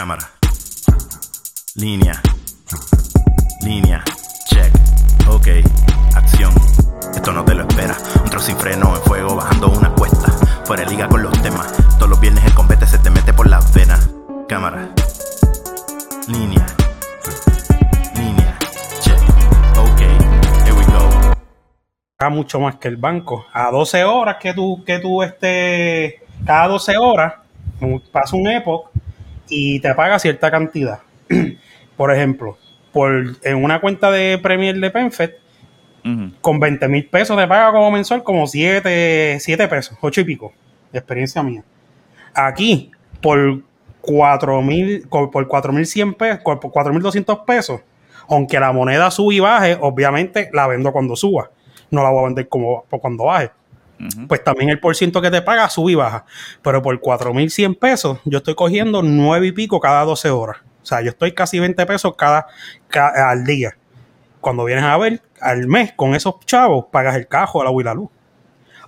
Cámara. Línea. Línea. Check. Ok. Acción. Esto no te lo espera. Un trozo sin freno en fuego bajando una cuesta. Fuera de liga con los temas. Todos los viernes el combate se te mete por las venas. Cámara. Línea. Línea. Check. Ok. Here we go. paga mucho más que el banco. A 12 horas que tú, que tú estés, cada 12 horas, pasa un epoch y te paga cierta cantidad. por ejemplo, por, en una cuenta de Premier de Penfed, con 20 mil pesos te paga como mensual como 7, 7 pesos, 8 y pico, de experiencia mía. Aquí, por 4 mil, por 4.100 pesos, por 4.200 pesos, aunque la moneda sube y baje, obviamente la vendo cuando suba. No la voy a vender como cuando baje. Pues también el por ciento que te paga sube y baja. Pero por 4.100 pesos, yo estoy cogiendo 9 y pico cada 12 horas. O sea, yo estoy casi 20 pesos cada, ca- al día. Cuando vienes a ver, al mes, con esos chavos, pagas el cajo, el agua y la luz.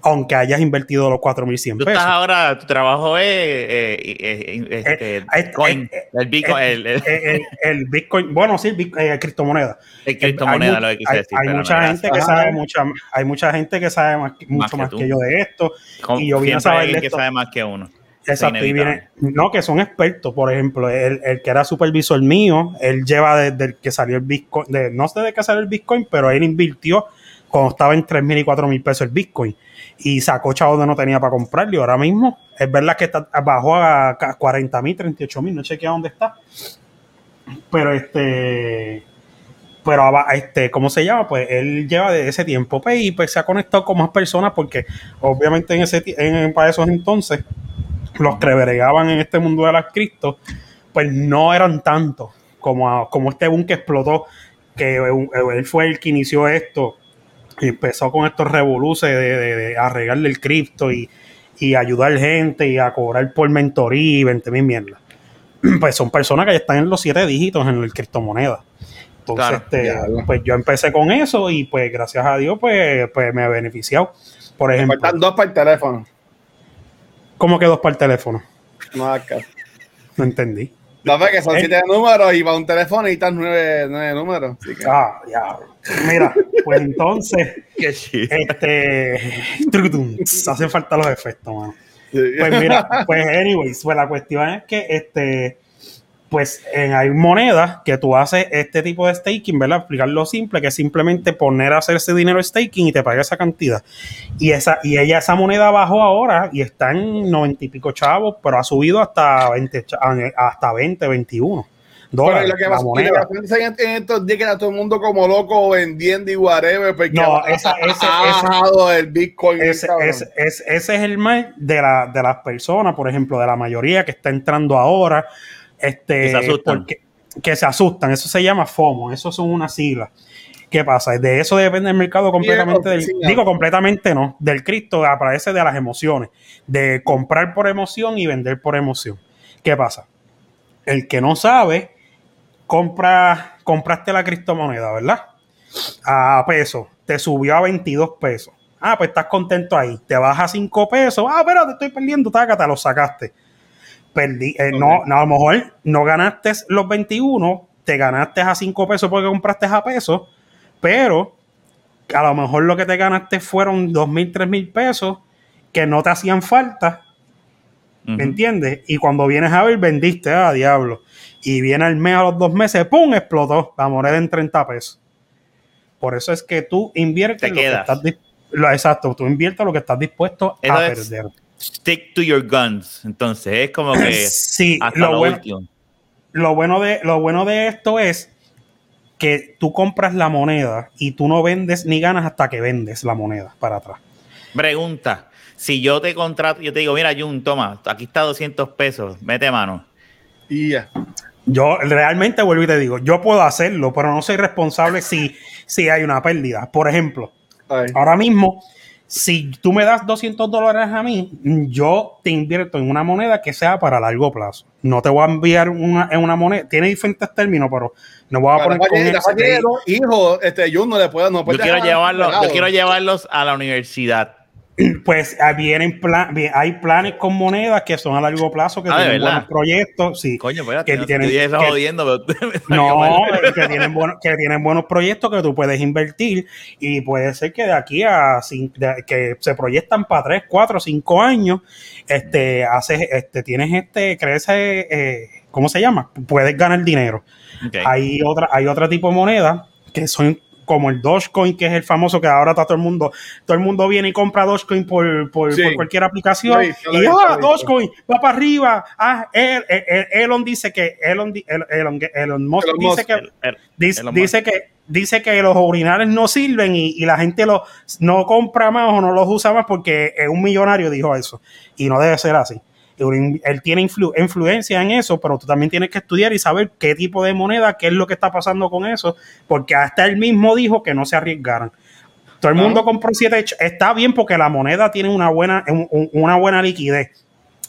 Aunque hayas invertido los 4.100 Tú pesos. estás ahora, tu trabajo es eh, eh, eh, este, Eh, eh, Bitcoin, eh, el Bitcoin, eh, el, el, el, el- el Bitcoin, bueno, sí, el eh, criptomoneda. el criptomoneda, hay, lo que quise hay- decir. hay mucha gente que sabe mucha, hay mucha gente que sabe más mucho que más tú. que yo de esto. Con- y yo vine a saber hay alguien de que esto. sabe más que uno. Exacto, y inevitable. viene, no, que son expertos, por ejemplo, el, el que era supervisor mío, él lleva desde el que salió el Bitcoin, de, no sé de qué salió el Bitcoin, pero él invirtió cuando estaba en 3 mil y 4 mil pesos el Bitcoin y sacó chavos donde no tenía para comprarlo y ahora mismo es verdad que está, bajó a 40 mil, 38 mil, no chequea dónde está, pero este pero este, ¿cómo se llama? Pues él lleva de ese tiempo pues, y pues se ha conectado con más personas porque obviamente en ese en, para esos entonces los que bregaban en este mundo de las cripto, pues no eran tantos como, a- como este boom que explotó, que él él fue el que inició esto y empezó con estos revoluces de, de, de arreglarle el cripto y, y ayudar gente y a cobrar por mentoría y 20 mil mierdas. Pues son personas que ya están en los siete dígitos en el criptomoneda. Entonces, Claro, este, pues yo empecé con eso y pues gracias a Dios pues, pues me he beneficiado. Por Me ejemplo, faltan dos para el teléfono. ¿cómo que dos para el teléfono? No, acá. No entendí. No, que son Eh. siete números y para un teléfono y están nueve, nueve números. Así que- Ah, ya. Mira, pues entonces, Qué chido. este. hacen falta los efectos, mano. Pues mira, pues, anyways, pues la cuestión es que este. Pues en, hay monedas que tú haces este tipo de staking, ¿verdad? Explicarlo simple, que es simplemente poner a hacer ese dinero staking y te paga esa cantidad. Y esa, y ella, esa moneda bajó ahora y está en 90 y pico chavos, pero ha subido hasta 20, cha- hasta 20, 21 Pero dólares. lo que la pasa y lo que en, en estos días que está todo el mundo como loco vendiendo y whatever, porque No, ha, esa- ese- ha ese- bajado el Bitcoin. Ese, ese- ese- ese es el mal de, la, de las personas, por ejemplo, de la mayoría que está entrando ahora. Este, Que se asustan. porque- que se asustan. Eso se llama FOMO. Eso son unas siglas. ¿Qué pasa? De eso depende el mercado completamente. del- digo completamente no. Del Cristo aparece de las emociones. De comprar por emoción y vender por emoción. ¿Qué pasa? El que no sabe, compra, compraste la criptomoneda, ¿verdad? A peso. Te subió a 22 pesos. Ah, pues estás contento ahí. Te baja 5 pesos. Ah, pero te estoy perdiendo, taca, te lo sacaste. Perdí. eh, no, no, a lo mejor no ganaste los 21, te ganaste a 5 pesos porque compraste a pesos, pero a lo mejor lo que te ganaste fueron 2 mil, 3 mil pesos que no te hacían falta. ¿me entiendes? Y cuando vienes a ver, vendiste, ah, diablo. Y viene el mes a los dos meses, ¡pum! explotó la moneda en 30 pesos. Por eso es que tú inviertes Te lo que estás lo- exacto, tú inviertes lo que estás dispuesto Eso a es- perder. Stick to your guns. Entonces, es como que Sí, hasta lo lo, bueno, último. lo bueno de lo bueno de esto es que tú compras la moneda y tú no vendes ni ganas hasta que vendes la moneda para atrás. Pregunta. Si yo te contrato, yo te digo, mira, Jun, toma, aquí está 200 pesos, mete mano. Y ya. Yo realmente vuelvo y te digo, yo puedo hacerlo, pero no soy responsable si, si hay una pérdida. Por ejemplo, Ay. ahora mismo, si tú me das 200 dólares a mí, yo te invierto en una moneda que sea para largo plazo. No te voy a enviar una, en una moneda, tiene diferentes términos, pero no voy a poner con hijos, este, yo no le puedo, no Yo quiero llevarlos, yo quiero llevarlos a la universidad. Pues ah, vienen plan, hay planes con monedas que son a largo plazo, que Ah, ¿de tienen buenos proyectos, sí. Coño, pues que tienen- que- jodiendo, pero No, que tienen, buenos, que tienen buenos proyectos que tú puedes invertir y puede ser que de aquí a que se proyectan para 3, 4, 5 años, este, haces, este, tienes este, crece, eh, ¿cómo se llama? Puedes ganar dinero. Hay otra, hay otro tipo de moneda que son como el Dogecoin, que es el famoso que ahora está todo el mundo, todo el mundo viene y compra Dogecoin por, por, Sí. por cualquier aplicación. Y ah, visto. Dogecoin va para arriba. Ah, El- El- El- Elon dice que Elon, Elon, Elon Musk Elon dice Musk. que El- el- dice, Elon dice que dice que los urinales no sirven y, y la gente los no compra más o no los usa más porque es un millonario dijo eso y no debe ser así. Él tiene influ- influencia en eso, pero tú también tienes que estudiar y saber qué tipo de moneda, qué es lo que está pasando con eso, porque hasta él mismo dijo que no se arriesgaran. Todo el mundo compró siete. ch- Está bien porque la moneda tiene una buena, un- un- una buena liquidez.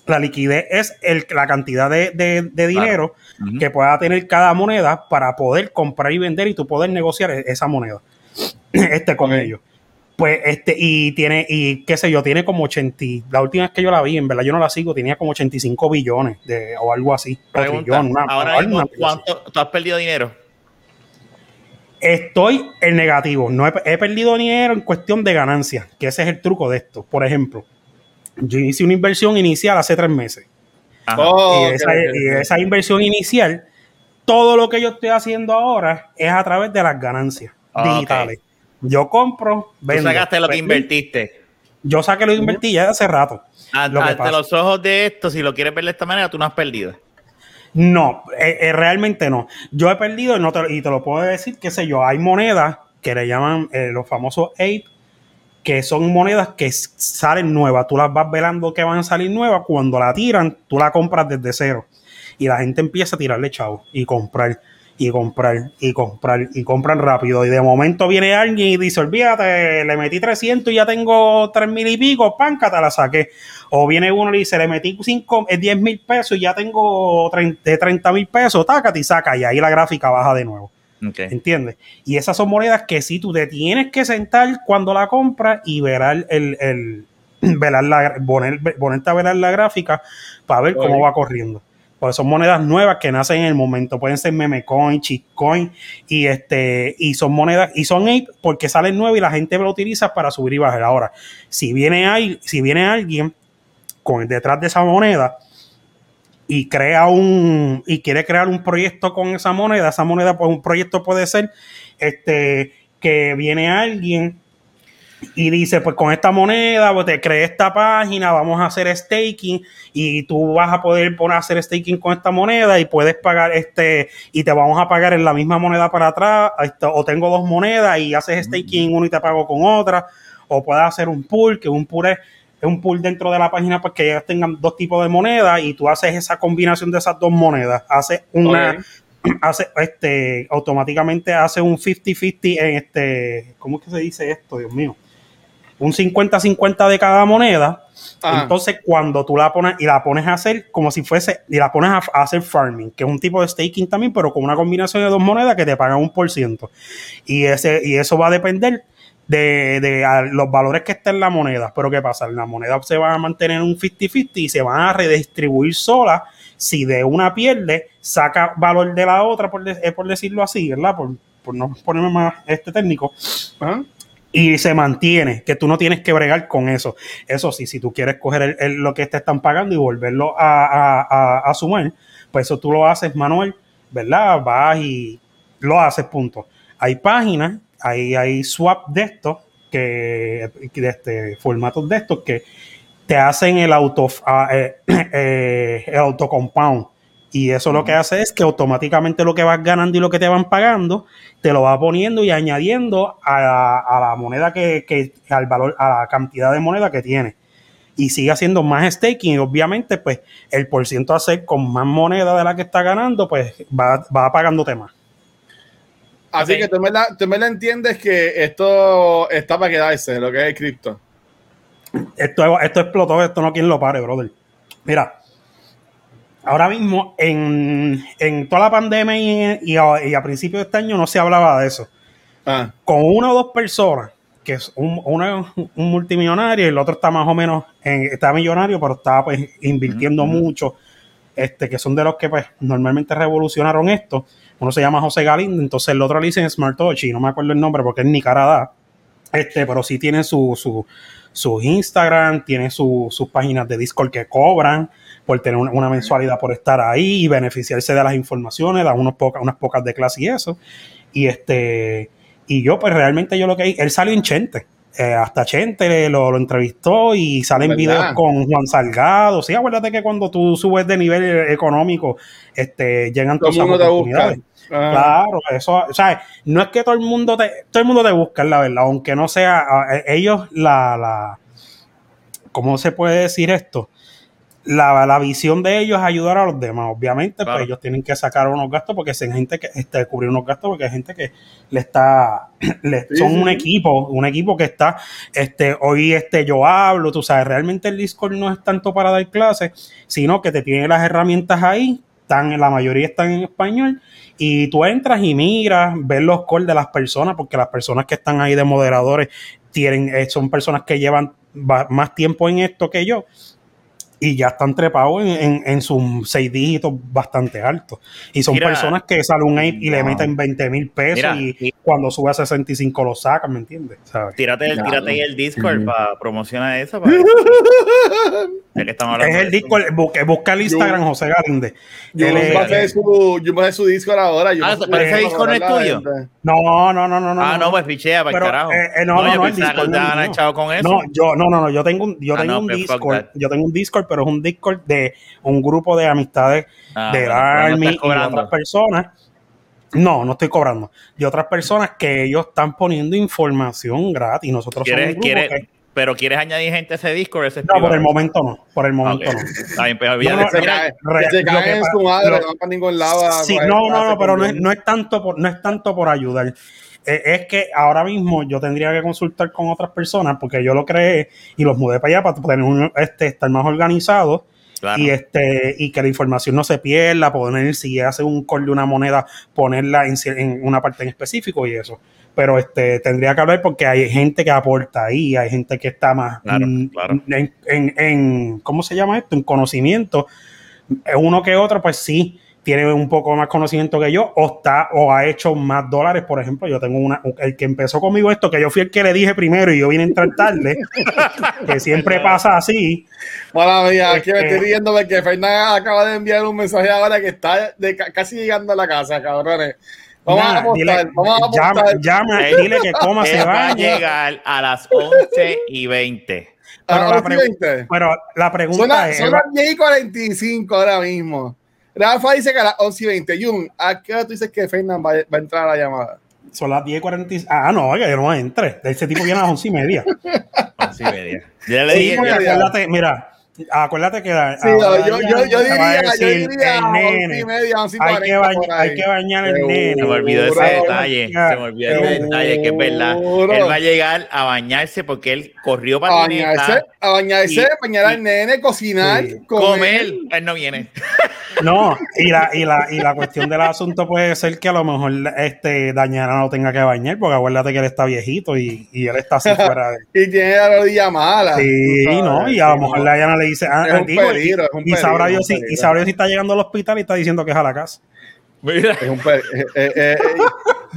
La liquidez es el, la cantidad de, de- de dinero que pueda tener cada moneda para poder comprar y vender y tú poder negociar e- esa moneda este con ellos. Pues este, y tiene, y qué sé yo, tiene como 80, y- la última vez que yo la vi, en verdad yo no la sigo, tenía como 85 billones de, o algo así. Pregunta, trillón, una- ahora mismo. ¿cuánto tú has perdido dinero? Estoy en negativo. No he, he perdido dinero en cuestión de ganancias, que ese es el truco de esto. Por ejemplo, yo hice una inversión inicial hace tres meses. Oh, y, ok. esa inversión inicial, todo lo que yo estoy haciendo ahora es a través de las ganancias Ah, digitales. Yo compro, Tú vendo. sacaste lo que invertiste. Yo saqué lo que invertí ya hace rato. Ante, Lo que ante pasa- los ojos de esto, si lo quieres ver de esta manera, tú no has perdido. No, eh, eh, realmente no. Yo he perdido y, no te, y te lo puedo decir, qué sé yo, hay monedas que le llaman eh, los famosos ape, que son monedas que salen nuevas. Tú las vas velando que van a salir nuevas. Cuando la tiran, tú la compras desde cero. Y la gente empieza a tirarle chavo y comprar y comprar y comprar y compran rápido. Y de momento viene alguien y dice, olvídate, le metí 300 y ya tengo 3 mil y pico, panca, te la saqué. O viene uno y dice, le metí 5, 10 mil pesos y ya tengo 30 mil pesos, tácate y saca. Y ahí la gráfica baja de nuevo. Ok. ¿Entiendes? Y esas son monedas que sí tú te tienes que sentar cuando la compras y verar el, el velar la, poner, ponerte a velar la gráfica para ver cómo va corriendo. Porque son monedas nuevas que nacen en el momento. Pueden ser memecoin, chipcoin y este y son monedas y son porque salen nuevas y la gente lo utiliza para subir y bajar. Ahora, si viene ahí, si viene alguien con detrás de esa moneda y crea un y quiere crear un proyecto con esa moneda, esa moneda pues un proyecto puede ser este que viene alguien y dice, pues con esta moneda, pues te creé esta página, vamos a hacer staking y tú vas a poder poner a hacer staking con esta moneda y puedes pagar este y te vamos a pagar en la misma moneda para atrás, esto, o tengo dos monedas y haces staking en una y te pago con otra, o puedes hacer un pool, que un pool es, es un pool dentro de la página para que ellos tengan dos tipos de monedas y tú haces esa combinación de esas dos monedas, haces una hace este automáticamente hace un 50-50 en este ¿cómo es que se dice esto? Dios mío un 50-50 de cada moneda Ajá. entonces cuando tú la pones y la pones a hacer como si fuese y la pones a, a hacer farming que es un tipo de staking también pero con una combinación de dos monedas que te pagan un por ciento y ese y eso va a depender de, de a los valores que estén en la moneda pero qué pasa la moneda se va a mantener un 50-50 y se van a redistribuir sola si de una pierde, saca valor de la otra, por, de- eh, por decirlo así, ¿verdad? Por, por no ponerme más este técnico. Y se mantiene, que tú no tienes que bregar con eso. Eso sí, si tú quieres coger el- lo que te están pagando y volverlo a, a, a- a sumar, pues eso tú lo haces manual, ¿verdad? Vas y lo haces, punto. Hay páginas, hay, hay swap de estos, que, de este, formatos de estos que te hacen el auto ah, eh, eh, el auto compound y eso lo que hace es que automáticamente lo que vas ganando y lo que te van pagando te lo va poniendo y añadiendo a la, a la moneda que, que al valor a la cantidad de moneda que tiene y sigue haciendo más staking y obviamente pues el por ciento a hacer con más moneda de la que está ganando pues va, va pagándote más Así que tú me, la, tú me la entiendes que esto está para quedarse, lo que es el cripto. Esto, esto explotó, esto no quien lo pare, brother. Mira, ahora mismo en, en toda la pandemia y, y a, y a principios de este año no se hablaba de eso. Ah, Con una o dos personas que es un, una- un multimillonario y el otro está más o menos, en- está millonario, pero está pues invirtiendo mucho, este, que son de los que pues normalmente revolucionaron esto. Uno se llama José Galindo, entonces el otro le dicen Smartochi, no me acuerdo el nombre porque es ni cara da. Este, pero sí tiene su, su, su Instagram, tiene su- sus páginas de Discord que cobran por tener una, una mensualidad por estar ahí y beneficiarse de las informaciones, da unos poca- unas pocas de clase y eso. Y este, y yo, pues realmente yo lo que él salió en Chente. eh, hasta Chente lo, lo entrevistó y salen ¿Verdad? videos con Juan Salgado. Sí, acuérdate que cuando tú subes de nivel económico, este, llegan todas busca. oportunidades. Ah, Claro, eso, o sea, no es que todo el mundo te, todo el mundo te busca, la verdad, aunque no sea, a- a- ellos la, la, ¿cómo se puede decir esto? La, la visión de ellos es ayudar a los demás, obviamente, Claro. pues ellos tienen que sacar unos gastos porque son gente que, este, cubrir unos gastos porque hay gente que le está, le- Sí, son sí, un equipo, un equipo que está, este, hoy este, yo hablo, tú sabes, realmente el Discord no es tanto para dar clases, sino que te tiene las herramientas ahí, están, la mayoría están en español, y tú entras y miras, ves los calls de las personas, porque las personas que están ahí de moderadores tienen, eh, son personas que llevan más tiempo en esto que yo y ya están trepados en, en- en sus seis dígitos bastante altos. Y son Mira. personas que sale un ape y le meten 20 mil pesos Mira, y y- cuando sube a 65 lo sacan, ¿me entiendes? ¿Sabes? Tírate, el, tírate ahí el Discord para promocionar eso. Para ya que estamos hablando Es el. Discord, busca, busca el Instagram José Galinde. Yo Él a hacer su, yo a hacer su Discord ahora. Yo Ah, a pero ese Discord no es tuyo. No, no, no, no, no. ah, no, pues pichea para carajo. eh, eh, no, no, yo no, el que no echado con eso. No, yo no, no, no, yo tengo un, yo Ah, tengo no, un pues, Discord, that. yo tengo un Discord, pero es un Discord de un grupo de amistades Ah, de no Army y otras personas. No, no estoy cobrando. De otras personas que ellos están poniendo información gratis. Nosotros somos un ¿Quieres, grupo quieres, que- pero quieres añadir gente a ese Discord? Ese es No, por el momento no. Por el momento no. Está bien, pero No, olvídate. no, Que se Mira, cae- re- que se lo caen que en pa- su madre, lo- no van para ningún lado. a Sí, coger no, no, clases no, pero no es, no es tanto por, no es tanto por ayudar. Eh, es que ahora mismo yo tendría que consultar con otras personas porque yo lo creé y los mudé para allá para poder un- este, estar más organizado claro. y este y que la información no se pierda, poner si hace un call de una moneda, ponerla en una parte en específico y eso. Pero este tendría que hablar porque hay gente que aporta ahí, hay gente que está más Claro, mm, claro. En, en- en- ¿cómo se llama esto? En conocimiento. Uno que otro, pues sí, tiene un poco más conocimiento que yo, o está, o ha hecho más dólares, por ejemplo. Yo tengo una, el que empezó conmigo esto, que yo fui el que le dije primero y yo vine a entrar tarde, que siempre pasa así. Mala mía, es que me Este- estoy riendo porque Fernández acaba de enviar un mensaje ahora que está de ca- casi llegando a la casa, cabrones. Vamos a Nada, apostar, dile- vamos a llama, apostar. llama, dile que coma, se va a llegar a las 11 y 20. Pero A la, las pre- 20. pero la Son, pregunta las- es, son las 10 y 45 ahora mismo. Rafa dice que a las 11 y 20. Jun, ¿a qué hora tú dices que Fernández va, va a entrar a la llamada? son las 10 y 40. Ah, no, que yo no entre. Ese tipo viene a las 11 y media. 11 y media. Yo le Sí, dije, ya. mira, acuérdate que la- Sí, ahora yo, diría, yo diría el 11 y media, 11 y hay 40 que, hay bañar el nene. se me olvidó ese detalle. Se me olvidó ese detalle, que es verdad. Él va a llegar a bañarse porque él corrió A patineta. bañarse, a bañarse, Y- bañar al nene, cocinar, Sí. Comer. Él no viene. No, y la, y, la, y la cuestión del asunto puede ser que a lo mejor este Dañara no tenga que bañar, porque acuérdate que él está viejito y, y él está así fuera de. Y tiene la rodilla mala. Sí, sabes, ¿no? Y a lo mejor no. la Diana le dice, ah, Es un digo, y- peligro, es un y, sabrá peligro, Dios es si, y sabrá Dios si está llegando al hospital y está diciendo que es a la casa. Mira. Es un eh, eh, eh,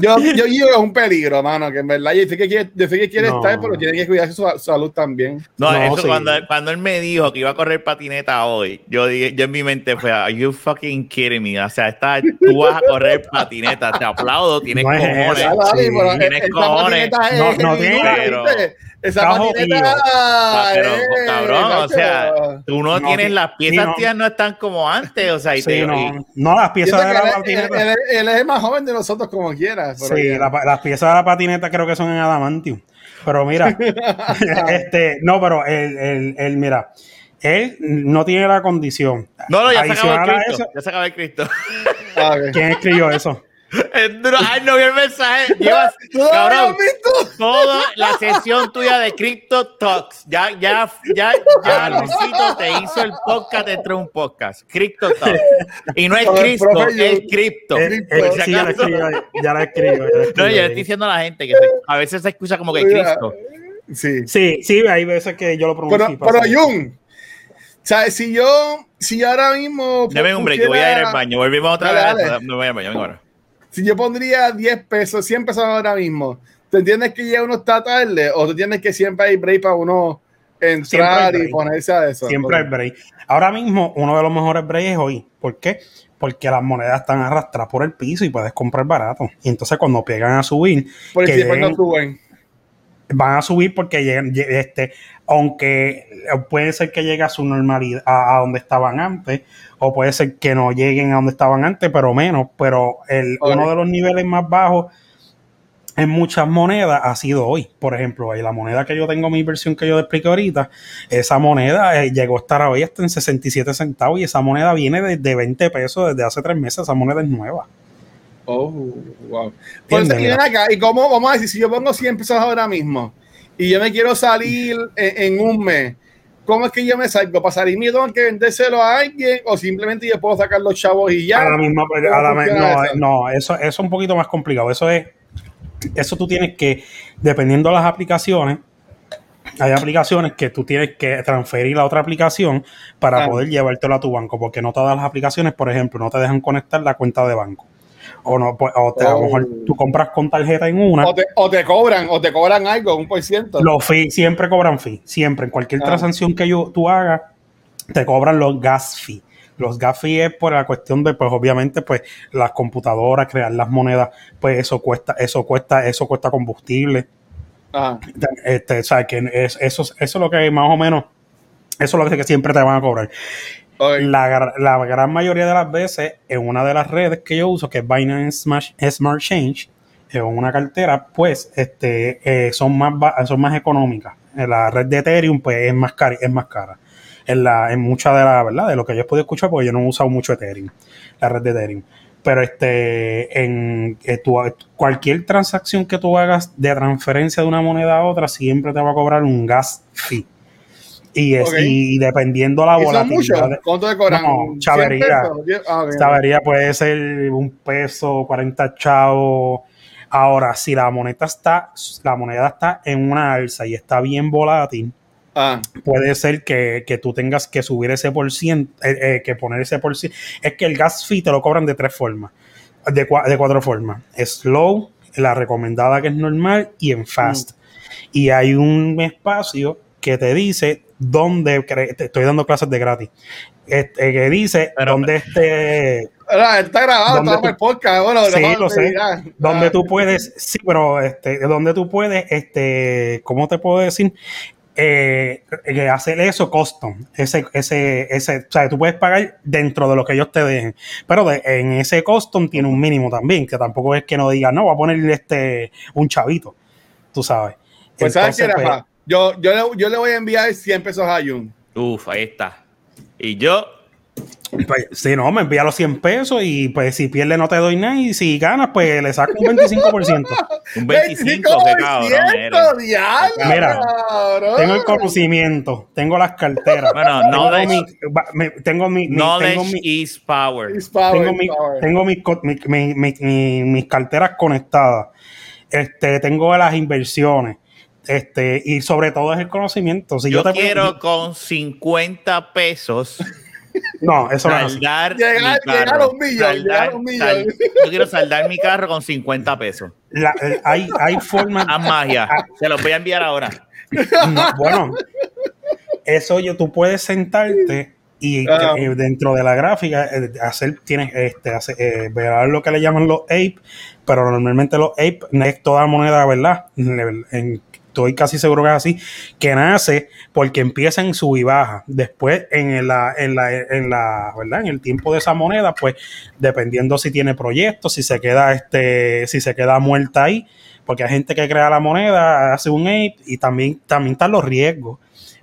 yo, yo digo que es un peligro, mano, que en verdad yo sé que quiere, yo sé que quiere No. estar, pero tiene que cuidar su, su salud también. No, No, eso sí. cuando, cuando él me dijo que iba a correr patineta hoy, yo, dije, yo en mi mente fue, are you fucking kidding me? O sea, está, tú vas a correr patineta, te aplaudo, tienes No es cojones. Dani, sí. Tienes cojones. es No, no tiene- pero-. Esa patineta. Ah, Pero, eh, cabrón, o sea, tú no, No, tienes las piezas no. tías no están como antes, o sea, y Sí, te, y- no, no, las piezas de la él, patineta. él- él- él es el más joven de nosotros, como quiera. pero Sí, la las piezas de la patineta creo que son en Adamantium. Pero mira, este, no, pero él, él, él, mira, él no tiene la condición. No, no, ya se acabó el Cristo. eso, Ya se acabó el Cristo. Ah. ¿Quién escribió eso? Es duro. Ay, no vi el mensaje. Llevas, ¿Tú lo cabrón, toda la sesión tuya de Crypto Talks. Ya, ya, ya, ya, Luisito te hizo el podcast dentro de un podcast. Crypto Talks. Y no es Cristo, es. Crypto. Eh, eh, si sí, ya la acaso. escribo, ya la escribo. No, yo le estoy diciendo a la gente que se- a veces se escucha como que Cristo. Sí. Sí, sí, hay veces que yo lo pronuncio. Pero, pero Jun, ¿sabes? Si yo, si yo ahora mismo. Dame un break, voy a ir al baño. Volvimos otra Dale, vez. dale. Me voy al baño, vengo ahora. Si yo pondría 10 pesos, 100 pesos ahora mismo, ¿tú entiendes que ya uno está tarde? ¿O tú entiendes que siempre hay break para uno entrar y ponerse a eso? Siempre hay break. Ahora mismo, uno de los mejores breaks es hoy. ¿Por qué? Porque las monedas están arrastradas por el piso y puedes comprar barato. Y entonces, cuando pegan a subir, Porque que siempre no suben. Van a subir porque llegan, lle- este, aunque puede ser que llegue a su normalidad, a, a donde estaban antes, o puede ser que no lleguen a donde estaban antes, pero menos. Pero el, uno de los niveles más bajos en muchas monedas ha sido hoy. Por ejemplo, la moneda que yo tengo, mi inversión que yo te expliqué ahorita, esa moneda eh, llegó a estar hoy hasta en 67 centavos y esa moneda viene de, de 20 pesos desde hace tres meses. Esa moneda es nueva. Oh, wow. Entiende, y acá, ¿y cómo vamos a decir? Si yo pongo 100 pesos ahora mismo y yo me quiero salir en, en un mes, ¿cómo es que yo me salgo? ¿Para salirme tengo que vendérselo a alguien o simplemente yo puedo sacar los chavos y ya? a la misma ¿Cómo a la me- no, eso? no, eso, eso es un poquito más complicado. Eso es, eso tú tienes que, dependiendo de las aplicaciones, hay aplicaciones que tú tienes que transferir a otra aplicación para poder llevártelo a tu banco, porque no todas las aplicaciones, por ejemplo, no te dejan conectar la cuenta de banco. O no, pues, o te- a lo Oh. mejor tú compras con tarjeta en una. O te, o te cobran, o te cobran algo, un por ciento. Los fees siempre cobran fee. Siempre. En cualquier Ah. transacción que yo, tú hagas, te cobran los gas fees. Los gas fees es por la cuestión de, pues, obviamente, pues, las computadoras, crear las monedas, pues eso cuesta, eso cuesta, eso cuesta combustible. Ajá. Este, o sea, que es- eso, eso es lo que más o menos, eso es lo que siempre te van a cobrar. La, la gran mayoría de las veces, en una de las redes que yo uso, que es Binance Smash- Smart Change, en una cartera, pues este, eh, son, más son más económicas. En la red de Ethereum, pues es más cara. Es más cara. En, la, en mucha de la verdad, de lo que yo he podido escuchar, porque yo no he usado mucho Ethereum, la red de Ethereum. Pero este, en eh, cualquier transacción que tú hagas de transferencia de una moneda a otra, siempre te va a cobrar un gas fee. Y, es, Ok. y dependiendo la volatilidad. de- ¿Cuánto te cobran? No, ¿100 chavería. Ah, puede ser un peso, 40 chavos. Ahora, si la moneda está, la moneda está en una alza y está bien volátil, Ah, puede ser que, que tú tengas que subir ese por ciento, eh, eh, que poner ese por ciento. Es que el gas fee te lo cobran de tres formas, de, cua- de cuatro formas. Slow, la recomendada que es normal y en fast. Y hay un espacio que te dice dónde, cre- te estoy dando clases de gratis, este, que dice Pero- dónde este Ahora, está grabado, ¿Dónde está tú- el podcast. Bueno, Sí, lo sé. ya. donde Ah, tú puedes, sí, pero este, donde tú puedes, este, ¿cómo te puedo decir? Eh, eh, hacer eso custom, ese, ese, ese, o sea, tú puedes pagar dentro de lo que ellos te dejen, pero de- en ese custom tiene un mínimo también, que tampoco es que no diga, no, voy a poner este, un chavito, tú sabes. Pues, ¿sabes Entonces, pues, Rafa? Yo, yo, le, yo le voy a enviar 100 pesos a Jun. Uf, ahí está. Y yo, Pues, sí, no, me envía los 100 pesos y pues si pierde no te doy nada y si ganas pues le saco un 25%. un 25, qué cabrón Mira, cabrón. Tengo el conocimiento, tengo las carteras. Bueno, tengo mi, tengo mi, mi- Knowledge tengo mi- is power. Tengo it's mi- power. tengo mis co- mi- mi- mi- mi- mis carteras conectadas. Este, tengo las inversiones. Este, y sobre todo es el conocimiento. Si yo, Yo te quiero con 50 pesos No, eso no es Llegar- mi carro. llegar a llegar yo quiero saldar mi carro con 50 pesos. La- eh, hay, hay formas. Haz magia. Se los voy a enviar ahora. No, bueno, eso yo, tú puedes sentarte y Ah. eh, dentro de la gráfica eh, hacer, tienes este, hacer, eh, ver lo que le llaman los ape, pero normalmente los ape no es toda moneda, ¿verdad? En- en- estoy casi seguro que es así, que nace porque empieza en sub y baja. Después, en la, en la, en la, ¿verdad? En el tiempo de esa moneda, pues, dependiendo si tiene proyectos, si se queda, este, si se queda muerta ahí, porque hay gente que crea la moneda, hace un ape, y también, también están los riesgos.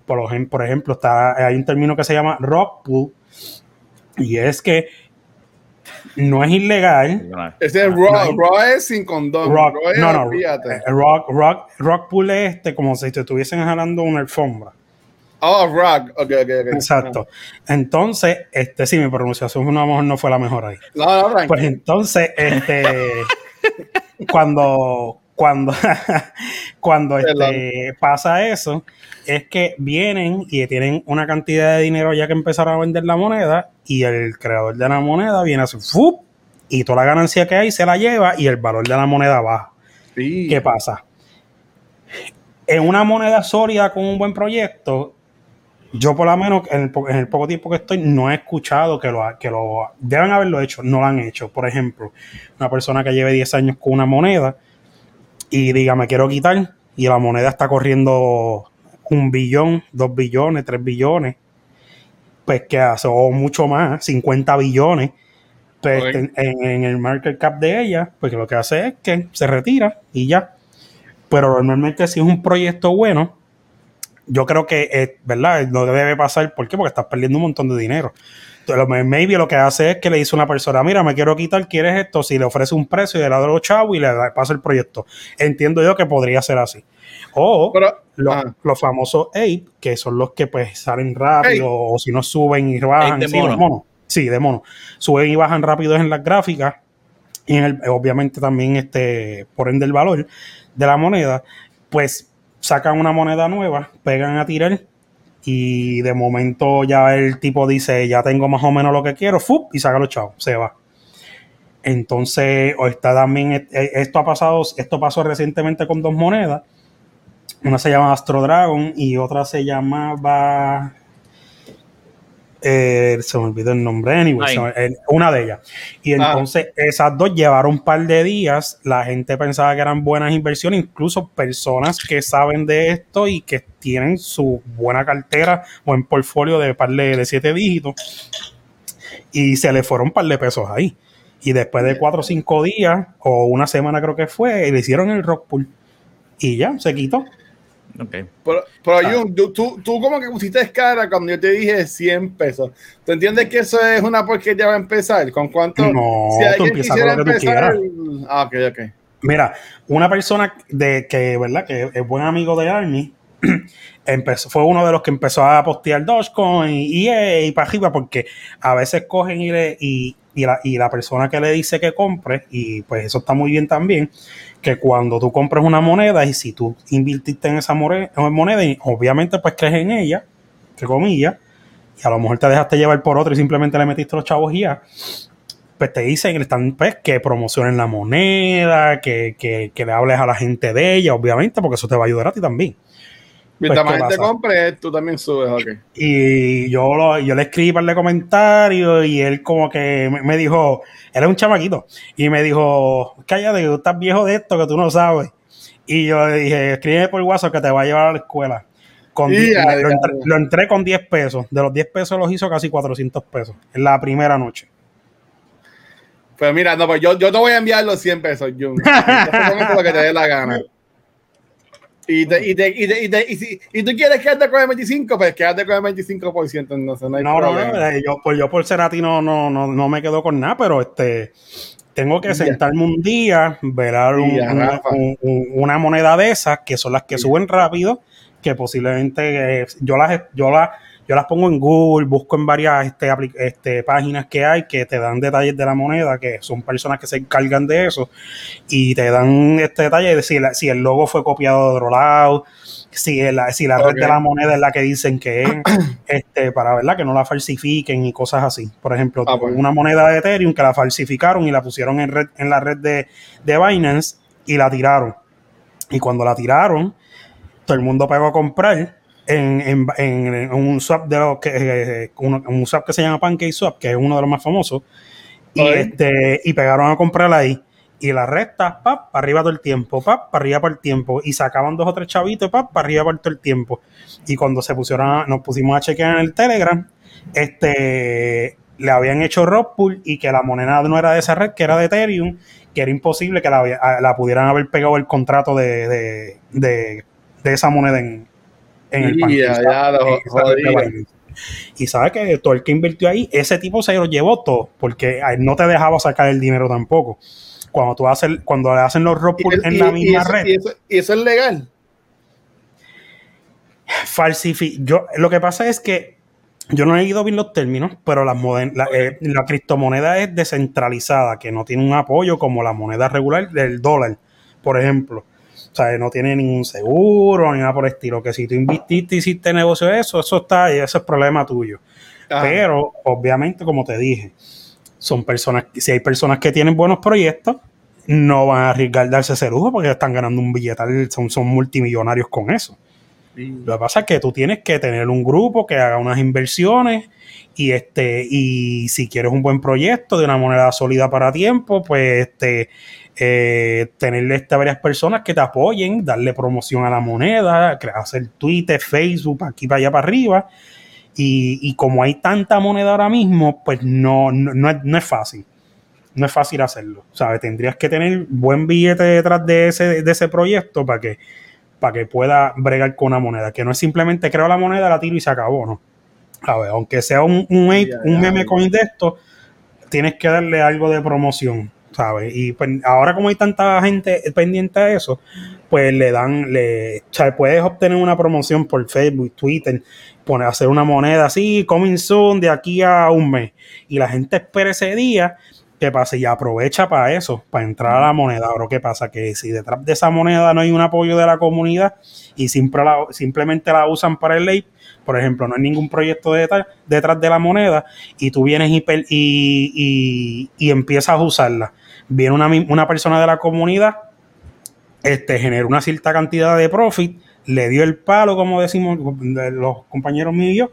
Por, ejem- por ejemplo, está, hay un término que se llama rock pool, y es que no es ilegal. Ese es Raw, Raw es sin condón. Rock, es, no, no, olvídate. eh, rock, rock, rock pool es este como si te estuviesen jalando una alfombra. Oh, Rock. Ok, ok, ok. Exacto. Entonces, este sí, mi pronunciación a lo mejor no fue la mejor ahí. No, no. Pues entonces, este, cuando, cuando, cuando este, pasa eso, es que vienen y tienen una cantidad de dinero ya que empezaron a vender la moneda y el creador de la moneda viene a hacer ¡fup! y toda la ganancia que hay se la lleva y el valor de la moneda baja. Sí. ¿Qué pasa? En una moneda sólida con un buen proyecto, yo por lo menos en el, po- en el poco tiempo que estoy no he escuchado que lo, que lo deben haberlo hecho, no lo han hecho. Por ejemplo, una persona que lleve 10 años con una moneda y diga me quiero quitar y la moneda está corriendo un billón, dos billones, tres billones, pues que hace o mucho más, 50 billones. Pues en, en el market cap de ella, pues lo que hace es que se retira y ya. Pero normalmente si es un proyecto bueno, yo creo que, eh, ¿verdad? No debe pasar. ¿Por qué? Porque estás perdiendo un montón de dinero. Maybe lo que hace es que le dice a una persona, mira, me quiero quitar, ¿quieres esto? Si le ofrece un precio y le da de los chavos y le da- pasa el proyecto. Entiendo yo que podría ser así. O Pero, los, ah. los famosos ape, que son los que pues salen rápido o si no suben y bajan. De sí, mono. monos. Sí, de mono. Suben y bajan rápido en las gráficas y en el, obviamente también este, por ende el valor de la moneda, pues sacan una moneda nueva, pegan a tirar y de momento ya el tipo dice, ya tengo más o menos lo que quiero, ¡fup! y saca los chavos, se va. Entonces, o está también, eh, esto ha pasado, esto pasó recientemente con dos monedas. Una se llama Astro Dragon y otra se llamaba. Eh, se me olvidó el nombre, anyway, me- eh, una de ellas. Y Ah. entonces esas dos llevaron un par de días. La gente pensaba que eran buenas inversiones, incluso personas que saben de esto y que tienen su buena cartera, buen portfolio de par de, de siete dígitos. Y se le fueron un par de pesos ahí. Y después de cuatro o cinco días, o una semana creo que fue, le hicieron el rock pool. Y ya, se quitó. Ok. pero, pero Jun, tú, tú, tú como que pusiste cara cuando yo te dije 100 pesos. ¿Tú entiendes que eso es una porquería va a empezar? ¿Con cuánto? No, tú alguien empiezas quisiera con lo que tú empezar- Ah, ok, ok. Mira, una persona de que, ¿verdad? Que es buen amigo de Army, empezó, fue uno de los que empezó a postear Dogecoin y, y, y para arriba, porque a veces cogen y, le, y, y, la, y la persona que le dice que compre, y pues eso está muy bien también, que cuando tú compras una moneda y si tú invirtiste en esa moneda, obviamente pues crees en ella, que comillas, y a lo mejor te dejaste llevar por otro y simplemente le metiste los chavos y ya, pues te dicen están, pues, que promocionen la moneda, que, que, que le hables a la gente de ella, obviamente, porque eso te va a ayudar a ti también. Mientras Pues, ¿qué más gente compre, tú también subes, ok. Y yo, lo, yo le escribí para de comentarios y él como que me, dijo, él es un chamaquito, y me dijo, cállate, que tú estás viejo de esto que tú no sabes. Y yo le dije, escríbeme por WhatsApp que te va a llevar a la escuela. Con Y 10 ya, lo, entré, ya. lo entré con 10 pesos. De los 10 pesos los hizo casi 400 pesos en la primera noche. Pues mira, no, pues yo, yo te voy a enviar los 100 pesos, Jun. Con esto lo que te dé la gana. Y, te, y, te, y, te, y, te- y si y tú quieres quedarte con el 25, pues quédate con el 25%, entonces no hay No, no, problema. no, eh, yo, pues yo por ser a ti no, no, no, no me quedo con nada, pero este tengo que sentarme un día, un- un- un- un- una moneda de esas, que son las que suben rápido, que posiblemente eh, yo las yo las yo las pongo en Google, busco en varias este, este, páginas que hay que te dan detalles de la moneda, que son personas que se encargan de eso, y te dan este detalle de si, la- si el logo fue copiado de otro lado, si, el- si la red de la moneda es la que dicen que es, este, para verla que no la falsifiquen y cosas así. Por ejemplo, Ah, una moneda de Ethereum que la falsificaron y la pusieron en, red, en la red de, de Binance y la tiraron. Y cuando la tiraron, todo el mundo pegó a comprar en, en- en- en un swap de los que eh, uno- un swap que se llama Pancake Swap, que es uno de los más famosos, y este, y pegaron a comprar ahí. Y la resta, pap, para arriba todo el tiempo, pap, para arriba para el tiempo. Y sacaban dos o tres chavitos, pap, para arriba para todo el tiempo. Y cuando se pusieron, a- nos pusimos a chequear en el Telegram, este, le habían hecho rock pool y que la moneda no era de esa red, que era de Ethereum, que era imposible que la, la pudieran haber pegado el contrato de, de, de, de esa moneda en, en el. Binance. Y sabe que todo el que invirtió ahí, ese tipo se lo llevó todo, porque no te dejaba sacar el dinero tampoco. Cuando tú haces, cuando le hacen los rock en la misma red. Y eso, es legal. Falsifi yo, lo que pasa es que yo no he ido bien los términos, pero la, la, eh, la, criptomoneda es descentralizada, que no tiene un apoyo como la moneda regular del dólar, por ejemplo. O sea, no tiene ningún seguro ni nada por el estilo. Que si tú investiste y hiciste negocio eso, eso está, ese es problema tuyo. Pero, obviamente, como te dije, son personas, si hay personas que tienen buenos proyectos, no van a arriesgar darse ese lujo porque están ganando un billetal, son, son multimillonarios con eso. Lo que pasa es que tú tienes que tener un grupo que haga unas inversiones y este y si quieres un buen proyecto de una moneda sólida para tiempo, pues este eh, tenerle este, varias personas que te apoyen, darle promoción a la moneda, hacer Twitter, Facebook, aquí para allá para arriba. Y, como hay tanta moneda ahora mismo, pues no, no, es, no es fácil. No es fácil hacerlo. ¿sabes? Tendrías que tener buen billete detrás de ese, de ese proyecto para que, para que pueda bregar con una moneda. Que no es simplemente creo la moneda, la tiro y se acabó, ¿no? A ver, aunque sea un, un, un meme coin de esto, tienes que darle algo de promoción. ¿sabes? Y pues, ahora como hay tanta gente pendiente a eso, pues le dan, le, o sea, puedes obtener una promoción por Facebook, Twitter, poner, hacer una moneda así, coming soon, de aquí a un mes. Y la gente espera ese día, ¿qué pasa? Y aprovecha para eso, para entrar a la moneda. Ahora, ¿qué pasa? Que si detrás de esa moneda no hay un apoyo de la comunidad y simplemente la usan para el ley, por ejemplo, no hay ningún proyecto detrás de la moneda y tú vienes y, empiezas a usarla viene una, persona de la comunidad, este, generó una cierta cantidad de profit, le dio el palo, como decimos los compañeros míos,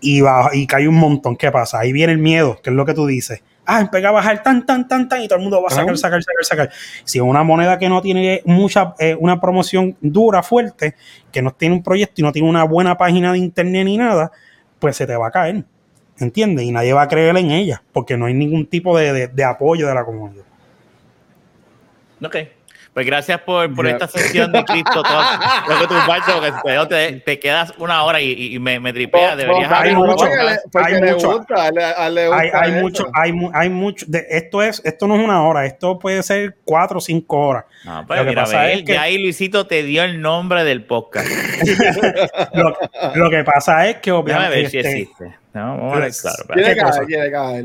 y, y cae un montón. ¿Qué pasa? Ahí viene el miedo, que es lo que tú dices. Ah, empezó a bajar tan, tan, tan, tan, y todo el mundo va a sacar, sacar, sacar, sacar. Si es una moneda que no tiene mucha, eh, una promoción dura, fuerte, que no tiene un proyecto y no tiene una buena página de internet ni nada, pues se te va a caer. ¿Entiendes? Y nadie va a creer en ella, porque no hay ningún tipo de apoyo de la comunidad. Ok. Pues gracias por, por esta sesión de Cristo Talk. Creo que tú, Marco, te, te, quedas una hora y, y me, me tripea. Deberías hay mucho, hay mucho, hay, hay mucho, hay, hay mucho. De, esto es, esto no es una hora, esto puede ser cuatro o cinco horas. No, pero lo que pasa es que ya ahí Luisito te dio el nombre del podcast. lo, lo, que pasa es que obviamente. ver si este, existe. No, vamos a ver, claro. Tiene que haber, tiene que haber.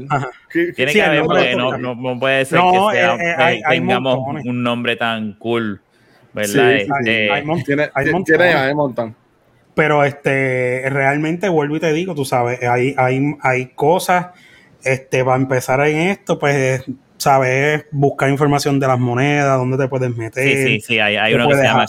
Tiene que haber porque no, no, no, puede ser que sea, eh, eh, hay, tengamos un nombre tan cool, ¿verdad? Sí, este, hay, tiene, hay, tiene, hay montón. Pero este, realmente vuelvo y te digo, tú sabes, hay, hay, hay cosas, este, para empezar en esto, pues sabes buscar información de las monedas, dónde te puedes meter. Sí, sí, sí, hay, hay uno que se llama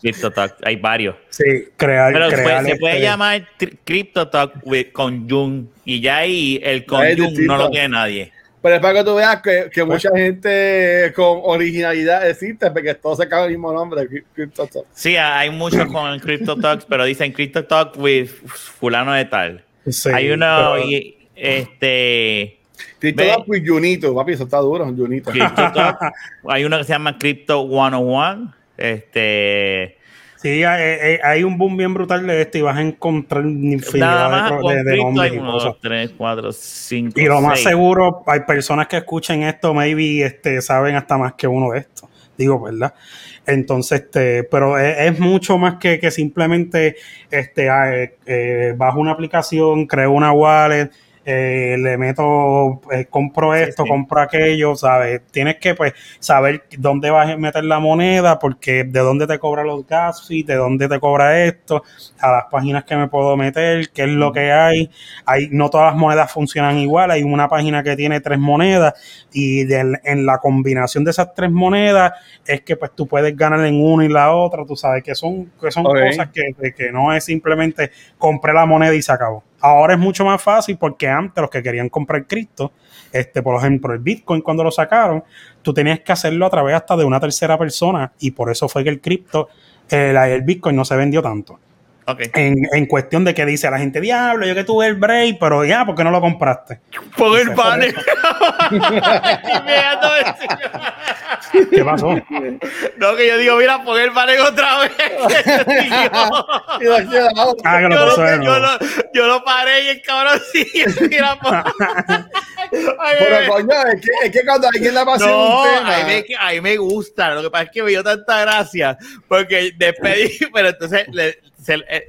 CryptoTalk, hay varios. Sí, crear. Pero se puede este llamar CryptoTalk con Jung y ya ahí el con Jung no lo tiene nadie. Pero es para que tú veas que, que mucha gente con originalidad existe, porque todo se acaba el mismo nombre, CryptoTalk. Sí, hay muchos con CryptoTalks, pero dicen CryptoTalk with fulano de tal. Sí, hay uno, y, este Crypto y Junito, papi, eso está duro, Junito. hay uno que se llama Crypto 101. Este. Sí, hay, hay, un boom bien brutal de este y vas a encontrar infinidad de, de, nombres y cosas. 3, 4, 5, y lo más seguro, hay personas que escuchen esto, maybe este, saben hasta más que uno de estos. Digo, ¿verdad? Entonces, este, pero es, mucho más que, que simplemente este, ah, eh, eh, bajo una aplicación, creo una wallet eh, le meto, eh, compro esto, compro aquello, ¿sabes? Tienes que pues saber dónde vas a meter la moneda, porque de dónde te cobra los gas y de dónde te cobra esto, a las páginas que me puedo meter, qué es lo que hay. hay no todas las monedas funcionan igual, hay una página que tiene tres monedas y en la combinación de esas tres monedas es que pues tú puedes ganar en una y la otra, tú sabes que son, que son cosas que, que no es simplemente compré la moneda y se acabó. Ahora es mucho más fácil porque antes los que querían comprar cripto, este, por ejemplo, el Bitcoin cuando lo sacaron, tú tenías que hacerlo a través hasta de una tercera persona y por eso fue que el cripto, el, el Bitcoin no se vendió tanto. Ok. En, en cuestión de que dice a la gente, diablo, yo que tuve el break, pero ya, ¿por qué no lo compraste? Pon el Dice, banner. ¿Qué pasó? no, que yo digo, mira, pon el banner otra vez. Y de aquí a la otra. Ah, que lo yo, pasó yo, nuevo. lo, yo lo paré y el cabrón sigue. Mira, pon- Ay, Pero coño, es que, es que cuando alguien la pasa No, un a tema. mí, me, a mí me gusta. Lo que pasa es que me dio tanta gracia porque despedí, pero entonces le- se- eh,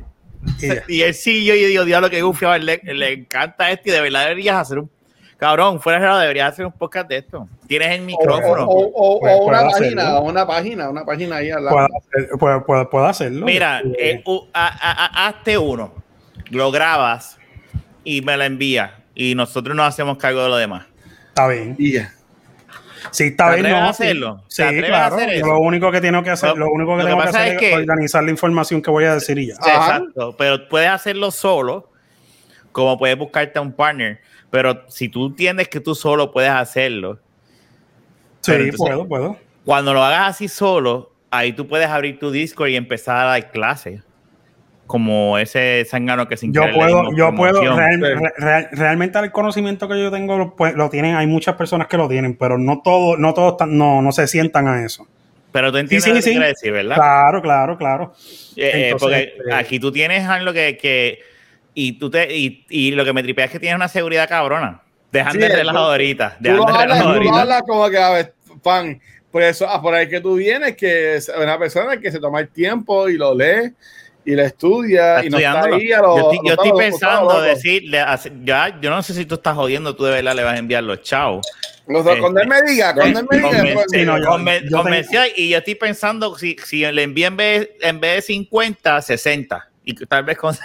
Y ya. y él sí, yo, yo digo, diablo, que gufiado, le, le encanta esto y de verdad deberías hacer un. Cabrón, fuera de lado, deberías hacer un podcast de esto. Tienes el O, micrófono. o- o- o Puede- una página, hacerlo. una página, una página ahí al lado. Puedo, hacer- puedo- puedo- puedo hacerlo. Mira, Este, eh, a- a- a- hazte uno, lo grabas y me lo envías. Y nosotros nos hacemos cargo de lo demás. está bien. Y ya. Sí, está ¿Te bien. No, hacerlo? Sí, ¿Te atreves a claro. hacer? Lo único que tengo que hacer, Lo- lo único que lo tengo que hacer es que- organizar la información que voy a decir y ya. Exacto, pero puedes hacerlo solo, como puedes buscarte a un partner. Pero si tú entiendes que tú solo puedes hacerlo, Sí, entonces- puedo, puedo. cuando lo hagas así solo, ahí tú puedes abrir tu Discord y empezar a dar clases. Como ese sangano que sin Yo puedo, yo puedo, real- Sí. re- real- realmente el conocimiento que yo tengo lo, pues, lo tienen, hay muchas personas que lo tienen, pero no todos, no todos no, no se sientan a eso. Pero tú entiendes sí, lo que sí. decir, ¿verdad? Claro, claro, claro. Eh, eh, Entonces, porque este- aquí tú tienes algo que, que y tú te y, y lo que me tripea es que tienes una seguridad cabrona. Dejan Sí, de tú- relajo ahorita. Tú Dejan lo de hablas, relajo lo ahorita. como que, a ver, pan, por eso, ah, por ahí que tú vienes, que es una persona que se toma el tiempo y lo lee y lo estudia y no está ahí a lo- yo estoy, yo pensando decirle, ya, yo no sé si tú estás jodiendo, tú de verdad le vas a enviar los chavos. Los- Cuando él me diga, cuando él me diga, pues, y yo estoy pensando si, si le envío en vez, en vez de 50, 60. Y tal vez con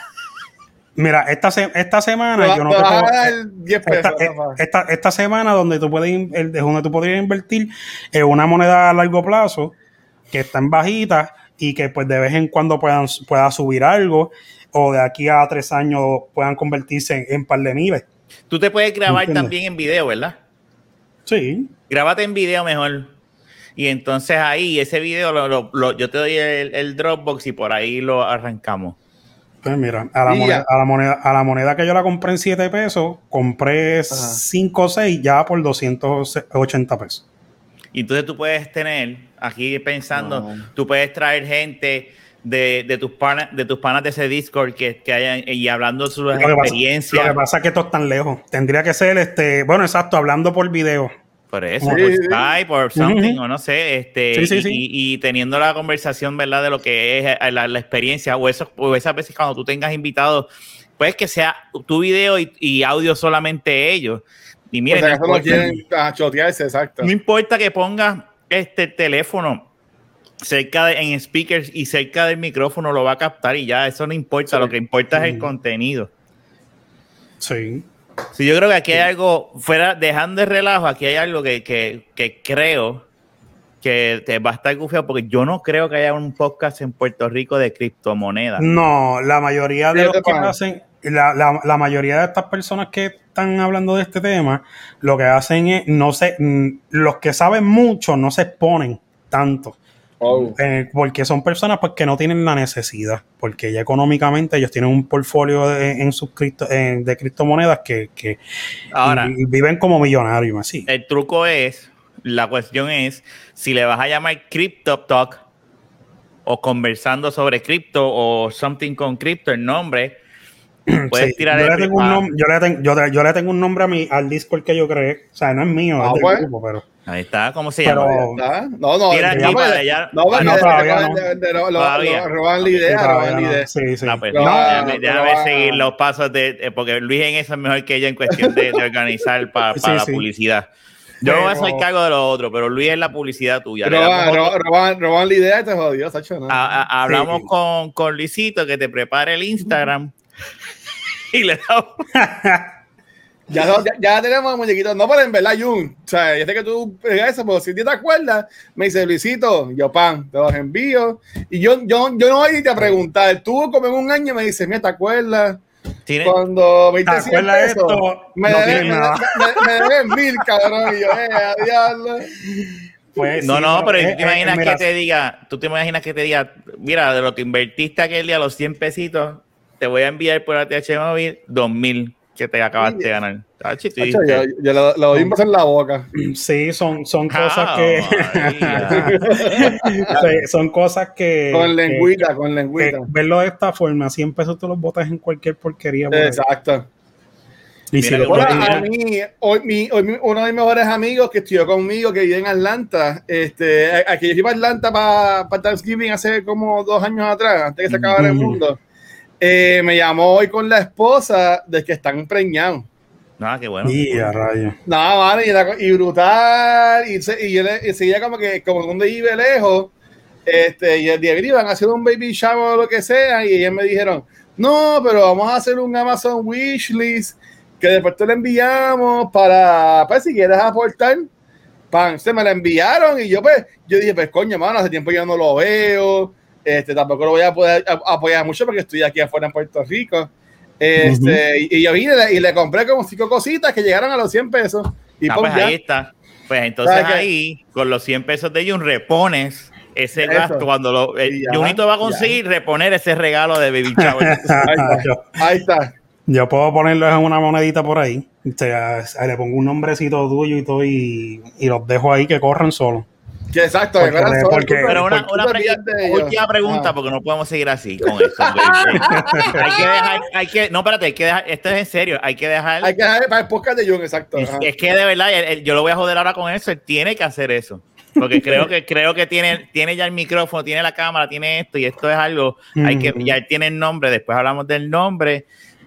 Mira, esta, se- esta semana va- yo no te puedo- dar 10 pesos. esta, eh, esta, esta semana donde tú puedes el- donde tú podrías invertir en una moneda a largo plazo que está en bajita y que pues de vez en cuando puedan pueda subir algo o de aquí a tres años puedan convertirse en, en par de miles. Tú te puedes grabar también en video, ¿verdad? Sí, Grábate en video mejor. Y entonces ahí, ese video, lo, lo- lo- yo te doy el, el Dropbox y por ahí lo arrancamos. pues mira, a la, Y moneda, ya. a, la moneda, a la moneda que yo la compré en 7 pesos, compré 5 o 6 ya por 280 pesos. Y entonces tú puedes tener, aquí pensando, No. tú puedes traer gente de, de tus panas de tus panas de ese Discord que, que hayan y hablando de sus Lo que, pasa, experiencias. lo que pasa es que esto es tan lejos. Tendría que ser, este, bueno, exacto, hablando por video. Por eso, Sí, por sí. Skype, por something, o no sé, este, Sí, sí, y, sí. y- y teniendo la conversación, ¿verdad? De lo que es eh, la, la experiencia, o, eso, o esas veces cuando tú tengas invitados, pues que sea tu video y, y audio solamente ellos. Y miren, si no importa, quieren chotearse, exacto. no importa que pongas este teléfono cerca de, en speakers y cerca del micrófono, lo va a captar y ya, eso no importa, Sí. lo que importa es el contenido. Sí. Sí, yo creo que aquí hay algo, fuera, dejando de relajo, aquí hay algo que, que, que creo que te va a estar gufiado, porque yo no creo que haya un podcast en Puerto Rico de criptomonedas. No, la mayoría de Sí, los que pana. hacen, la, la- la mayoría de estas personas que están hablando de este tema, lo que hacen es, no sé, mm, los que saben mucho no se exponen tanto. Oh. Eh, porque son personas pues, que no tienen la necesidad, porque ya económicamente ellos tienen un portfolio de, en sus cripto- en- de criptomonedas que, que Ahora, y- y viven como millonarios, así. el truco es, la cuestión es, si le vas a llamar Crypto Talk o conversando sobre cripto o something con cripto, el nombre, puedes Sí, tirar yo, el le tengo un ah, nom- yo, le ten- yo, le- yo le tengo un nombre a mi, al Discord que yo creé. O sea, no es mío, Ah, es del pues. grupo, pero. Ahí está, ¿cómo se Pero- llama? ¿Ah? No, no, Tira no, aquí no, para no, allá. no, porque No, todavía no. Todavía. lo- roban la idea, roban la no. idea. Sí, sí. Ah, pues, No, déjame, pero déjame seguir los pasos de, eh, porque Luis en eso es mejor que yo en cuestión de, de organizar para Sí, la sí. publicidad. Yo Pero- no soy cargo de lo otro, pero Luis es la publicidad tuya. Roban, roban, roban, roban la idea y te jodió, Sacho. ¿no? a- a- hablamos Sí. con, con Luisito que te prepare el Instagram y le damos. Ya, ya, ya tenemos muñequitos. No, pero en verdad, Jun. O sea, yo sé que tú eso, pero si te acuerdas, me dice Luisito, yo pan, te los envío. Y yo, yo, yo no voy a ir a preguntar. Tú, como en un año, me dices, mira, ¿te acuerdas? Tiene- Cuando me ¿Te diste 100 acuerdas de pesos, esto? Me No debes me, me- me mil, cabrón. Y yo, eh, a diablo. Pues no, sí, no, pero tú te imaginas que te diga, tú te imaginas que te diga, mira, de lo que invertiste aquel día, los 100 pesitos, te voy a enviar por ATH móvil 2000 que te acabaste de ganar. Tachi, yo, yo le, le doy un beso en la boca. Sí, son, son cosas "Ah, que. María". Sí, son cosas que. Con que- lengüita, con lengüita. verlo de esta forma, 100 pesos tú los botas en cualquier porquería. por ahí. Exacto. Y Mira si que lo Hola, a mí, hoy, mi- hoy mi- uno de mis mejores amigos que estudió conmigo, que vive en Atlanta, este, a- aquí yo fui para Atlanta para Thanksgiving hace como dos años atrás, antes que se acabara el mundo, eh, me llamó hoy con la esposa de que están preñados. No, qué bueno. Y a. No, vale, y, brutal, y, se, y, yo le- y seguía como que, como donde vive lejos, este, y el día que iban a hacer un baby shower o lo que sea, y ellos me dijeron, no, pero vamos a hacer un Amazon wishlist, que después te lo enviamos para, pues si quieres aportar, pan, se me la enviaron, y yo pues, yo dije, pues coño, mano, hace tiempo yo no lo veo, este, tampoco lo voy a poder a- apoyar mucho porque estoy aquí afuera en Puerto Rico. Este, y, y yo vine y le compré como cinco cositas que llegaron a los 100 pesos. Y Ah, pues ya. ahí está. Pues entonces ahí, con los 100 pesos de Jun, repones ese Eso. gasto cuando lo, el ya, Junito va a conseguir reponer ese regalo de Baby Shower. Ahí está. yo, Ahí está. yo puedo ponerlo en una monedita por ahí. O sea, le pongo un nombrecito tuyo y todo y, y los dejo ahí que corran solos. Que exacto. Porque- porque- Pero una, última pregunta, Ajá. porque no podemos seguir así con esto. hay que dejar, hay que, no, espérate, hay que dejar, esto es en serio, hay que dejar, Hay que dejar para el podcast de Jun, exacto. es, que de verdad, él- él- yo lo voy a joder ahora con eso, él tiene que hacer eso. Porque creo que creo que tiene, tiene ya el micrófono, tiene la cámara, tiene esto, y esto es algo, hay que, ya él tiene el nombre, después hablamos del nombre.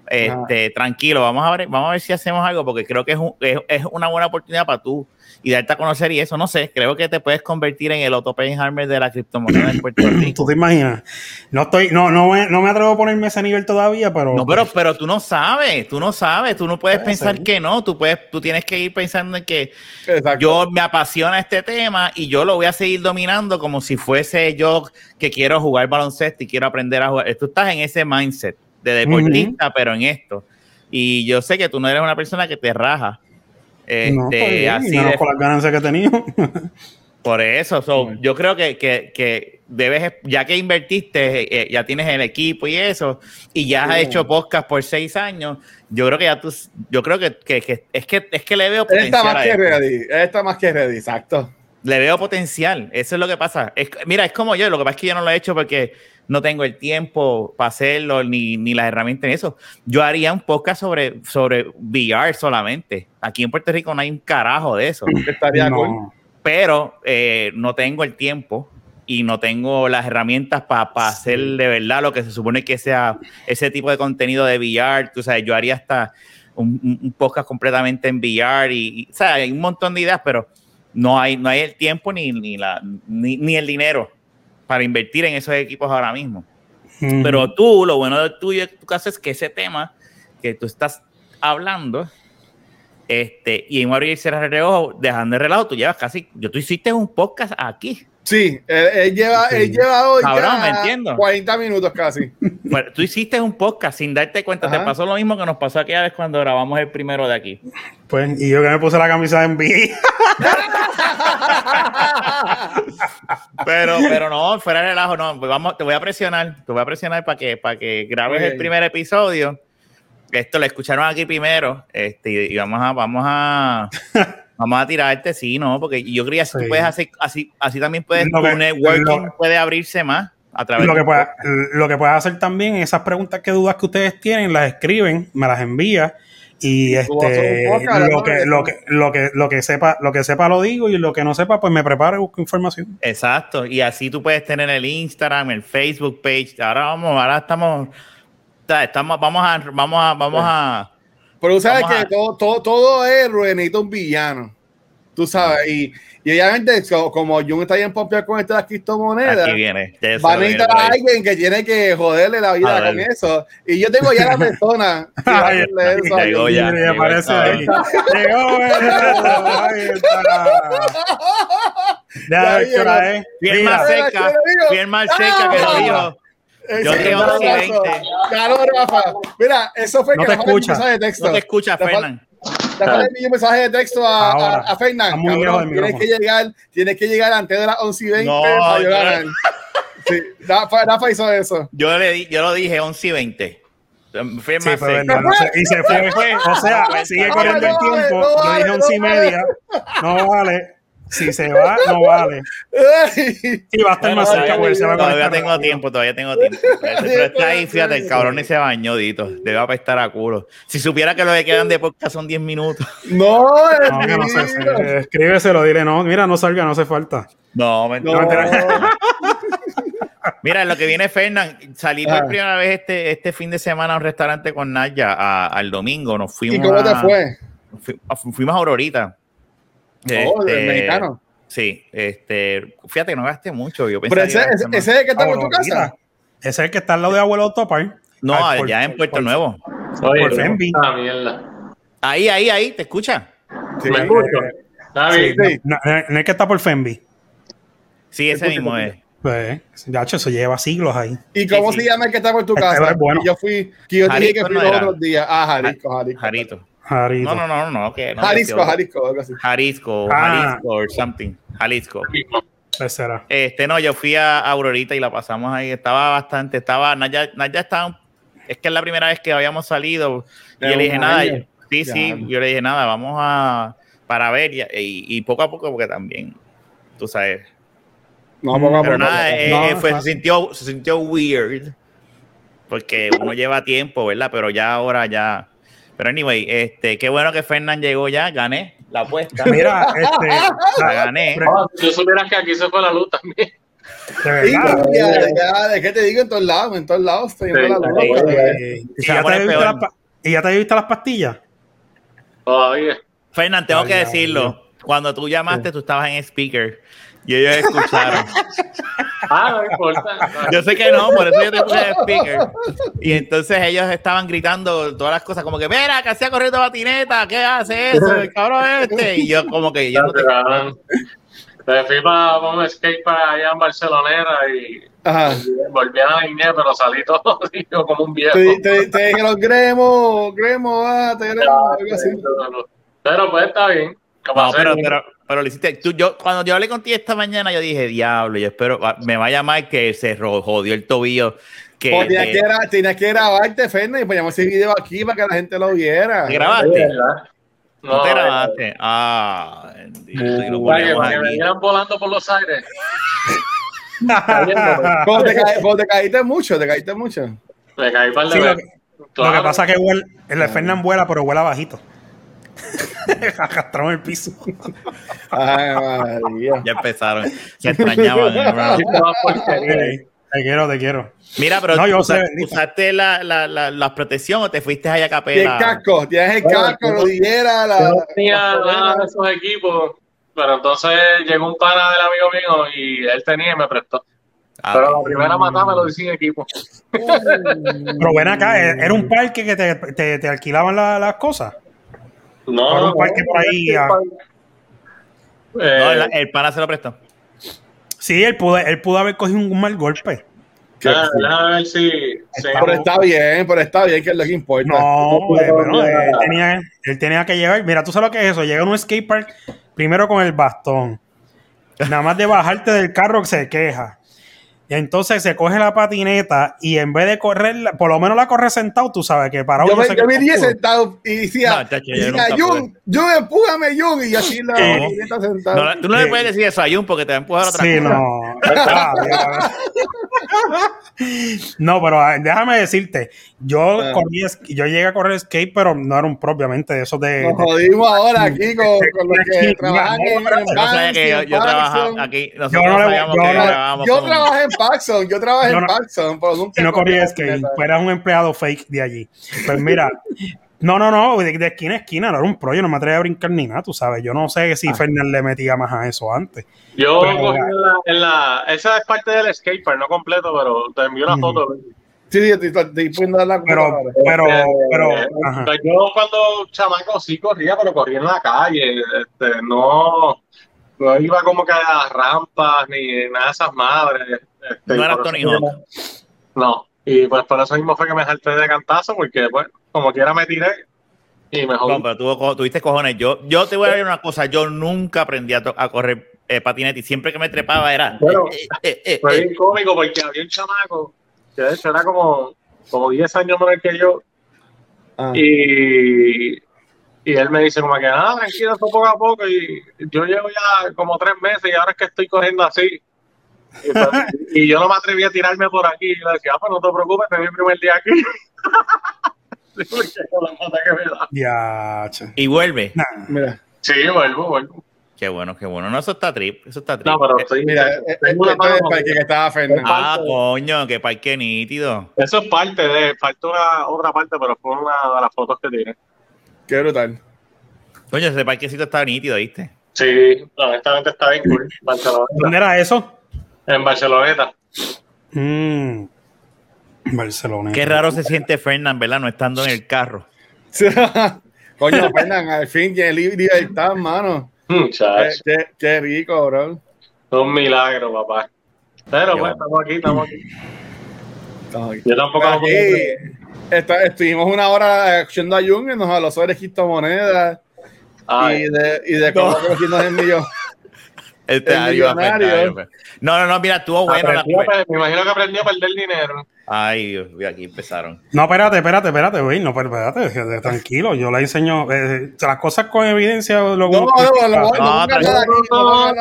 Este, tranquilo, vamos a ver, vamos a ver si hacemos algo, porque creo que es, un- es, es una buena oportunidad para tú y darte a conocer y eso, no sé, creo que te puedes convertir en el Otto Oppenheimer de la criptomoneda en Puerto Rico. ¿Tú te imaginas? No estoy, no, no me, no me atrevo a ponerme a ese nivel todavía, pero. No, pero, pero tú no sabes, tú no sabes, tú no puedes Puede pensar ser. que no, tú puedes, tú tienes que ir pensando en que Exacto. yo me apasiona este tema y yo lo voy a seguir dominando como si fuese yo que quiero jugar baloncesto y quiero aprender a jugar. Tú estás en ese mindset de deportista, pero en esto. Y yo sé que tú no eres una persona que te raja. Este, no, está bien, así de- con las ganancias que he tenido. por eso, so, Bueno. yo creo que, que, que debes, ya que invertiste, eh, ya tienes el equipo y eso, y ya has Sí. hecho podcast por seis años, yo creo que ya tú, yo creo que, que- es que es que le veo Él está potencial. más a que ready. Está más que ready, exacto. Le veo potencial, eso es lo que pasa. Es- mira, es como yo, lo que pasa es que yo no lo he hecho porque no tengo el tiempo para hacerlo, ni, ni las herramientas en eso. Yo haría un podcast sobre, sobre VR solamente. Aquí en Puerto Rico no hay un carajo de eso. Estaría cool. no. pero eh, no tengo el tiempo y no tengo las herramientas para hacer de verdad lo que se supone que sea ese tipo de contenido de VR. Tú sabes, yo haría hasta un, un- un podcast completamente en VR y, y, o sea, hay un montón de ideas, pero no hay, no hay el tiempo ni, ni, la, ni, ni el dinero para invertir en esos equipos ahora mismo. Ujú. Pero tú, lo bueno de tuyo en tu caso es que ese tema que tú estás hablando, este, y en abrir y cerrar el reloj, dejando el relajo, tú llevas casi, yo tú hiciste un podcast aquí. Sí, él, él lleva, Sí. él lleva hoy Cabrón, ya me entiendo. 40 minutos casi. Pero tú hiciste un podcast sin darte cuenta, te Ajá. pasó lo mismo que nos pasó aquella vez cuando grabamos el primero de aquí. Pues, y yo que me puse la camisa de envidia. Pero, pero no, fuera de relajo, no, pues vamos, te voy a presionar, te voy a presionar para que, para que grabes el primer episodio. Esto lo escucharon aquí primero, este, y vamos a, vamos a, vamos a tirarte, sí, no, porque yo creía que tú Sí. puedes hacer, así, así también puedes, Lo tu que- networking lo- puede abrirse más a través lo de que puedes lo que puedes hacer también esas preguntas que dudas que ustedes tienen las escriben me las envía y este lo que lo que lo que lo que sepa lo que sepa lo digo y lo que no sepa pues me preparo y busco información Exacto, y así tú puedes tener el Instagram, el Facebook page. Ahora vamos, ahora estamos, estamos, vamos a, vamos a, vamos a. Pero tú sabes que a- todo, todo, todo héroe necesita un villano. Tú sabes, y, y obviamente, co- como Jun está bien pompeado con esto de las criptomonedas, Aquí viene. ya eso va a necesitar a alguien que tiene que joderle la vida con eso. Y yo tengo ya la persona que va a eso Llegó ya. Mira, llegó aparece ahí. Llegó, eh. Bien más Mira, cerca, ¿qué le digo? bien más cerca que lo dijo. Yo tengo es un 11 y abrazo. 20. Claro, Rafa. Mira, eso fue No que te escucha. mensaje de texto. No te fal- Fernán. Ya le envié un mensaje de texto a, Ahora. a, a Fernan. Está muy lejos Cabrón, del tienes que llegar, tienes que llegar antes de las 11 y 20 No, para. Sí, Rafa, Rafa hizo eso. Yo, le di, yo lo dije 11 y 20. Fui Sí, más pero seco. no, no sé, y se fue. O sea, sigue corriendo el No vale, tiempo. Yo dije once y no vale. media. No vale. Si se va, no vale. Sí, va a estar más cerca porque se va a Todavía tengo tiempo, todavía tengo tiempo. Pero está ahí, fíjate, el cabrón ni se bañó, Dito. Debe apestar a culo. Si supiera que lo que quedan de podcast son 10 minutos. No, No, que no sé, escríbeselo, dile, no, mira, no salga, no hace falta. No, mentira. No. Mira, lo que viene Fernán, salí por Ah. primera vez este, este fin de semana a un restaurante con Naya a- al domingo. Nos fuimos ¿Y cómo te fue? fu- a- fuimos a Aurorita. Oh, del Este, mexicano. Sí, este, fíjate que no gasté mucho. Yo Pero ese, es el que está por tu casa. Ese es el que está al lado de Abuelo Topar. No, Ay, por- allá en Puerto por- Nuevo. Oye, Por Fembi. mierda. Ahí, ahí, ahí, ¿te escucha? Sí. ¿Me escucho? Está Sí, bien. Sí. no, no, no es que está por Fembi. Sí, ese Escucha, mismo es. Pues, de hecho, eso lleva siglos ahí. ¿Y cómo Sí, se sí. llama el que está por tu Este casa? es bueno. Que yo fui, que yo te dije que fui no los otros días. Ah, Jalisco. Jarito. Jarito. No, no, no, no, que no. Jalisco, Jalisco, algo así. Jalisco, Ah. Jalisco, or something. Jalisco. Será. Este, no, yo fui a Aurorita y la pasamos ahí. Estaba bastante, estaba, Naya, Naya estaba, es que es la primera vez que habíamos salido. Y yo le dije nada. Sí, Ya. sí, yo le dije nada, vamos a, para ver y, y- y poco a poco, porque también, tú sabes. No, poco a Pero poco. nada, eh, No, eh, fue- no. se, sintió, se sintió weird. Porque uno lleva tiempo, ¿verdad? Pero ya ahora ya. Pero anyway, este, qué bueno que Fernán llegó ya, gané la apuesta. Mira, este, la gané. Ah, si tú supieras que aquí se fue la luz también. de Sí, verdad. ya, ya, es que te digo en todos lados, en todos lados. Estoy Sí, en la sí, luz, sí. Eh, ¿Y ya te había visto las pa- ¿Y ya te había visto las pastillas? Todavía. Fernán, tengo Ay, que decirlo. Cuando tú llamaste, tú estabas en speaker. Y ellos escucharon. Ah, no importa. Yo sé que no, por eso yo te puse en speaker. Y entonces ellos estaban gritando todas las cosas, como que, mira, que hacía corriendo patineta, ¿qué hace eso? El cabrón este. Y yo, como que yo no te. Te fui para un skate para allá en Barcelonera y Ajá. volví a la niñez, pero salí todo tío, como un viejo. Te, te, te dijeron, Gremo, Gremo, ah, te Gremo, algo así. Pero pues está bien. No, pero, pero, pero lo hiciste. Tú, yo, cuando yo hablé contigo esta mañana, yo dije, diablo, yo espero, ah, me va a llamar que se jodió el tobillo. Que, Pues tenías que- que, gra- tenías que grabarte, Fernan, y poníamos ese video aquí para que la gente lo viera. ¿Te grabaste? ¿No te grabaste? Ah, bendito, que, me aquí. vieran volando por los aires. Cuando te, ca- te caíste mucho, te caíste mucho. Me caí para el Sí, de lo que- Lo que pasa es que vuela- el Fernan vuela, pero vuela bajito. Arrastramos el piso. Ay, María. Ya empezaron. Se extrañaban. te quiero, te quiero. Mira, pero No, yo usa- sé, bendito. ¿usaste la, la, la, la protección o te fuiste allá a Tienes capela? casco, tienes el casco, yo- rodillera, Yo no la. tenía nada de esos equipos, pero entonces llegó un pana del amigo mío y él tenía y me prestó. Ah, Pero la primera matada me lo hice sin equipo. Pero ven acá, ¿e- ¿era un parque que te, te, te alquilaban la- las cosas? No, Por un no, parque por ahí, ah. Eh, no, el, el pana se lo prestó. Sí, él pudo, él pudo haber cogido un mal golpe. déjame ver si. Pero está bien, pero está bien, que es lo que importa. No, eh, él, tenía, él tenía que llegar. Mira, tú sabes lo que es eso. Llega a un skate park primero con el bastón. Nada más de bajarte del carro se queja. Y entonces se coge la patineta y en vez de correr, por lo menos la corre sentado, tú sabes que para Yo uno me, se yo me sentado y decía, No, chacho, yo decía Jun, Jun, empújame, Jun, y así la No. patineta sentado. No, tú no le Sí. puedes decir eso a Jun porque te va a empujar otra Sí, cosa. no. No, pero ah, déjame decirte, yo Ah. corrí, yo llegué a correr skate, pero no era un propiamente de esos de, Nos de- jodimos ahora aquí con, con los que trabajan no, en, pero no que yo, yo trabajaba aquí. Yo no yo que no- Yo con- trabajé en Paxson, yo trabajé Yo en no- Paxson, pero nunca y no corrí skate, pues eras un empleado fake de allí. Pues mira, no, no, no, de, de esquina a esquina, no era un pro, yo no me atrevía a brincar ni nada, tú sabes. Yo no sé Ah. si Fernández le metía más a eso antes. Yo Pero- cogí en la, en la- Esa es parte del skatepark, no completo, pero te envío una foto. Sí, sí, estoy, estoy poniendo la Pero, pero, Eh, pero, eh, ajá. yo cuando chamaco sí corría, pero corría en la calle. Este, no, no iba como que a las rampas ni nada de esas madres. Este, No por Tony Hawk. No, y pues por eso mismo fue que me salté de cantazo, porque pues como quiera me tiré. Y me No, jodí. pero tuvo co- tuviste cojones. Yo, yo te voy a decir una cosa. Yo nunca aprendí a, to- a correr eh, patinete y siempre que me trepaba era. Bueno, eh, eh, eh, Fue eh. bien cómico porque había un chamaco que de hecho era como, como 10 años menor que yo. Ah. Y, y él me dice como que, ah, tranquilo, esto poco a poco. Y yo llevo ya como tres meses y ahora es que estoy corriendo así. Y, y yo no me atreví a tirarme por aquí. Y le decía, ah, pues no te preocupes, es mi primer día aquí. Porque con la pata que me da. Ya. Y vuelve. Nah. Mira, Sí, vuelvo, vuelvo. Qué bueno, qué bueno. No, eso está trip. Eso está trip. No, pero estoy, mira, eh, tengo una esto es mano para que estaba Fernando. ah, coño, qué parque nítido. Eso es parte de, falta una otra parte, pero fue una de las fotos que tiene. Qué brutal. Coño, ese parquecito está nítido, ¿viste? Sí, honestamente está bien cool. ¿Dónde era eso? En Barceloneta. Mm. Barcelona. Qué raro se siente Fernán, ¿verdad? No estando en el carro. Coño, Fernando, al fin, que libertad, mano. Qué, qué, qué rico, bro. un milagro, papá. Pero Qué pues, bueno. estamos aquí, estamos aquí. Estamos aquí. Yo tampoco lo Aquí, esta- estuvimos una hora escuchando a Jung y nos habló sobre criptomonedas y de, y de cómo que nos envió. Este El millonario. Fernan. No, no, no, mira, estuvo bueno. la me imagino que aprendió a perder dinero. Ay, Dios mío, aquí empezaron. No, espérate, espérate, espérate, güey. No, pero espérate, tranquilo. Yo le enseño eh, las cosas con evidencia. Lo No, no, no, no, no, No,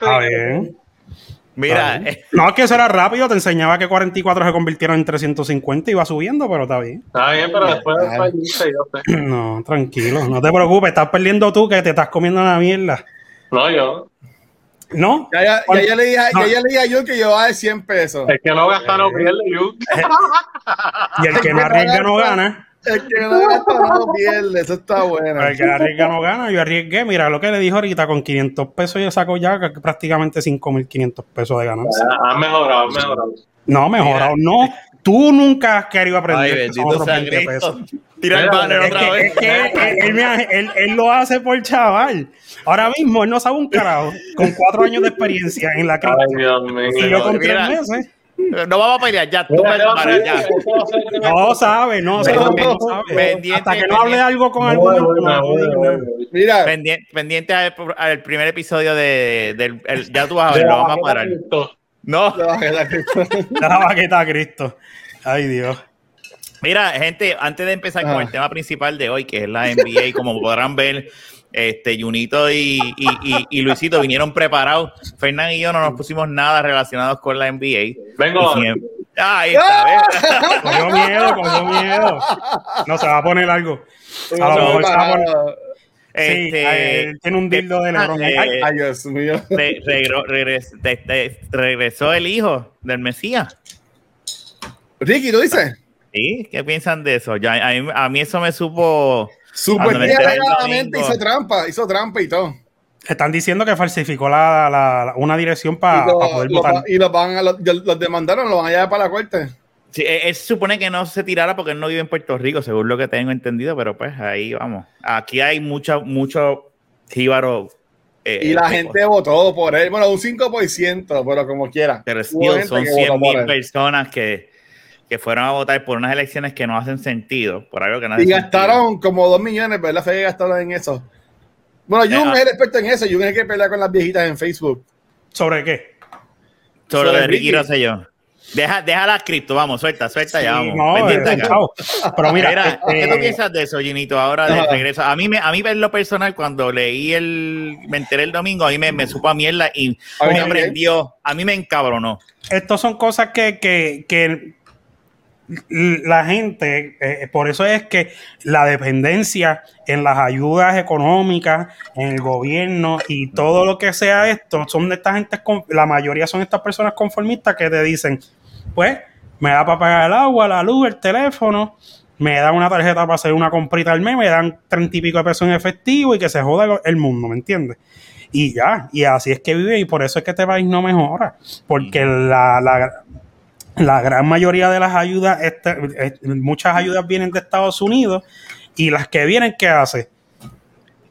no. Mira, eh, No, es que eso era rápido. Te enseñaba que 44 se convirtieron en 350 y iba subiendo, pero está bien. Está bien, pero después falliste, yo sé. No, tranquilo. No te preocupes. Estás perdiendo tú que te estás comiendo una mierda. No, yo. ¿No? Ya, ya, ya, ya le dije, No. ya, ya le dije a Jung que yo iba a dar 100 pesos. El que no gasta no pierde, yo. Y el que no arriesga no gana. El que no gasta no pierde, eso está bueno. El que arriesga no gana. Yo arriesgué. Mira lo que le dijo ahorita. Con 500 pesos yo saco ya prácticamente 5.500 pesos de ganancia. Has mejorado, has mejorado. No, mejorado. No. Tú nunca has querido aprender. ay, bendito otros sea 20 Cristo. pesos. Tira el banner otra que, vez. es que él, él él- él lo hace por chaval. Ahora mismo él no sabe un carajo. Con cuatro años de experiencia en la cripto. Ay, Dios mío. Y yo con tres meses. No vamos a pelear, ya. Tú me-. No sabe, no sabe. No Hasta que no hable algo con No, argumento. no, no no, digo no, nada. no. Mira, Pendiente, pendiente al, al primer episodio de, del. el- ya tú vas a ver, lo vamos a parar. No, la baqueta a Cristo. Ay, Dios. mira, gente, antes de empezar con Ah. el tema principal de hoy, que es la NBA, como podrán ver, este Junito y, y, y- y Luisito vinieron preparados. Fernán y yo no nos pusimos nada relacionados con la NBA. Vengo. Ahí está, ¿ves? Cogió miedo, cogió miedo. No, se va a poner algo. A lo mejor se va a poner. Este, tiene un dildo de Lebron. eh, Ay, Ay, Dios mío. re- regro- regres- de- de- regresó el hijo del Mesías. Ricky, ¿tú dices? ¿Sí? ¿Qué piensan de eso? Ya, a, mí, a mí eso me supo. Domingo. hizo trampa, hizo trampa y todo. Están diciendo que falsificó la, la- la- una dirección para lo- poder lo- votar. y los, van a, los, los demandaron, los van a llevar para la corte. Sí, él, él se supone que no se tirara porque él no vive en Puerto Rico, según lo que tengo entendido, pero pues ahí vamos. Aquí hay mucho, mucho jíbaro. eh, Y la gente votó por él. Bueno, un 5%, pero como quiera. Pero still, son que votó 100 por mil personas que, que fueron a votar por unas elecciones que no hacen sentido, por algo que no Y sentido. gastaron como 2 millones, ¿verdad? Fue que gastaron en eso. Bueno, Jun Eh, es el experto en eso. Jun es el que pelea con las viejitas en Facebook. ¿Sobre qué? Sobre lo sobre de Ricky Ricky. Rosselló. Deja, deja la cripto, vamos, suelta, suelta, ya vamos. no, eh, acá. Pero mira, Mira, este, ¿qué tú piensas de eso, Ginito? Ahora de regreso. A mí, me, a mí en lo personal, cuando leí el, me enteré el domingo, a mí me, me supo a mierda y A me también. prendió, a mí me encabronó. Estas son cosas que, que, que la gente, eh, por eso es que la dependencia en las ayudas económicas, en el gobierno y todo lo que sea esto, son de esta gente, con- la mayoría son estas personas conformistas que te dicen, pues, me da para pagar el agua, la luz, el teléfono, me dan una tarjeta para hacer una comprita al mes, me dan treinta y pico de pesos en efectivo y que se joda el- mundo, ¿me entiendes? Y ya, y así es que vive y por eso es que este país no mejora, porque la, la, la gran mayoría de las ayudas, este, eh, muchas ayudas vienen de Estados Unidos y las que vienen, ¿qué hace?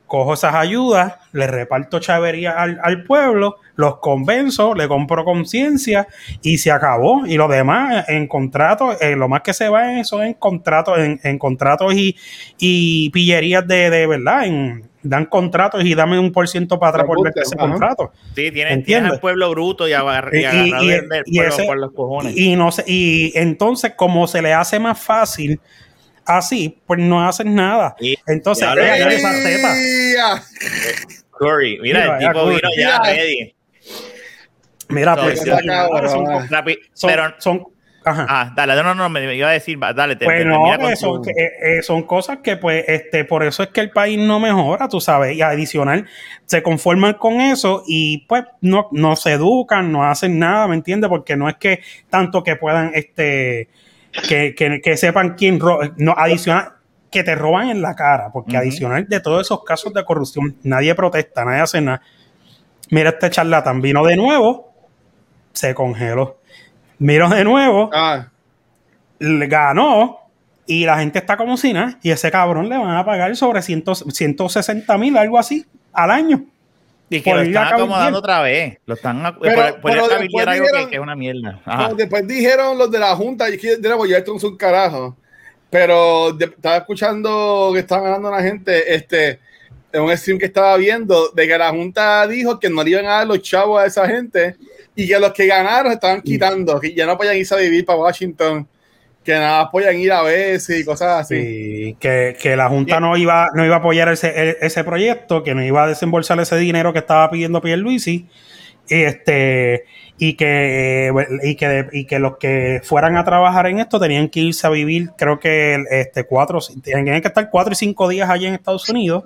cojo esas ayudas, le reparto chavería al, al pueblo, los convenzo, le compro conciencia y se acabó. Y lo demás en contratos, eh, lo más que se va en eso en contratos, en, en contratos y, y pillerías de, de verdad, en, dan contratos y dame un por ciento para atrás por ver ese ajá. contrato. Sí, tienes al pueblo bruto y, agar- y Y- agarrado y- ese- por los cojones. Y no sé, y entonces, como se le hace más fácil así, pues no hacen nada. Y- Entonces, Ya lo- eh, ya- esa teta. ¡Ea! Curry, mira, Mira, el tipo vino ya ready. Mira, So, pues, son, pero, son- ajá. ah, dale, no, no, no, me, iba a decir, dale, te, Pues no, pues son, eh, eh, son cosas que, pues, este, por eso es que el país no mejora, tú sabes, y adicional, se conforman con eso y, pues, no, no se educan, no hacen nada, ¿me entiendes? Porque no es que tanto que puedan, este, que, que, que sepan quién roba, no, adicional, que te roban en la cara, porque adicional de todos esos casos de corrupción, nadie protesta, nadie hace nada. Mira este charlatán, vino de nuevo, se congeló. Miro de nuevo, Ah, le ganó y la gente está como si nada. Y ese cabrón le van a pagar sobre 100 160 mil, algo así, al año. Y que lo están acomodando otra vez. Lo están Pero- por, pero después cabildear algo que, dijeron- que es una mierda. Ajá. después dijeron los de la Junta, y que ya esto es un carajo, pero de- estaba escuchando que estaban hablando la gente, este, en un stream que estaba viendo, de que la Junta dijo que no le iban a dar los chavos a esa gente y que los que ganaron estaban quitando, que ya no podían irse a vivir para Washington, que nada podían ir a veces y cosas así. Sí, que, que la Junta no iba, no iba a apoyar ese, e- ese proyecto, que no iba a desembolsar ese dinero que estaba pidiendo Pierluisi. Y este y que y que y que los que fueran a trabajar en esto tenían que irse a vivir creo que este cuatro tenían que estar cuatro y cinco días allí en Estados Unidos.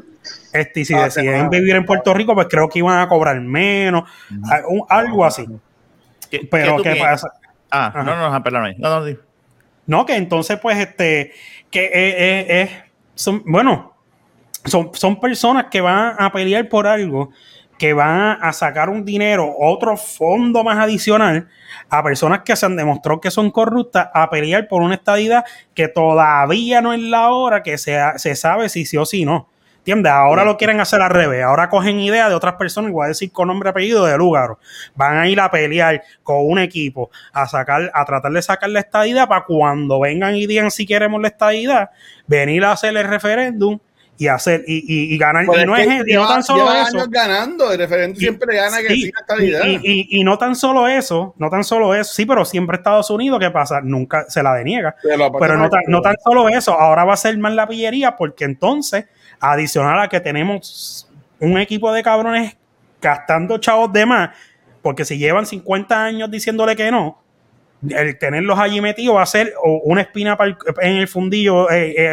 Este y si Ah, deciden vivir en Puerto Rico pues creo que iban a cobrar menos un- algo así. ¿Qué- pero qué pasa Ah, Ajá. no, no, no, perdóname. No, no, sí. no, que entonces, pues, este, que eh, eh, eh, son, bueno, son, son personas que van a pelear por algo, que van a sacar un dinero, otro fondo más adicional a personas que se han demostrado que son corruptas, a pelear por una estadidad que todavía no es la hora que se, se sabe si sí o si no. ¿Entiendes? Ahora lo quieren hacer al revés. Ahora cogen ideas de otras personas, igual a decir con nombre y apellido de lugar. Van a ir a pelear con un equipo a sacar, a tratar de sacar la estadidad para cuando vengan y digan si queremos la estadidad, venir a hacer el referéndum y hacer y, y- y ganar. Pues y no es y no tan solo lleva eso. años ganando, el referente siempre gana que Sí, y no tan solo eso, no tan solo eso, sí, pero siempre Estados Unidos, ¿qué pasa? Nunca se la deniega. Pero no tan, no tan solo eso, ahora va a ser más la pillería porque entonces, adicional a que tenemos un equipo de cabrones gastando chavos de más, porque si llevan 50 años diciéndole que no, el tenerlos allí metidos va a ser o una espina pa'l- en el fundillo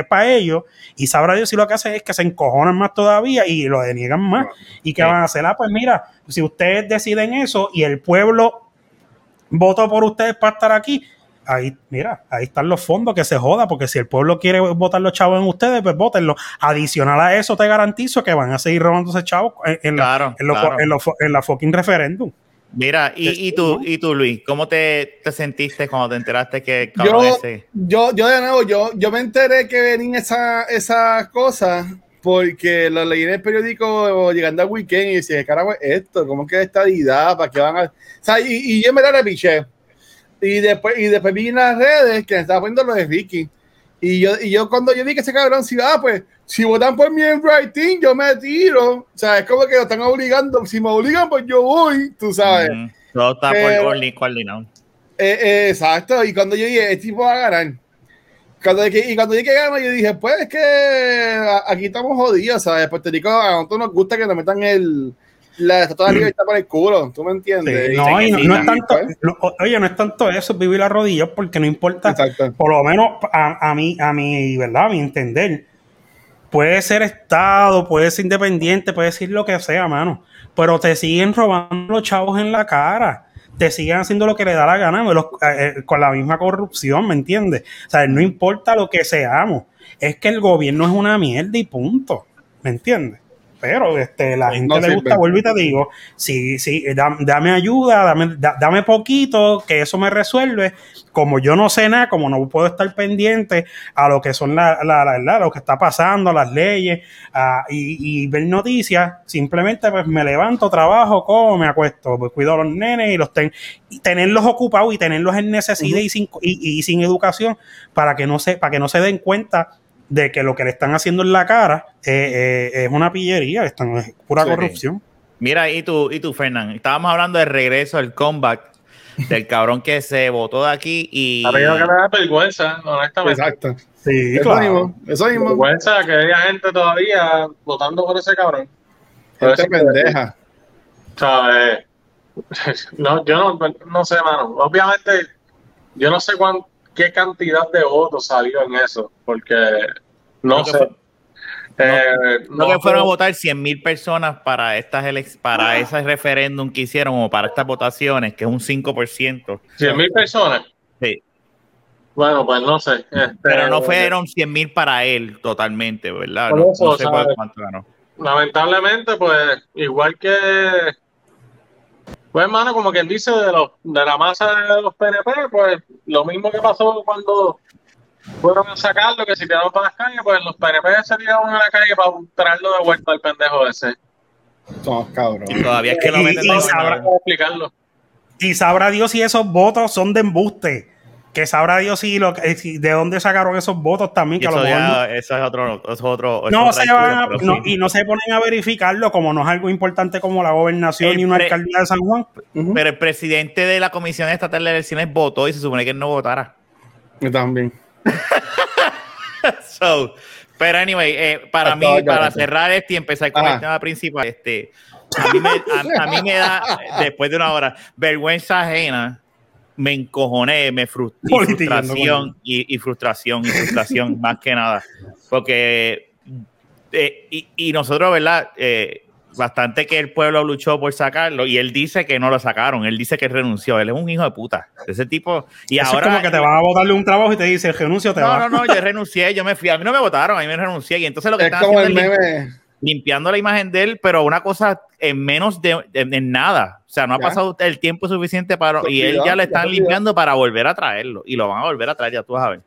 para ellos y sabrá Dios si lo que hacen es que se encojonan más todavía y lo deniegan más. ¿Y qué Sí. van a hacer? Ah, pues mira, si ustedes deciden eso y el pueblo votó por ustedes para estar aquí, ahí, mira, ahí están los fondos que se joda, porque si el pueblo quiere votar los chavos en ustedes, pues votenlo. Adicional a eso, te garantizo que van a seguir robándose chavos en, en la, en, lo- claro. en lo- en la fucking referéndum. Mira, y, y tú, y tú, Luis, ¿cómo te, te sentiste cuando te enteraste que cabrón yo, ese? yo, yo de nuevo, yo, yo me enteré que venían esas esa cosas porque lo leí en el periódico llegando al weekend y decía, carajo, esto, ¿cómo que esta idea? ¿Para qué van a...? O sea, y, y yo me la piché. Y después, y después vi en las redes que me estaba poniendo lo de Ricky. Y yo, y yo cuando yo vi que ese cabrón, si ah, pues, si votan por mí en writing, yo me tiro. O sea, es como que lo están obligando. Si me obligan, pues yo voy, tú sabes. Ujú. Todo está Pero- por ordi- coordinado. Eh, eh, exacto, y cuando yo dije, este tipo va a ganar. Cuando, y cuando dije que gana, yo dije, pues es que aquí estamos jodidos, ¿sabes? Puerto Rico, a nosotros nos gusta que nos metan el, la estatua de la libertad por el culo, ¿tú me entiendes? Sí, no, y no, es tanto, pues. no, oye, no es tanto eso, es vivir la rodilla, porque no importa, Exacto. por lo menos a, a mí, a mi, ¿verdad? A mi entender, puede ser Estado, puede ser independiente, puede decir lo que sea, mano, pero te siguen robando los chavos en la cara, te siguen haciendo lo que le da la gana, los- eh, eh, con la misma corrupción, ¿me entiendes? O sea, no importa lo que seamos, es que el gobierno es una mierda y punto, ¿me entiendes? Pero este, la gente No le gusta, vuelvo y te digo, sí, sí, da- dame ayuda, dame, da- dame poquito, que eso me resuelve. Como yo no sé nada, como no puedo estar pendiente a lo que son la, la- la- la- lo que está pasando, las leyes, ah, y, y ver noticias, simplemente pues me levanto, trabajo, como, me acuesto, pues, cuido a los nenes y los ten, y tenerlos ocupados y tenerlos en necesidad y, sin, y, y sin educación para que no se, para que no se den cuenta de que lo que le están haciendo en la cara eh, eh, es una pillería, están, es pura Sí. corrupción. Mira, y tú, y tú, Fernán, estábamos hablando del regreso, del comeback del cabrón que se votó de aquí y. A mí lo que me da vergüenza, honestamente. Exacto. Sí, Eso claro. mismo. Eso mismo. Vergüenza que haya gente todavía votando por ese cabrón. Gente pendeja. ¿Sabes? No, yo no, no sé, mano. Obviamente, yo no sé cuán, qué cantidad de votos salió en eso, porque no sé. fue- Eh, no que fueron a votar 100 mil personas para estas para ese referéndum que hicieron o para estas votaciones, que es un 5%. 100 mil personas. Sí. Bueno, pues no sé. Este, Pero no fueron 100 mil para él totalmente, ¿verdad? Eso, no sé cuál- cuánto ganó. lamentablemente, pues, igual que. Pues, hermano, como quien dice, de, los, de la masa de los PNP, pues, lo mismo que pasó cuando fueron a sacarlo, que se tiraron para las calles, pues los PNP se tiraron a la calle para traerlo de vuelta al pendejo ese. Somos cabrones. Y todavía es que lo Y- meten y de sabrá-. Y sabrá Dios si esos votos son de embuste. Que sabrá Dios si, lo, de dónde sacaron esos votos también. Que a lo Eso, mejor ya, eso es otro. Eso es otro eso no es se van a- pero no- sí. y no se ponen a verificarlo como no es algo importante como la gobernación ni una pre- alcaldía de San Juan. Pero el presidente de la Comisión Estatal de Elecciones votó y se supone que él no votara. Yo también. So, pero anyway, eh, para mí, Estaba ya, para cerrar este y empezar con Ajá. el tema principal, este, a mí, me, a, a mí me da, después de una hora, vergüenza ajena, me encojoné, me frus- y Politiqueando frustración y, y frustración y frustración más que nada, porque eh, y, y nosotros, ¿verdad? Eh, bastante que el pueblo luchó por sacarlo y él dice que no lo sacaron, él dice que renunció, él es un hijo de puta, ese tipo y Eso ahora es como que te van a botarle un trabajo y te dice renuncio, te no, va. no, no, yo renuncié, yo me fui. A mí no me votaron, a mí me renuncié. Y entonces lo que Es están como haciendo el meme. Limpiando la imagen de él, pero una cosa en menos de en, en nada. O sea, no ha Ya. pasado el tiempo suficiente para. Y él olvidó, ya le ya están olvidó. limpiando para volver a traerlo. Y lo van a volver a traer, ya tú vas a ver.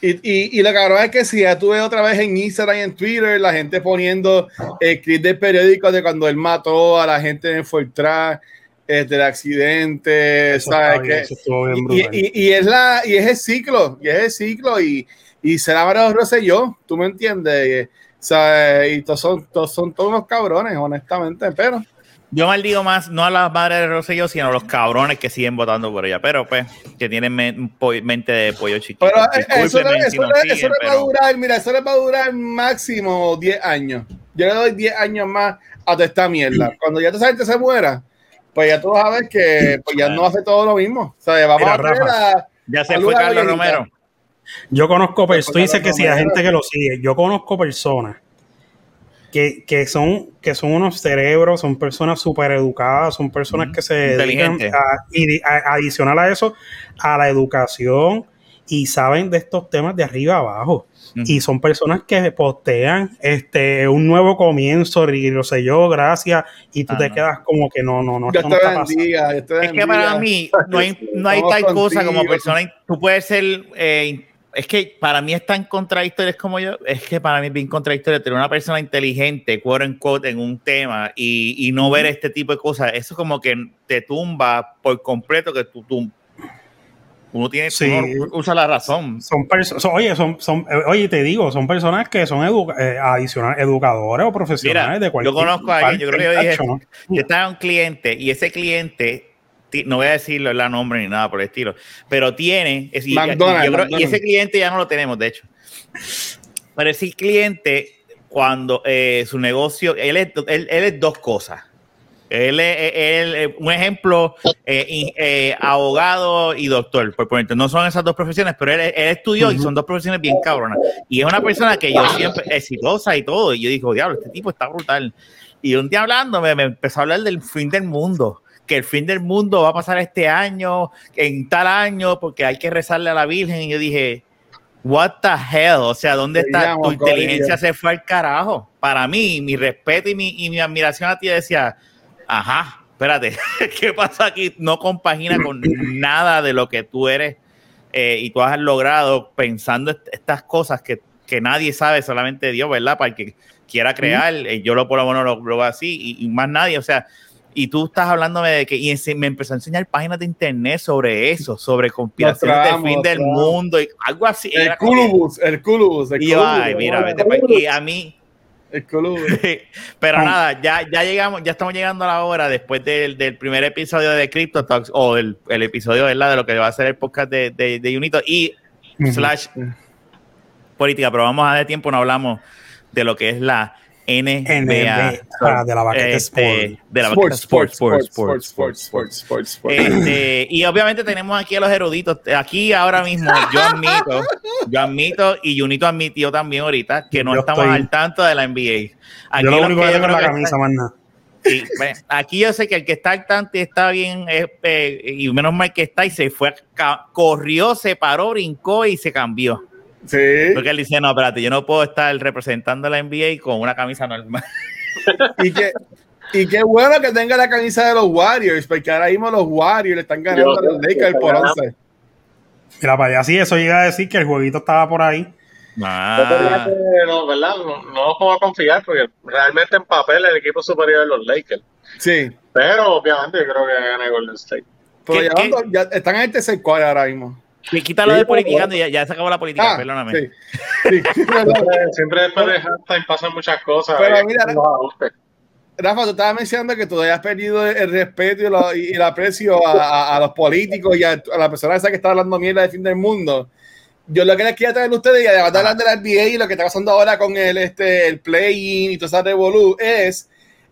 Y, y, y lo cabrón es que si ya tuve otra vez en Instagram y en Twitter, la gente poniendo el clip del periódico de cuando él mató a la gente en Fortran, eh, del accidente, Eso ¿sabes? y, y- y es la, y es el ciclo, y es el ciclo, y, y será María Rosselló, tú me entiendes, y, ¿sabes? y todos son, todos son todos unos cabrones, honestamente, pero Yo maldigo más, no a las madres de Rosselló, sino a los cabrones que siguen votando por ella. Pero pues, que tienen mente de pollo chiquito. pero eso, le- si eso, nos le- siguen, eso le va a durar, mira, eso le va a durar máximo 10 años. Yo le doy 10 años más a toda esta mierda. Cuando ya toda esa gente se muera, pues ya tú ver que pues ya no hace todo lo mismo. O sea, vamos Mira, a Rafa. a, Ya se fue Carlos. Romero. Yo conozco personas, tú dices que si hay números- gente que lo sigue, yo conozco personas que, que son, que son unos cerebros, son personas súper educadas, son personas que se dedican Inteligentes. a, y a- adicional a eso, a la educación y saben de estos temas de arriba abajo. Y son personas que postean este un nuevo comienzo, y lo sé yo, gracias, y tú Ah, te no. quedas como que no, no, no, esto te no está bendiga, Es que para mí no hay, no hay Estamos tal cosa como persona. Tú puedes ser. eh, es que para mí es tan contradictorio, es como yo. Es que para mí es bien contradictorio tener una persona inteligente, quote unquote, en un tema y, y no ver este tipo de cosas. Eso como que te tumba por completo que tú. tú- uno tiene. Sí. uno usa la razón. Son personas, oye, son, son, eh, oye, te digo, son personas que son educa eh, adicional, educadores o profesionales Mira, de cualquier yo conozco a alguien, yo creo que yo dije. Yo estaba un cliente y ese cliente, no voy a decirlo el nombre ni nada por el estilo, pero tiene, es- y, y creo- ese cliente ya no lo tenemos, de hecho. Pero ese cliente, cuando eh, su negocio, él es, él, él es dos cosas. Él es, él- él- un ejemplo, eh, eh, abogado y doctor, por ponerte. No son esas dos profesiones, pero él, él estudió y son dos profesiones bien cabronas. Y es una persona que yo siempre, exitosa y todo. Y yo digo, diablo, este tipo está brutal. Y un día hablando, me, me empezó a hablar del fin del mundo. Que el fin del mundo va a pasar este año, en tal año, porque hay que rezarle a la Virgen. Y yo dije, what the hell, o sea, ¿dónde está tu inteligencia? Se fue al carajo. Para mí, mi respeto y mi, y mi admiración a ti decía, ajá, espérate, ¿qué pasa aquí? No compagina con nada de lo que tú eres eh, y tú has logrado pensando est- estas cosas que, que nadie sabe, solamente Dios, ¿verdad? Para el que quiera crear, eh, yo lo por lo menos lo, lo veo así y, y más nadie, o sea, y tú estás hablándome de que y me empezó a enseñar páginas de internet sobre eso, sobre conspiraciones del tramos, fin los del tramos. mundo y algo así. El culubus, el culubus, el y yo, culubus, ay, mira, vete pa' culubus, aquí. a mí, El culubus. pero nada, ya, ya llegamos, ya estamos llegando a la hora después del, del primer episodio de Crypto Talks o el, el episodio ¿verdad? de lo que va a ser el podcast de, de, de Unito y slash política, pero vamos a dar tiempo, no hablamos de lo que es la NBA, ah, de la baqueta Este, Sport. de la baqueta Sport, Sport, Sport, sports, sports, sports, sports. Este, y obviamente tenemos aquí a los eruditos. Aquí ahora mismo yo admito, yo admito y Junito admitió también ahorita que no Yo estamos estoy- al tanto de la NBA. Aquí yo lo único que tengo es la que camisa, más nada. sí, aquí yo sé que el que está al tanto y está bien, eh, y menos mal que está y se fue, corrió, se paró, brincó y se cambió. Sí. Porque él dice, no, espérate, yo no puedo estar representando a la NBA con una camisa normal. Y que, y qué bueno que tenga la camisa de los Warriors, porque ahora mismo los Warriors le están ganando Yo- a los Lakers por 11. Mira, para allá sí, eso llega a decir que el jueguito estaba por ahí. Ah, No, ¿verdad? No, no nos puedo confiar porque realmente en papel el equipo superior de los Lakers. Sí. Pero obviamente yo creo que gana Golden State. Pero ¿Qué- ya, qué? ya están en el tercer cuadro ahora mismo. Y quítalo de politicando y ya, ya se acabó la política, Ah, perdóname. sí. Sí, perdón. Siempre, después de halftime pasan muchas cosas. Pero mira. Rafa, tú estabas mencionando que tú hayas perdido el respeto y, lo- y el aprecio a, a- a los políticos y a, a la persona esa que está hablando mierda del fin del mundo. Yo lo que les quería traer a ustedes, y además de hablar de la NBA y lo que está pasando ahora con el, este, el play-in y toda esa revolú, es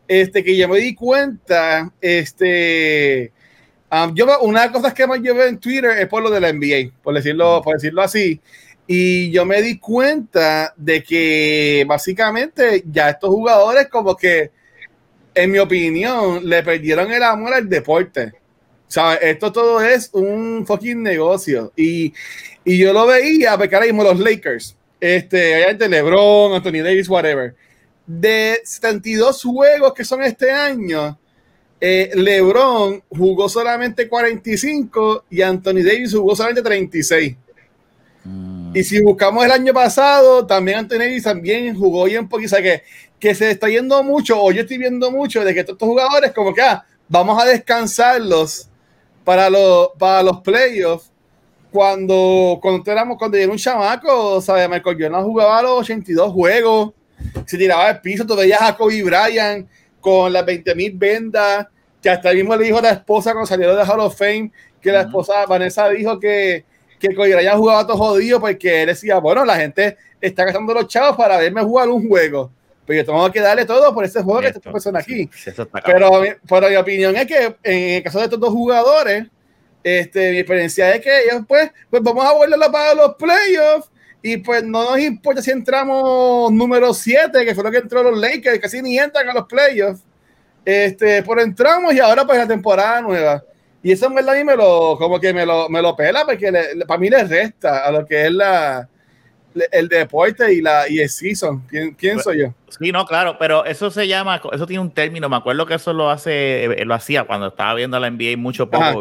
este, que yo me di cuenta, este, um, yo, una de las cosas que más yo veo en Twitter es por lo de la NBA, por decirlo, por decirlo así. Y yo me di cuenta de que básicamente ya estos jugadores como que, en mi opinión, le perdieron el amor al deporte. ¿Sabes? Esto todo es un fucking negocio. Y, y yo lo veía, porque ahora mismo los Lakers, este, obviamente LeBron, Anthony Davis, whatever, de 72 juegos que son este año, eh, LeBron jugó solamente 45 y Anthony Davis jugó solamente 36. Mm. Y si buscamos el año pasado, también Anthony Davis también jugó bien. O sea, que, que se está yendo mucho, o yo estoy viendo mucho, de que estos jugadores, como que ah, vamos a descansarlos para los, para los playoffs. Cuando, cuando éramos, cuando era un chamaco, ¿sabes? Michael Jordan jugaba los 82 juegos, se tiraba al piso, tú veías a Kobe Bryant con las 20 mil vendas, que hasta mismo le dijo a la esposa cuando salió de Hall of Fame, que la esposa Vanessa dijo que, que Bryant jugaba todo jodido porque él decía, bueno, la gente está gastando los chavos para verme jugar un juego, pero yo tengo que darle todo por ese juego que esta persona aquí. Sí. Pero, pero mi opinión es que en el caso de estos dos jugadores, este, mi experiencia es que ellos, pues, pues vamos a volverlo para los playoffs y pues no nos importa si entramos número 7, que fue lo que entró los Lakers, casi ni entran a los playoffs. Este, pero entramos y ahora pues la temporada nueva. Y eso en verdad a mí me lo, como que me lo, me lo pela porque le- le- para mí le resta a lo que es la, le- el deporte y, la, y el season, pi- pienso yo. Sí, no, claro, pero eso se llama, eso tiene un término. Me acuerdo que eso lo hace, eh, lo hacía cuando estaba viendo la NBA mucho Ajá.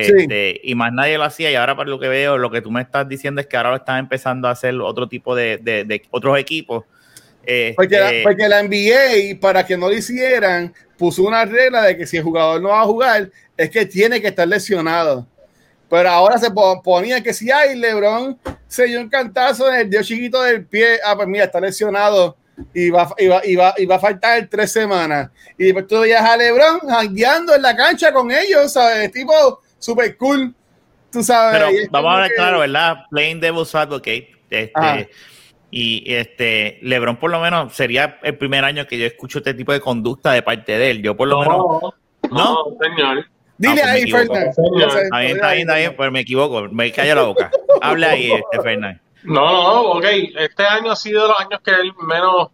Este, Y más nadie lo hacía. Y ahora, por lo que veo, lo que tú me estás diciendo es que ahora lo están empezando a hacer otro tipo de, de- de otros equipos. Este, Porque la, porque la NBA, para que no lo hicieran, puso una regla de que si el jugador no va a jugar, es que tiene que estar lesionado. Pero ahora se po- ponía que si hay LeBron se dio un cantazo en el dedo chiquito del pie, ah, pues mira, está lesionado y va, y va, y va, y va a faltar tres semanas. Y después tú veías a LeBron jangueando en la cancha con ellos, ¿sabes? Tipo super cool, tú sabes. Pero vamos a hablar que- claro, ¿verdad? Playing Devil's Advocate. Este, Ajá. y este, LeBron, por lo menos, sería el primer año que yo escucho este tipo de conducta de parte de él. Yo, por lo menos. No, no, señor. Dile Ah, pues ahí, sé, Está bien, está bien, está bien, pero me equivoco. Me callo la boca. Habla ahí, este Fernández. No, no, ok. Este año ha sido los años que él menos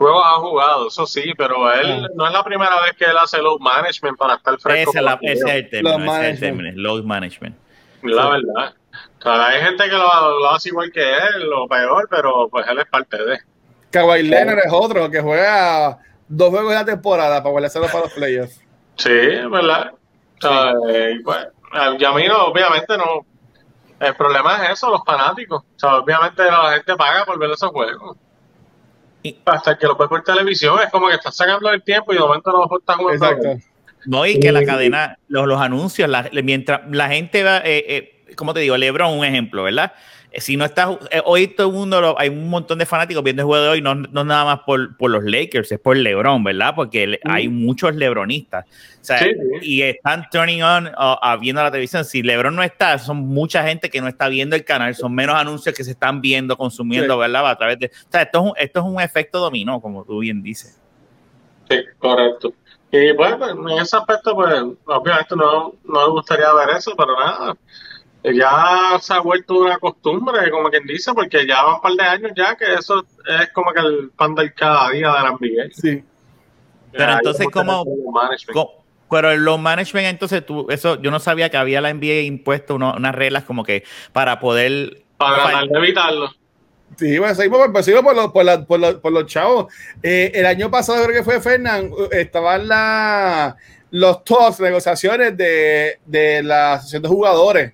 juegos ha jugado, eso sí, pero él no es la primera vez que él hace load management para estar fresco. Ese es, la- ese es el término. Load ese es el management. término. Load management. la verdad. O sea, hay gente que lo, lo hace igual que él, o peor, pero pues él es parte de. Kawhi Leonard es otro que juega dos juegos de la temporada para hacerlo para los playoffs. Sí, es verdad. O sea, eh, pues, eh, y a mí no, obviamente no. El problema es eso, los fanáticos. O sea, obviamente la gente paga por ver esos juegos. Y- Hasta que lo ves por televisión, es como que estás sacando el tiempo y de momento no estás jugando. Exacto. No, y que la cadena, los, los anuncios, la- mientras la gente va, eh, eh, como te digo, Lebron, un ejemplo, ¿verdad? Eh, Si no estás, eh, hoy todo el mundo, lo- hay un montón de fanáticos viendo el juego de hoy, no, no nada más por, por los Lakers, es por Lebron, ¿verdad? Porque le- hay muchos Lebronistas. O sea, Sí, sí. y están turning on uh, a viendo la televisión. Si Lebron no está, son mucha gente que no está viendo el canal, son menos anuncios que se están viendo, consumiendo, Sí. ¿verdad? A través de. O sea, esto es un, esto es un efecto dominó, como tú bien dices. Sí, correcto. Y pues, pues, en ese aspecto, pues, obviamente no, no me gustaría ver eso, pero nada. Ya se ha vuelto una costumbre, como quien dice, porque ya van un par de años ya que eso es como que el pan del cada día de la NBA. Sí. Pero Ya, entonces, ¿cómo- Pero en los management, entonces, tú, eso, yo no sabía que había la NBA impuesto uno- unas reglas como que para poder. Para tratar de evitarlo. Sí, bueno, seguimos, por, pues, seguimos por, los, por, la- por los- por los chavos. Eh, el año pasado, creo que fue Fernán, estaban la, los talks, negociaciones de, de la asociación de jugadores,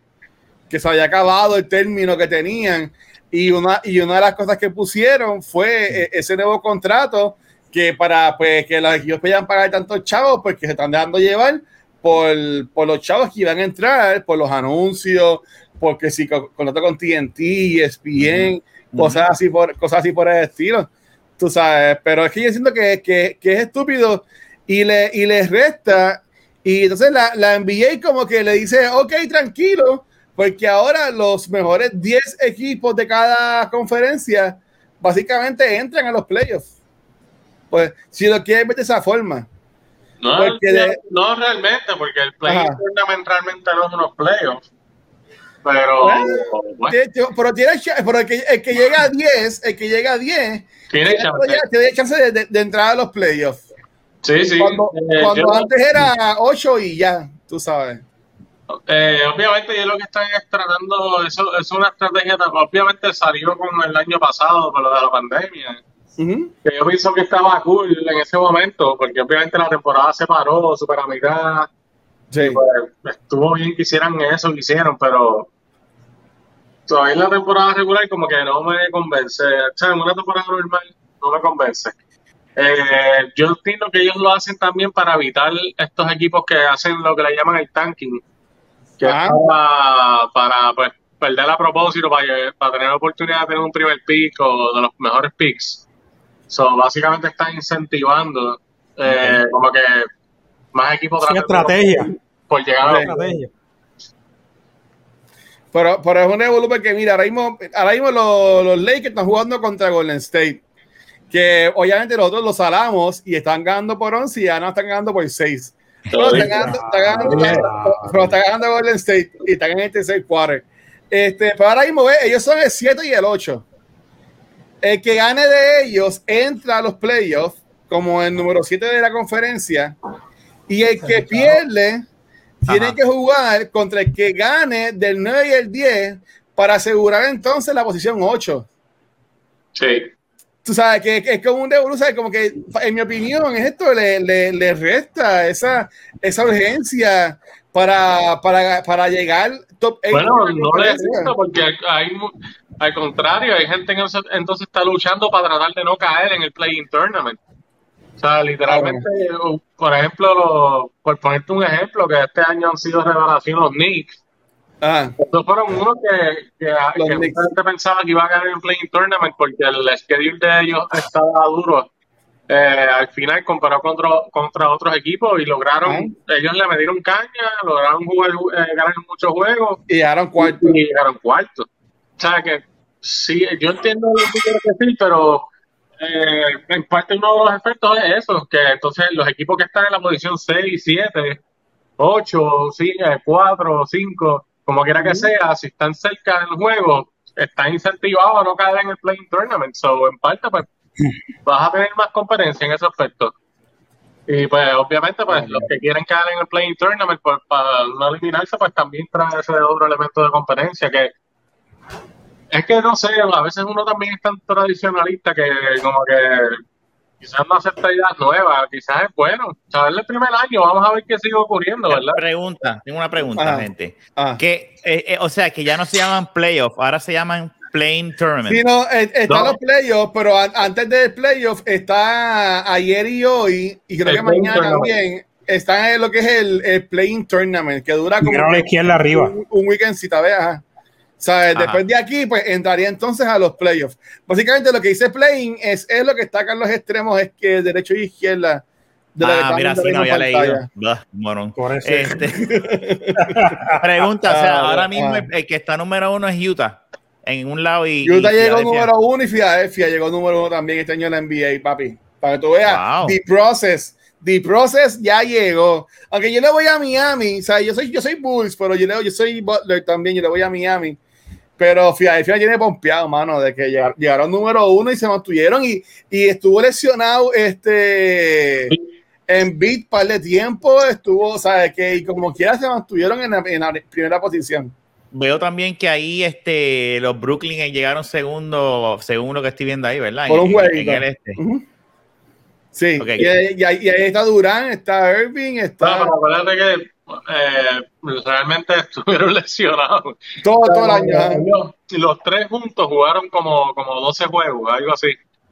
que se había acabado el término que tenían. Y una, y una de las cosas que pusieron fue eh, ese nuevo contrato que para pues, que los equipos puedan pagar tantos chavos, pues que se están dejando llevar por, por los chavos que iban a entrar, por los anuncios, porque si con- contrato con TNT, ESPN, cosas así por cosas así por el estilo tú sabes. Pero es que yo siento que, que, que es estúpido y le y les resta. Y entonces la, la NBA como que le dice ok tranquilo porque ahora los mejores 10 equipos de cada conferencia básicamente entran a los playoffs pues si lo quieren ver de esa forma No, Porque no, de- no realmente, porque el play realmente no es unos playoffs. Pero, bueno, De hecho, pero tiene pero el que, el que llega a 10 el que llega a 10 tiene chance. tiene chance de, de- de entrar a los playoffs Sí, sí. cuando, Eh, cuando antes era 8 y ya, tú sabes. Eh, obviamente ellos lo que están es tratando, eso es una estrategia, obviamente salió con el año pasado por lo de la pandemia, que yo pienso que estaba cool en ese momento, porque obviamente la temporada se paró, super a mitad, Sí. pues, estuvo bien que hicieran eso que hicieron, pero todavía en la temporada regular como que no me convence, o sea, en una temporada normal no me convence. Eh, yo entiendo que ellos lo hacen también para evitar estos equipos que hacen lo que le llaman el tanking, que Ah. es para, para, pues, perder a propósito, para, para tener la oportunidad de tener un primer pick o de los mejores picks. So, básicamente están incentivando eh, como que más equipos Es una traten de- estrategia. por llegar a estrategia. Pero, pero es un revolú porque mira, ahora mismo, ahora mismo los, los Lakers están jugando contra Golden State. Que obviamente nosotros los salamos y están ganando por 11 y ya no están ganando por 6. Pero ganando, están ganando- pero están ganando Golden State y están en el tercer quarter. Este, pero ahora mismo ve, ellos son el 7 y el 8. El que gane de ellos entra a los playoffs como el número 7 de la conferencia. Y el que pierde tiene que jugar contra el que gane del 9 y el 10 para asegurar entonces la posición 8. Sí. Tú sabes que, que es como un devolución, ¿sabes? como que en mi opinión esto le, le, le resta esa, esa urgencia para, para, para llegar top Bueno, no le gusta porque hay, al contrario, hay gente que entonces, está luchando para tratar de no caer en el play-in tournament. O sea, literalmente, por ejemplo, lo- por ponerte un ejemplo, que este año han sido revelación los Knicks. Ajá. Estos fueron unos que, que, que mucha gente pensaba que iba a ganar en el play-in tournament porque el schedule de ellos estaba duro. Eh, al final comparado contra, contra otros equipos y lograron, ellos le metieron caña, lograron jugar, eh, ganar muchos juegos Y llegaron cuarto. y llegaron cuarto. O sea que sí, yo entiendo lo que quieres decir, pero eh, en parte uno de los efectos es eso, que entonces los equipos que están en la posición 6, 7, 8, 4, 5, como quiera que sea, si están cerca del juego, están incentivados a no caer en el playing tournament. So, en parte, pues vas a tener más competencia en ese aspecto. Y pues obviamente pues los que quieren caer en el playing tournament pues para no eliminarse pues también trae ese otro elemento de competencia que Es que no sé, a veces uno también es tan tradicionalista que como que quizás no acepta ideas nuevas, quizás es bueno. Saberle el primer año, vamos a ver qué sigue ocurriendo, ¿verdad? Pregunta, tengo una pregunta, Ajá. gente. Ah. Que, eh, eh, o sea, que ya no se llaman playoff, ahora se llaman playing tournament. Sí, no, eh, están No. los playoffs, pero an- antes del playoff está ayer y hoy, y creo El que mañana tournament. también, está en lo que es el, el playing tournament, que dura como a un, un weekend, si te veas. Ajá. después de aquí, pues entraría entonces a los playoffs. Básicamente lo que dice playing es, es lo que está acá en los extremos, es que derecho y izquierda. de Ah, mira, sí, no había pantalla. leído. Blah, morón. Por eso. Este, pregunta, o sea, Ah, ahora mismo ah. el, que está número uno es Utah, en un lado y. Utah y llegó Filadelfia. número uno y Philadelphia llegó número uno también este año en la NBA, papi. Para que tú veas, Wow. The Process, The Process ya llegó. Aunque yo le voy a Miami, o sea, yo soy, yo soy Bulls, pero yo, le, yo soy Butler también, yo le voy a Miami. Pero Philadelphia tiene pompeado, mano, de que llegar- llegaron número uno y se mantuvieron y, y estuvo lesionado este en beat par de tiempo, estuvo, o sea, que y como quiera se mantuvieron en la, en la primera posición. Veo también que ahí este, los Brooklyn llegaron segundo, según lo que estoy viendo ahí, ¿verdad? Por un jueguito. en el este. Sí, y, ahí- y ahí y ahí está Durán, está Irving, está No, pero acuérdate que eh, realmente estuvieron lesionados. todo, todo el año. ajá. Los, los tres juntos jugaron como, como 12 juegos, algo así,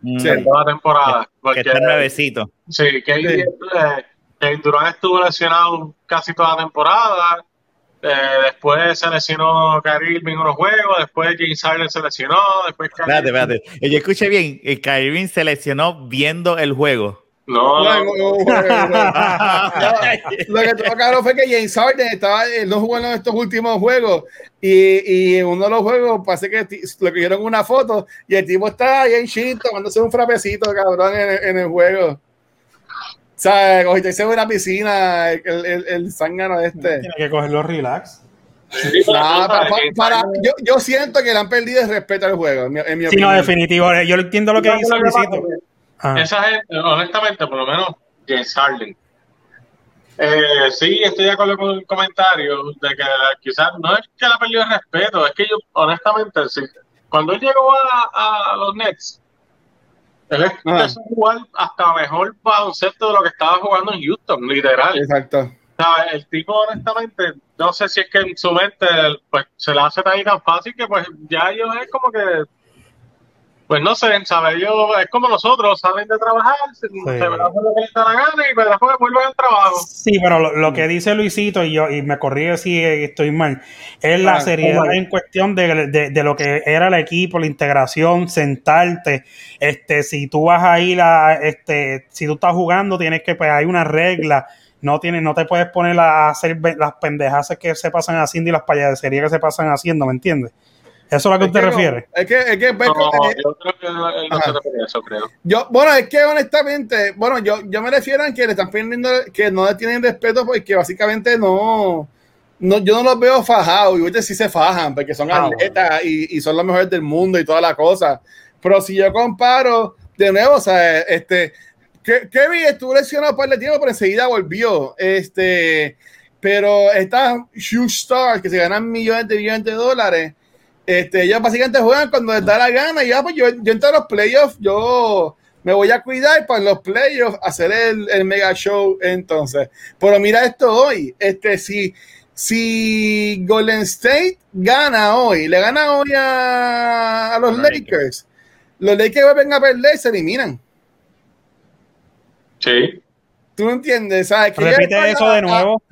Mm, Sí. en toda la temporada. Que Porque, está nuevecito. sí, Kevin, Sí. eh, Kevin Durant estuvo lesionado casi toda la temporada. Eh, después se lesionó Kyrie Irving en unos juegos, después James Harden se lesionó, después Kyrie- Espérate, espérate. Eh, Yo escuché bien, el Kyrie Irving se lesionó viendo el juego. No, No, no, no, no, no, no. Lo que tuvo claro fue que James Harden estaba, él no jugó en estos últimos juegos y, y en uno de los juegos parece que le cogieron una foto y el tipo está ahí en shit tomándose un frapecito, cabrón, en, el- en el juego. O sea, cogiste en una piscina, el, el, el zángano este. Tiene que cogerlo relax. Nah, para- para- yo, yo siento que le han perdido el respeto al juego, en mi, en mi Sí, no, definitivo. Yo entiendo lo que dice Luisito. que Ah. Esa gente, honestamente, por lo menos James Harden. Eh, sí, estoy de acuerdo con el comentario de que quizás no es que le ha perdido el respeto, es que yo, honestamente, sí. Cuando él llegó a, a los Nets, él empezó a jugar hasta mejor baloncesto de lo que estaba jugando en Houston, literal. Exacto. El tipo, honestamente, no sé si es que en su mente pues, se le hace tan tan fácil que pues ya ellos es como que, pues no sé, ¿sabes? Ellos es como nosotros, salen de trabajar, se, se hacen lo que les da la gana y pues, después vuelven al trabajo. Sí, pero lo, lo que dice Luisito, y yo y me corrige si estoy mal, es la Ah, seriedad en cuestión de, de- de lo que era el equipo, la integración, sentarte. Este, si tú vas a ir a, este, si tú estás jugando, tienes que, pues hay una regla. No, tienes, no te puedes poner a hacer las pendejadas que se pasan haciendo y las payaserías que se pasan haciendo, ¿me entiendes? ¿Eso es a lo que Es te que no, refieres? Es que, es que No, yo creo que él no Ajá. se refiere a eso, creo. Yo, bueno, es que honestamente, bueno, yo, yo me refiero a que le están pidiendo que no le tienen respeto porque básicamente no, no yo no los veo fajados y ahorita sí se fajan porque son Ah, atletas y, y son los mejores del mundo y toda la cosa. Pero si yo comparo, de nuevo, o sea, este, Ke- Kevin estuvo lesionado un par de tiempo, pero enseguida volvió. Este, pero estas huge stars que se ganan millones de millones de dólares, este, ellos básicamente juegan cuando les da la gana y ya, pues yo, yo entro a los playoffs, yo me voy a cuidar para en los playoffs hacer el, el mega show entonces. Pero mira esto hoy, este, si, si Golden State gana hoy, le gana hoy a, a los A los Lakers, los Lakers vuelven a perder y se eliminan. Sí. ¿Tú no entiendes? ¿Sabes? Que Repite eso de nuevo.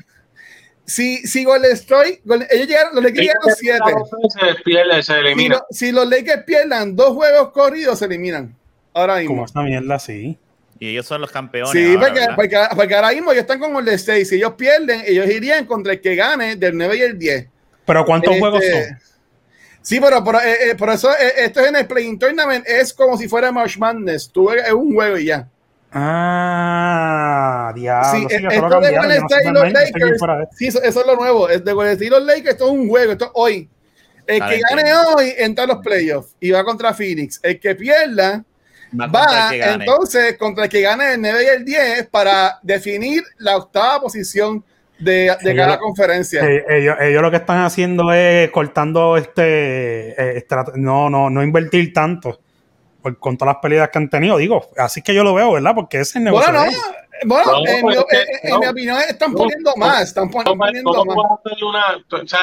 Si, si Golden State, ellos llegaron, los Lakers llegaron siete. Se pierde, se Si, elimina. lo- si los Lakers pierdan dos juegos corridos, se eliminan. Ahora mismo. Como esta mierda así. Y ellos son los campeones. Sí, ahora, porque, ¿verdad? porque, porque ahora mismo ellos están con Golden State. Si ellos pierden, ellos irían contra el que gane del 9 y el 10. Pero ¿cuántos Este, juegos son? Sí, pero, pero, eh, eh, por eso eh, esto es en el Playing Tournament. Es como si fuera March Madness. Tú juegas- es un juego y ya. Ah, diablo. Sí, eso esto de Golden State y los Lakers. Sí, eso, eso es lo nuevo. Es de Golden State y los Lakers, esto es un juego. Esto es hoy. El que gane hoy entra a los playoffs y va contra Phoenix. El que pierda Va contra entonces contra el que gane el 9 y el 10 para definir la octava posición de, de Ellos cada lo- conferencia. Eh, ellos, ellos lo que están haciendo es cortando este eh, no, no, no invertir tanto por, con todas las pérdidas que han tenido. Digo, así que yo lo veo, ¿verdad? Porque ese es el negocio. Bueno, no, bueno, No, en, mi, es que- en- en no. mi opinión están No, poniendo no, más, están pon- ¿Cómo, poniendo más. una, o sea,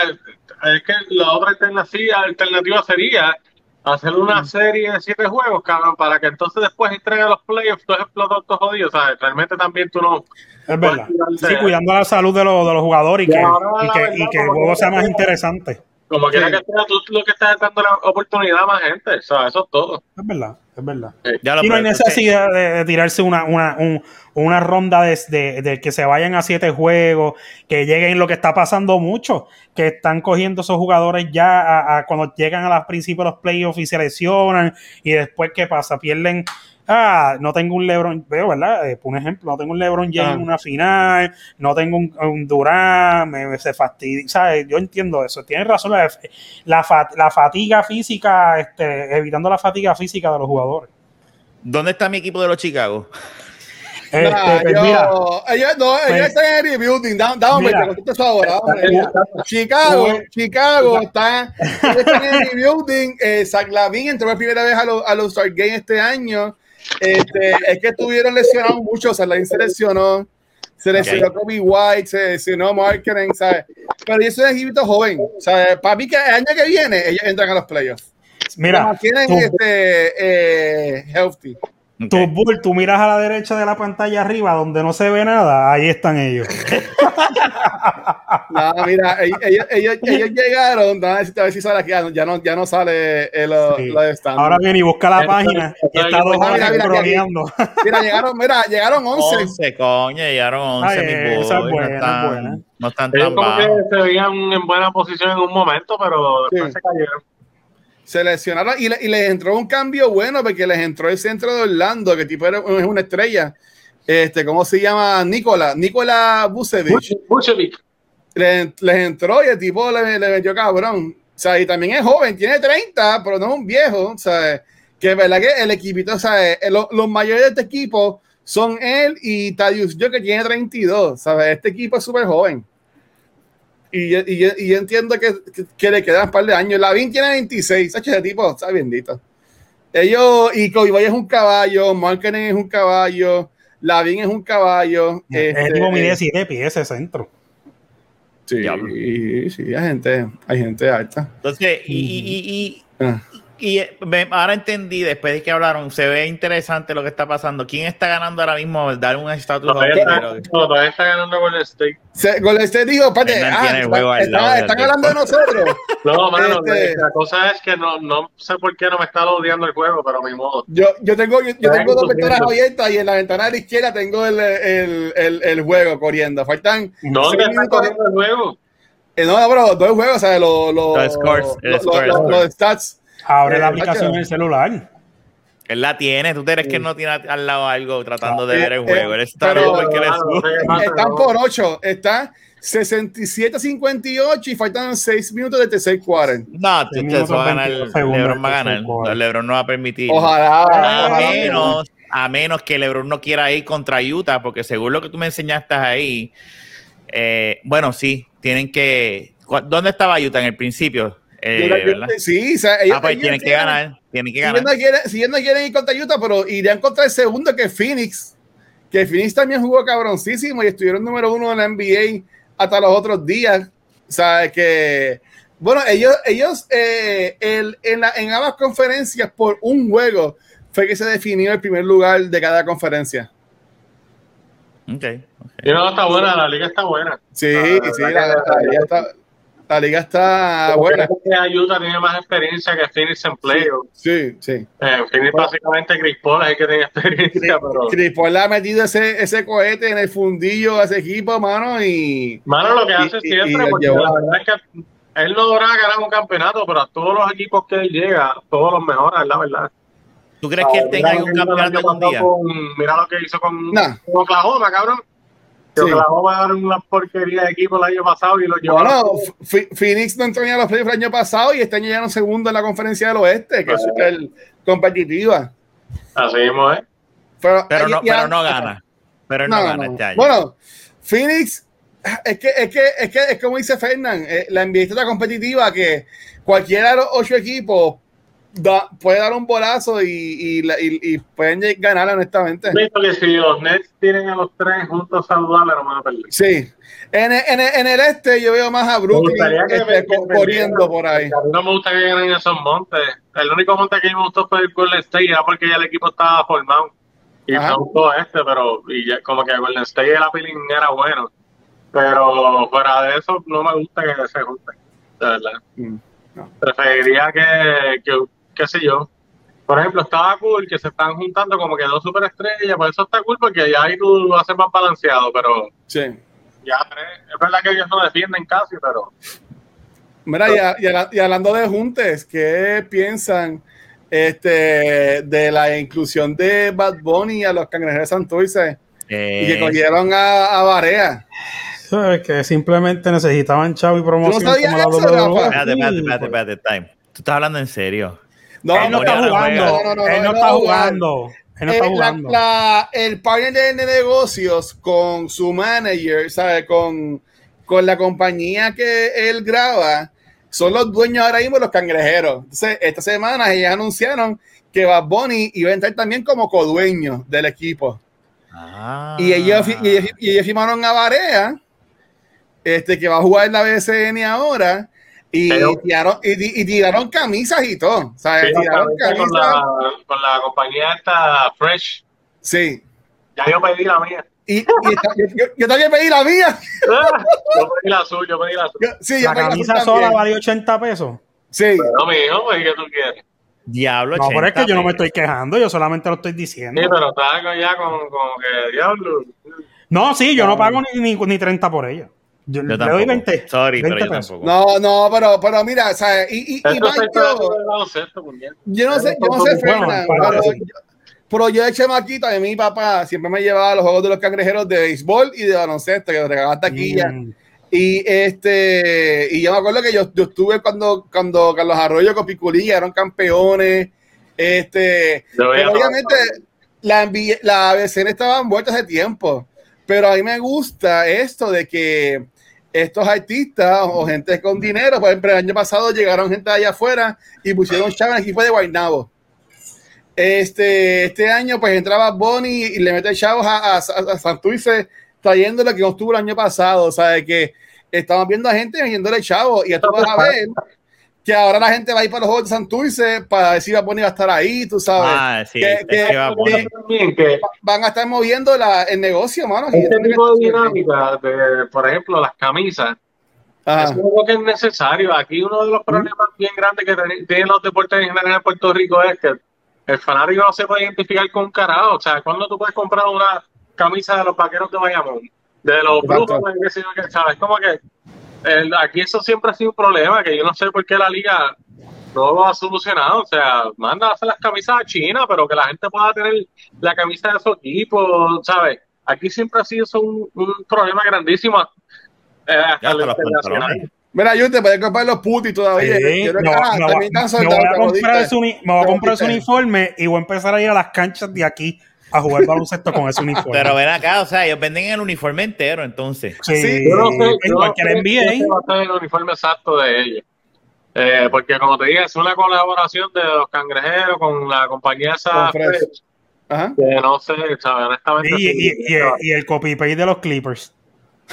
es que la otra alternativa, alternativa sería hacer una serie de siete juegos, cabrón, para que entonces después entren a los playoffs, tú explotas todo jodido, ¿sabes? Realmente también tú no... Es verdad. Sí, cuidando la salud de los, de los jugadores y que, y que, verdad, y que el juego que- sea más interesante. Como quiera Sí. que sea, tú lo que estás dando la oportunidad a más gente, o sea, eso es todo. Es verdad, es verdad. Ya lo Y no hay necesidad de, de tirarse una, una, un- una ronda de, de- de que se vayan a siete juegos, que lleguen lo que está pasando mucho, que están cogiendo esos jugadores ya a, a cuando llegan a los principios de los playoffs y se lesionan, y después, ¿qué pasa? Pierden. Ah, no tengo un LeBron, veo, ¿verdad? Eh, por un ejemplo, no tengo un LeBron James Ah. en una final, no tengo un, un Durán, me, me se fastidia, ¿sabes? Yo entiendo eso, tienes razón, la, la, fa- la fatiga física, este, evitando la fatiga física de los jugadores. ¿Dónde está mi equipo de los Chicago? Este, Nah, pues yo- mira, ellos, no, ellos pues- están en rebuilding. Da- Dame, te eso ahora. Chicago, Chicago está, están en rebuilding. Eh, Zach Lavin entró por primera vez a los a los Star Game este año. Este, es que estuvieron lesionados mucho. Zach Lavin se lesionó. Se lesionó. Kobe White, se lesionó Marketing, ¿sabes? Pero ellos son un equipito joven. ¿sabes? Para mí que el año que viene ellos entran a los playoffs. Mira, mantienen tú, este, eh, healthy. Ok. tú, Bull, tú miras a la derecha de la pantalla arriba donde no se ve nada, ahí están ellos. No, mira, ellos, ellos, ellos, llegaron, a ver si, a ver si sale aquí, ya no, ya no sale el, lo, Sí. lo de stand. Ahora viene y busca la página y está dos mira, horas mira, mira, scrolleando. Mira, llegaron, mira, llegaron 11. 11, coño, llegaron 11, Ay, mi esa es boy, buena, no es están, buena. no están tan como que se veían en buena posición en un momento, pero después Sí. se cayeron. Se lesionaron y, le- y les entró un cambio bueno porque les entró el centro de Orlando, que tipo era, es una estrella. Este, ¿cómo se llama? Nicola, Nicola Vucevic. Vucevic. Le- les entró y el tipo le, le metió cabrón. O sea, y también es joven, tiene 30, pero no es un viejo. O sea, que es verdad que el equipito, o sea, eh, lo- los mayores de este equipo son él y Tadius yo que tiene 32. ¿sabes? Este equipo es súper joven. Y, yo- y, yo- y yo entiendo que, que, que le quedan un par de años. Lavin tiene 26. Sacho, ese tipo está bendito. Ellos, y Kobe es un caballo, Marketing es un caballo, Lavin es un caballo. Ese este, tipo mide 7 pies ese centro. Sí, sí, hay gente, hay gente alta. Entonces, y, y, y, Ah. Y, eh, me- ahora entendí, después de que hablaron, se ve interesante lo que está pasando. ¿Quién está ganando ahora mismo? Dar un estatus Todavía está, no, todavía está ganando Golden State. Se, Golden State dijo, espérate, ah, juego al están, hablando de nosotros. No, mano, Este- la cosa es que no, no sé por qué no me está odiando el juego, pero mi modo. Yo, yo tengo, yo, tengo dos ventanas abiertas y en la ventana de la izquierda tengo el, el, el, el juego corriendo. Faltan ¿Dónde seis está corriendo el juego? Eh, no, no, pero dos juegos, o sea, los los scores, los stats. Abre Eh, la aplicación macho. en el celular. Él la tiene, tú eres que no tiene al lado algo tratando de Eh, ver el eh, juego. Él está pero- porque Ah, qué pasa, Están no. por 8, está 67-58 y faltan 6 minutos de tercer quarter. No, tú- va a ganar. 22 segundos Lebron va a ganar. Lebron no va a permitir. Ojalá. A ojalá que menos, a menos que LeBron no quiera ir contra Utah, porque según lo que tú me enseñaste ahí, eh, bueno, sí, tienen que. ¿cu- ¿Dónde estaba Utah en el principio? Eh, sí, o sea, ellos, ah, pues ellos tienen que ganar. Tienen que Si ellos, ganar. no quieren, si ellos no quieren ir contra Utah, pero irían contra el segundo que es Phoenix. Que Phoenix también jugó cabroncísimo y estuvieron número uno en la NBA hasta los otros días. O sea, que. Bueno, ellos, ellos eh, el- en, la- en ambas conferencias, por un juego, fue que se definió el primer lugar de cada conferencia. Ok, ok. Y no, está buena, la liga está buena. Sí, Ah, sí, la la, la liga está, la liga está buena. Utah tiene más experiencia que Phoenix en playoffs. Sí, sí. Eh, Phoenix básicamente Chris Paul es el que tiene experiencia, pero... Chris Paul le ha metido ese, ese cohete en el fundillo a ese equipo, mano, y. Mano, lo que hace y- siempre, y porque llevó. la verdad es que él no logra ganar un campeonato, pero a todos los equipos que él llega, todos los mejora, es la verdad. ¿Tú crees que él tenga el campeonato algún día? con- mira lo que hizo con, Nah. con Oklahoma, cabrón. Que Sí. Oklahoma era una porquería de equipo el año pasado y lo llevó. Bueno, Phoenix no entró ni a los playoffs el año pasado y este año llegaron segundo en la conferencia del oeste, que es súper competitiva. Así mismo, ¿eh? Pero no, pero no gana. Pero no, gana este año. Bueno, Phoenix, es que, es que, es que es como dice Fernán, eh, la NBA está tan competitiva que cualquiera de los ocho equipos da- puede dar un bolazo y, y, la- y- y pueden ganar honestamente. Visto que si los Nets tienen a los tres juntos saludables, no van a perder. Sí. En el, en, el, en el este yo veo más a Brooklyn este, corriendo por ahí. A mí no me gusta que ganen esos montes. El único monte que me gustó fue el Golden State, era porque ya el equipo estaba formado. Y me gustó este, pero y ya, como que Golden State el appealing era bueno. Pero fuera de eso, no me gusta que se junten. De verdad. Mm, no. Preferiría que, que, qué sé yo. Por ejemplo, estaba cool que se están juntando como que dos superestrellas, por eso está cool porque ya ahí tú lo haces más balanceado, pero Sí. ya tres. Es verdad que ellos no defienden casi, pero Mira, y, a- y a- y hablando de juntes, ¿qué piensan este, de la inclusión de Bad Bunny a los cangrejeros de Santurce y que Eh, cogieron a, a Barea? ¿Sabes? Que simplemente necesitaban chavo y promoción. sabías como la eso, WWE. Rafa? espérate, espérate, espérate, espérate, time. Tú estás hablando en serio. No, Él no está jugando. juega. No, no, no, Él no no está jugar. jugando. Él no Eh, está jugando. la- el partner de, de negocios con su manager, ¿sabe? Con, con la compañía que él graba, son los dueños ahora mismo de los cangrejeros. Entonces, esta semana ellos anunciaron que Bad Bunny iba a entrar también como codueño del equipo. Ah. Y, ellos, y, ellos, y ellos firmaron a Barea, este, que va a jugar en la BCN ahora, y, Pero- tiraron, y, y tiraron camisas y todo. ¿sabes? Sí, tiraron con, camisas. la, con la compañía esta Fresh. Sí. Ya yo pedí la mía. Y, y esta- yo, yo- yo también pedí la mía. yo pedí la suya, yo pedí la suya. Yo- sí, La la camisa suya sola vale 80 pesos. Sí. No, mi hijo, pues, ¿qué tú quieres? Diablo, No, pero es que 80 yo no me pesos. estoy quejando, yo solamente lo estoy diciendo. Sí, pero está con- ya con, con que diablo. No, sí, yo no pago ni, ni, ni 30 por ella. Yo, Yo le doy 20. Sorry, 20 pero yo tampoco. No, no, pero, pero mira, ¿sabes? Y, y, y Mike, está yo, yo no sé, yo no sé, Fernan, pero, pero yo de chamaquito, a mí mi papá siempre me llevaba a los juegos de los cangrejeros de béisbol y de baloncesto, que regalaba taquilla. Mm. Y este, y yo me acuerdo que yo, yo estuve cuando, cuando Carlos Arroyo con Piculilla eran campeones. Este, pero obviamente la, la BCN estaba muerta hace tiempo. Pero a mí me gusta esto de que estos artistas o gente con dinero, por ejemplo, el año pasado llegaron gente de allá afuera y pusieron chavo en el equipo de Guaynabo. Este, este año, pues entraba Bonnie y le mete chavos a, a, a Santurce trayendo lo que no estuvo el año pasado. O sea, de que estamos viendo a gente metiéndole chavos y esto vas a ver que ahora la gente va a ir para los juegos de Santurce para decir a Bonnie va a estar ahí, tú sabes. Ah, sí. que- es que- que va bueno. También que Van a estar moviendo la, el negocio, mano. este tipo de dinámica, de, por ejemplo, las camisas, Ajá. Eso es algo que es necesario. Aquí uno de los problemas bien grandes que tienen los deportes en general en Puerto Rico es que el fanático no se puede identificar con un carajo. O sea, cuando tú puedes comprar una camisa de los vaqueros de Bayamón, de los Exacto. brujos, ¿sabes? Como que el- aquí eso siempre ha sido un problema, que yo no sé por qué la liga no lo ha solucionado. O sea, manda a hacer las camisas a China, pero que la gente pueda tener la camisa de su equipo, ¿sabes? Aquí siempre ha sido eso un, un problema grandísimo. eh, hasta los internacional. Mira, yo te puedes comprar los putis todavía. Sí, Yo creo me voy- me voy- voy a comprar uni- me voy a comprar ese uniforme y voy a empezar a ir a las canchas de aquí a jugar baloncesto con ese uniforme. Pero ven acá, o sea, ellos venden el uniforme entero, entonces. sí, Sí, Yo no sé, yo no sé la si NBA. va a ser el uniforme exacto de ellos. Eh, porque como te dije, es una colaboración de los cangrejeros con la compañía esa Ajá. que no sé, ¿sabes? honestamente. Y, y, sí, y, y el copy paste de los Clippers.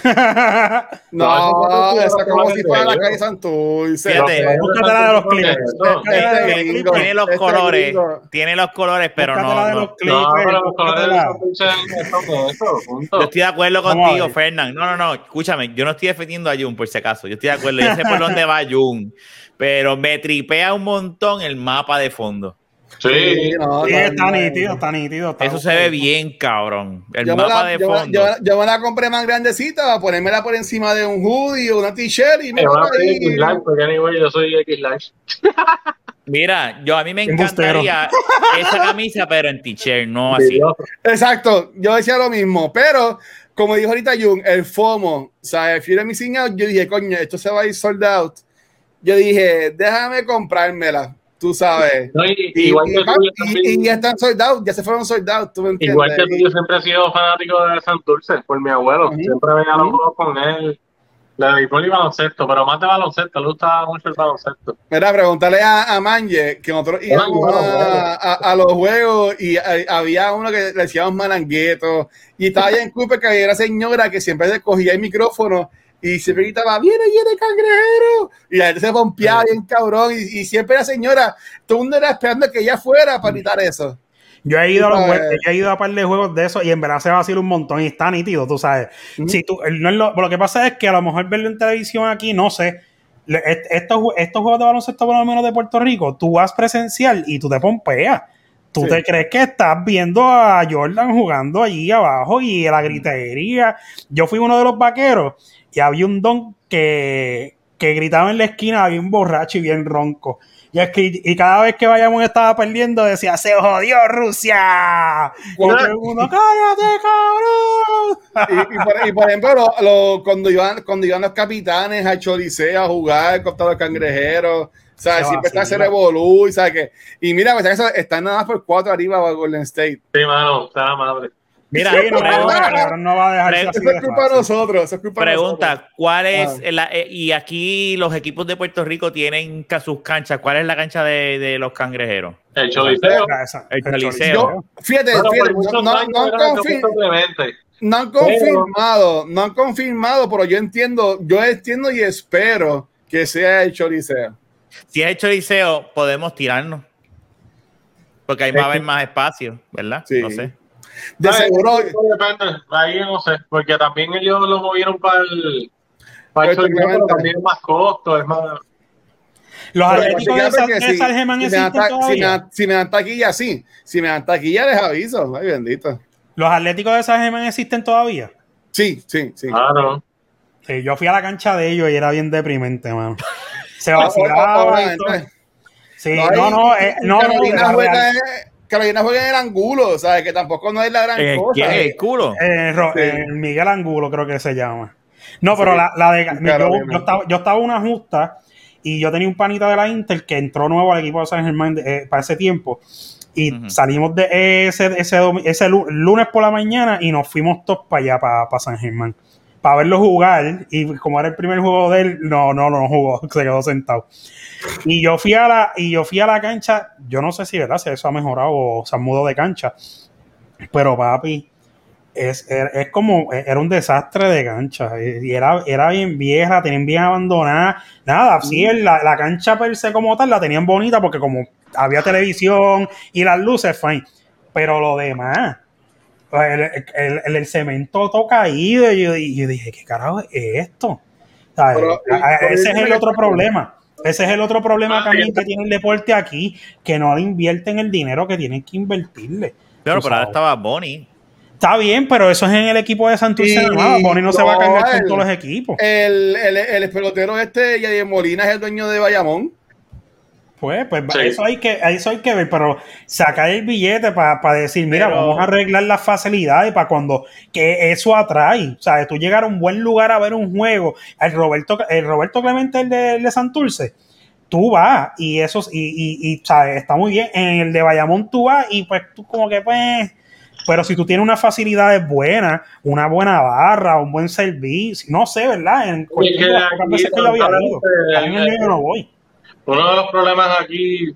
No, eso eso es como si fuera la calle Santurce. Fíjate, No, búscatela de los no, Este gringo, tiene los este colores, tiene los colores, pero no, no. No, pero los colores búscatela. los punto. Yo estoy de acuerdo contigo. Fernán. No, no, no, escúchame, yo no estoy defendiendo a Jun por si acaso. Yo estoy de acuerdo, yo sé por dónde va Jun, pero me tripea un montón el mapa de fondo. Sí, no, Sí, no, está no. nítido, está nítido. está Eso se ve bien, cabrón. El Yo me, mapa la, de yo, me- fondo. yo, yo me la compré más grandecita para ponérmela por encima de un hoodie o una t-shirt y me ahí. Porque anyway, yo soy X. Mira, yo a mí me encantaría esa camisa, pero en t-shirt, no así. Exacto, yo decía lo mismo, pero como dijo ahorita Jun, el FOMO, o sea, el Fear of Missing Out, yo dije, coño, esto se va a ir sold out. Yo dije, déjame comprármela. Tú sabes. No, y- Y, igual y- que tú, y- ya están soldados, ya se fueron soldados, tú me entiendes. Igual que tú, yo siempre he sido fanático de Santurce por mi abuelo. Ujú. Siempre veía los juegos con él. De béisbol y baloncesto, pero más de baloncesto. Le gustaba mucho el baloncesto. Mira, preguntarle a, a Manje que nosotros íbamos a, a- a los juegos y había uno que le decíamos malangueto y estaba allá en Cooper que había una señora que siempre cogía el micrófono y siempre gritaba, viene, viene cangrejero y la gente se pompeaba bien cabrón y, y siempre la señora, todo el mundo era esperando que ella fuera para gritar eso. Yo he ido a los Tú sabes. jue- yo he ido a par de juegos de eso y en verdad se va a hacer un montón y está nítido, tú sabes. Ujú. Si tú, no es lo, lo que pasa es que a lo mejor verlo en televisión aquí, no sé. Estos, estos juegos de baloncesto, por lo menos de Puerto Rico, tú vas presencial y tú te pompeas. Tú Sí. te crees que estás viendo a Jordan jugando allí abajo y la gritería. Yo fui uno de los vaqueros y había un don que, que gritaba en la esquina, había un borracho y bien ronco. Y, es que, y cada vez que Bayamón estaba perdiendo, decía, se jodió Rusia. Y todo el mundo, cállate, cabrón. Y, y por, y por ejemplo, lo- lo- cuando, iban, cuando iban los capitanes a Choliseo a jugar contra los cangrejeros, ¿sabes? Se Siempre está ese revolú, y ¿sabes qué? Y mira, pues, eso, están nada más por cuatro arriba a Golden State. Sí, mano, está la madre. Mira, Sí, no, pregunta, no va a así Eso de es culpa de nosotros, eso es culpa de nosotros. pregunta, ¿cuál es Ah. la, eh, y aquí los equipos de Puerto Rico tienen sus canchas? ¿Cuál es la cancha de, de los cangrejeros? El choliseo. El Choliseo. Yo, fíjate, fíjate, no, no han confirmado, no han confirmado, pero yo entiendo, yo entiendo y espero que sea el Choliseo. Si es el Choliseo, podemos tirarnos. Porque ahí va a haber más espacio, ¿verdad? Sí. No sé. De Ay, seguro, eso depende. Ahí no sé, porque también ellos lo movieron para el. Para el choliseo, pero también es más costo, es más. Los Pero atléticos de, fíjate Sa- que de si- Salgeman si me existen todavía. dan- Si me dan taquilla, sí. Si me dan taquilla, les aviso. Ay, bendito. Los atléticos de Salgeman existen todavía. Sí, sí, sí. No. Sí, yo fui a la cancha de ellos y era bien deprimente, mano. Se vacilaba y obviamente. todo. Sí, No, no, no, eh, y no, no, Carolina, juega, en- Carolina juega en el ángulo, ¿sabes? Que tampoco no es la gran Eh, cosa. ¿Quién es el culo? Eh, Ro- Sí. eh, Miguel Angulo creo que se llama. No, pero Sí. la, la de Claro, yo, estaba, yo estaba en una justa y yo tenía un panita de la Inter que entró nuevo al equipo de San Germán eh, para ese tiempo. Y salimos de ese, ese, ese lu- lunes por la mañana y nos fuimos todos para allá, para, para San Germán, para verlo jugar. Y como era el primer juego de él, no, no, no jugó, se quedó sentado. Y yo fui a la, y yo fui a la cancha, yo no sé si verdad, si eso ha mejorado o se han mudado de cancha. Pero papi, es, er- es como, era un desastre de cancha. Y era, era bien vieja, tenían bien abandonada. Nada, sí, la, la cancha per se como tal la tenían bonita porque como había televisión y las luces, fine. Pero lo demás, el, el- cemento todo caído. Y yo, y yo dije, ¿qué carajo es esto? ¿Sabes? Pero, y- A- a- pero ese es el otro problema. Ese es el otro problema Ah, también sí. que tiene el deporte aquí, que no le invierten el dinero que tienen que invertirle. Claro, pero ahora estaba Bonnie. Está bien, pero eso es en el equipo de Santurce Y- nada más. Bonnie no, se va a no, cargar con el- todos los equipos. El, el, el pelotero este, Yadier Molina, es el dueño de Bayamón. Pues, pues Sí. eso, hay que, eso hay que ver, pero sacar el billete para decir, mira, Pero- vamos a arreglar las facilidades para cuando que eso atrae. O sea, tú llegar a un buen lugar a ver un juego, el Roberto, el Roberto Clemente, el de, el de Santurce, tú vas y eso, y, y, y, ¿sabes? está muy bien. En el de Bayamón tú vas y pues tú como que pues... Pero si tú tienes unas facilidades buenas, una buena barra, un buen servicio, no sé, ¿verdad? En cualquier que veces que yo había ido. lamentablemente, Ahí en el no voy. Uno de los problemas aquí,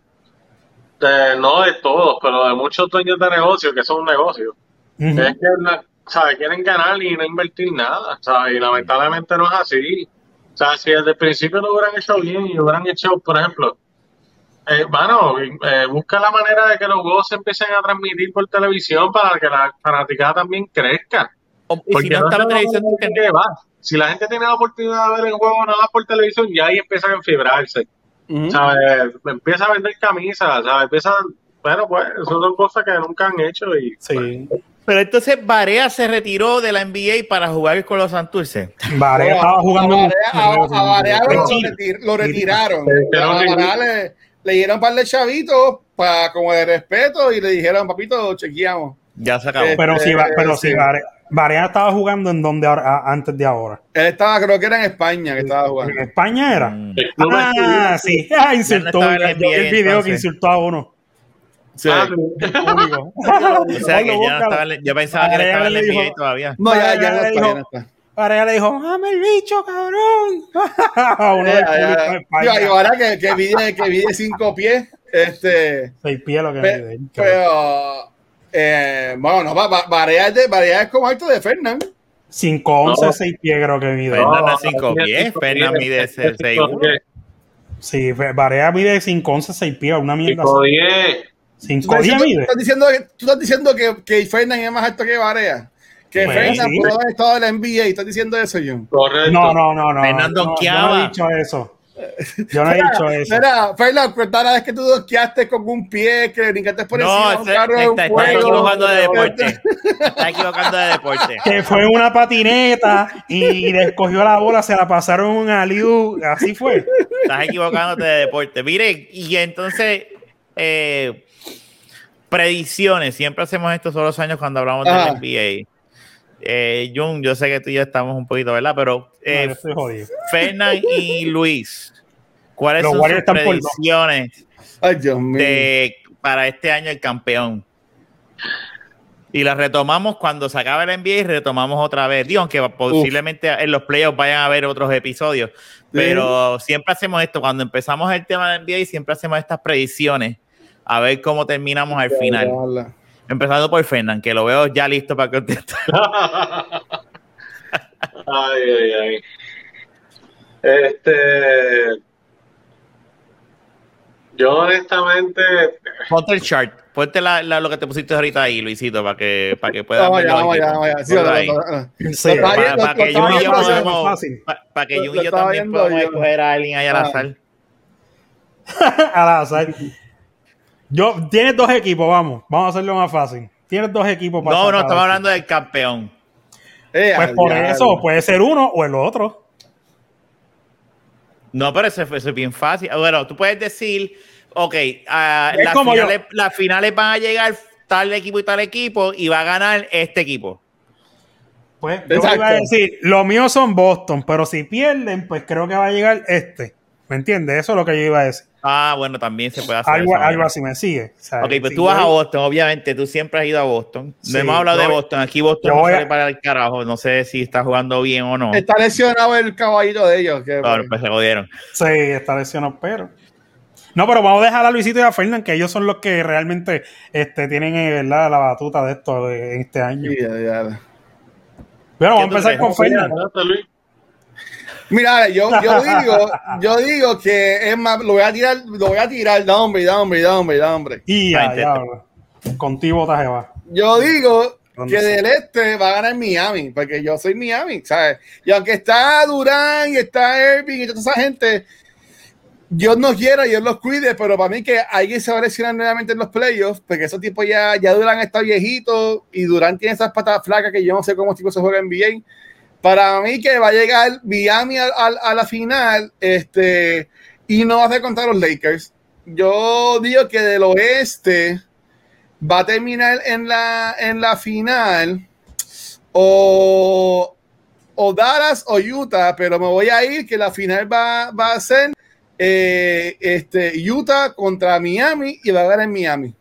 de- no de todos, pero de muchos dueños de negocios, que son un negocio, es que la- ¿sabe? quieren ganar y no invertir nada. ¿sabe? Y lamentablemente no es así. O sea, si desde el principio lo hubieran hecho bien y hubieran hecho, por ejemplo, eh, eh, busca la manera de que los juegos se empiecen a transmitir por televisión para que la fanaticada también crezca. O- y Porque si no está la televisión, qué va. Si la gente tiene la oportunidad de ver el juego nada por televisión, ya ahí empiezan a enfibrarse. ¿Sabes? Empieza a vender camisas, ¿sabes? Empieza, bueno, pues, esas son cosas que nunca han hecho y Sí. Pero entonces Barea se retiró de la NBA para jugar con los Santurce. Varea No, estaba jugando a Barea- a- a Barea lo, retir- retiraron. Pero A. Barea le, le dieron un par de chavitos para como de respeto y le dijeron, papito, chequeamos. Ya se acabó. Eh, Pero si, va- pero si Sí. Barea estaba jugando en donde ahora, a- antes de ahora. Él estaba, creo que era en España que estaba jugando. ¿En España era? Mm. El Ah, sí. Ah, insultó. el el video que insultó a uno. Sí. Ah. O sea que ya estaba, yo pensaba que él estaba en le la NBA dijo- todavía. No, ya, ya no está, dijo- ya no está. Barea le dijo, ¡Dame el bicho, cabrón! a uno de Digo, y España. ahora que, que mide, que mide cinco pies, este, Seis pies lo que pe- mide. pero, eh, bueno, no, es, de, Barea es como alto de Fernán. 5, 11, No. 6 pies creo que mide. Fernan No, es 5 mide pies, pies, mide cinco 6'1". pies, Sí, Fe- Barea mide 5, 11, 6 pies, una mierda. cinco diez. 5, ¿Tú 10 estás, mide. diciendo, que- tú estás diciendo que, que Fernan es más alto que Barea. Que Pues, Fernan sí. pudo haber estado en la NBA. ¿Estás diciendo eso, John? Correcto. No, no, no, no. Fernan no, donkeaba. no he dicho eso. Yo no he dicho eso. Mira, Fernan, cuenta la vez que tú donkeaste con un pie, que brincaste por encima de No, un se- carro un está, está fuego. equivocando de deporte. Está equivocando de deporte. Que fue una patineta y le escogió la bola, se la pasaron un aliu, así fue. Estás equivocándote de deporte. Miren, y entonces, eh, predicciones. Siempre hacemos esto todos los años cuando hablamos Ajá. del NBA. Eh, Jun, yo sé que tú y yo estamos un poquito, ¿verdad? Pero eh. Fernan y Luis, ¿cuáles Los son sus predicciones Ay, Dios mío. de, para este año el campeón? Y las retomamos cuando se acabe el NBA y retomamos otra vez. Digo, aunque posiblemente en los playoffs vayan a haber otros episodios. Pero siempre hacemos esto. Cuando empezamos el tema del NBA, siempre hacemos estas predicciones. A ver cómo terminamos al final. Empezando por Fernan, que lo veo ya listo para contestar. ay, ay, ay. Este. Yo honestamente. Ponte el chart. Ponte la- la- lo que te pusiste ahorita ahí, Luisito, para que, para que puedas Vamos ver allá, vamos allá, equipos. vamos allá. Sí, Ponlo lo- ahí. lo- lo- Sí, Lo- Para, que Jun y yo podamos- para que y yo también podamos yo. escoger a alguien ahí al Ah. azar. al azar. Yo, tienes dos equipos, vamos. Vamos a hacerlo más fácil. Tienes dos equipos para No, no, estamos hablando del campeón. Eh, Pues por ya, eso, puede ser uno o el otro. No, pero eso, eso es bien fácil. Bueno, tú puedes decir, ok, ah, las, yo. finales, las finales van a llegar tal equipo y tal equipo y va a ganar este equipo. Pues yo Exacto. iba a decir, los míos son Boston, pero si pierden, pues creo que va a llegar este. ¿Me entiendes? Eso es lo que yo iba a decir. Ah, bueno, también se puede hacer Algo, eso. algo así me sigue. Sea, Ok, pues tú vas yo- a Boston, obviamente, tú siempre has ido a Boston. Sí, no hemos hablado yo de Boston, aquí Boston no a- sale para el carajo, no sé si está jugando bien o no. Está lesionado el caballito de ellos. Que, Claro, pues se jodieron. Sí, está lesionado, pero. No, pero vamos a dejar a Luisito y a Fernan, que ellos son los que realmente este, tienen eh, ¿verdad? la batuta de esto en este año. Sí, ya, ya. Pero vamos a ¿Qué tú empezar con Fernan. Mira, yo, yo digo, yo digo que es más, lo voy a tirar, lo voy a tirar, da hombre, da hombre, da hombre, da hombre. Y ya, ya, intento. contigo te va. Yo digo ¿Dónde que está? del este va a ganar Miami, porque yo soy Miami, ¿sabes? Y aunque está Durán y está Irving y toda esa gente, Dios nos quiera y Dios los cuide, pero para mí que alguien se va a lesionar nuevamente en los playoffs, porque esos tipos ya, ya Durán está viejito y Durán tiene esas patas flacas que yo no sé cómo tipo se juega en NBA. Para mí que va a llegar Miami a, a- a la final este, y no va a hacer contra los Lakers. Yo digo que del oeste va a terminar en la, en la final o, o Dallas o Utah, pero me voy a ir que la final va, va a ser eh, este, Utah contra Miami y va a ganar Miami.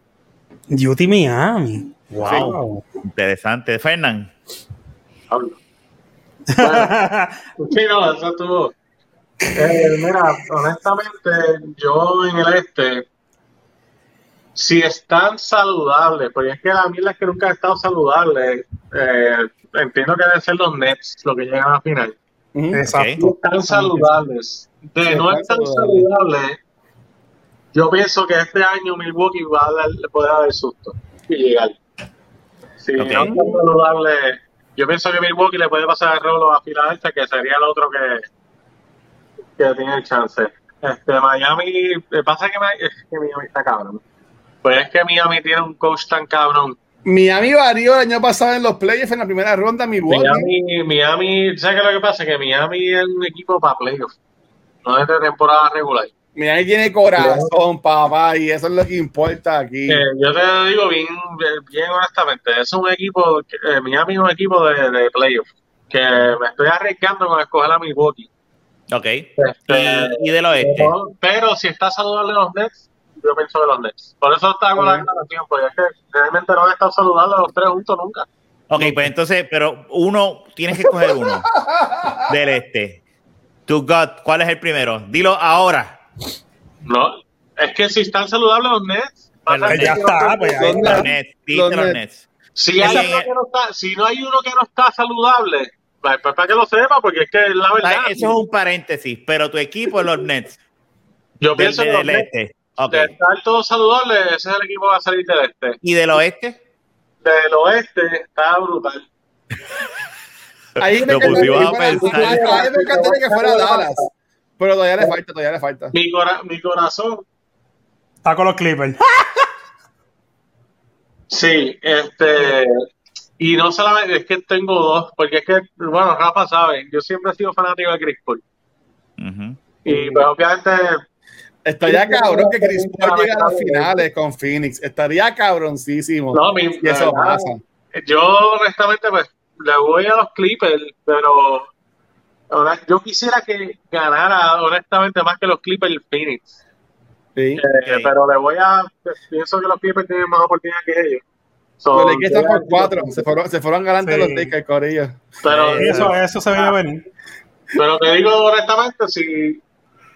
Duty Miami. Wow. Interesante. Fernan. Hablo. Bueno, sí, no, eso estuvo. Eh, mira, honestamente, yo en el este, si están saludables, porque es que la mierda es que nunca han estado saludables, eh, entiendo que deben ser los Nets los que llegan a la final. Exacto. Están saludables. De no estar saludables, yo pienso que este año Milwaukee va a dar, le puede dar el susto y llegar. Si Ok. no están saludables, yo pienso que Milwaukee le puede pasar el rolo a Filadelfia, que sería el otro que, que tiene el chance. Este, Miami, pasa que, Mi- es que Miami está cabrón. Pues es que Miami tiene un coach tan cabrón. Miami varió el año pasado en los playoffs en la primera ronda. Milwaukee. Miami, Miami, ¿sabes qué es lo que pasa? Que Miami es un equipo para playoffs, no es de temporada regular. Miami tiene corazón, papá, y eso es lo que importa aquí. Eh, yo te digo bien, bien honestamente, es un equipo, eh, Miami es un equipo de, de playoff, que me estoy arriesgando con escoger a Milwaukee. Ok. Este, Y, y del oeste. pero, pero si está saludable los Nets, yo pienso de los Nets. Por eso está con la aclaración, porque es que realmente no han estado saludables los tres juntos nunca. Ok, pues entonces, pero uno, tienes que escoger uno del este. To God, ¿cuál es el primero? Dilo ahora. No, es que si están saludables los Nets, ya está, pues ya Los está. Los Nets, dice Los los Nets. Nets. Si, hay Sí. uno que no está, si no hay uno que no está saludable, pues, pues para que lo sepa, porque es que es la verdad. Eso es un paréntesis, pero tu equipo es los Nets. Yo Del, pienso que los del Nets, este. Ok. de estar todos saludables, ese es el equipo que va a salir del este. ¿Y del oeste? Del oeste está brutal. Ahí me encantaría que fuera Dallas. Pero todavía le falta, todavía le falta. Mi, cora- mi corazón, Está con los Clippers. sí, este. Y no solamente, es que tengo dos, porque es que, bueno, Rafa sabe, yo siempre he sido fanático de Chris Paul. Y pues obviamente, Estaría cabrón que Chris Paul llegue a las finales con Phoenix. Estaría cabroncísimo. no, mi, Y eso verdad, pasa. Yo honestamente pues le voy a los Clippers, pero ahora, yo quisiera que ganara honestamente más que los Clippers el Phoenix. Sí. Eh. Pero le voy a, pienso que los Clippers tienen más oportunidad que ellos. So, Los Lakers por cuatro. Se fueron, se fueron Sí. los Lakers, Corillo. Pero, Sí, Eso, eso se veía venir. pero te digo honestamente, si,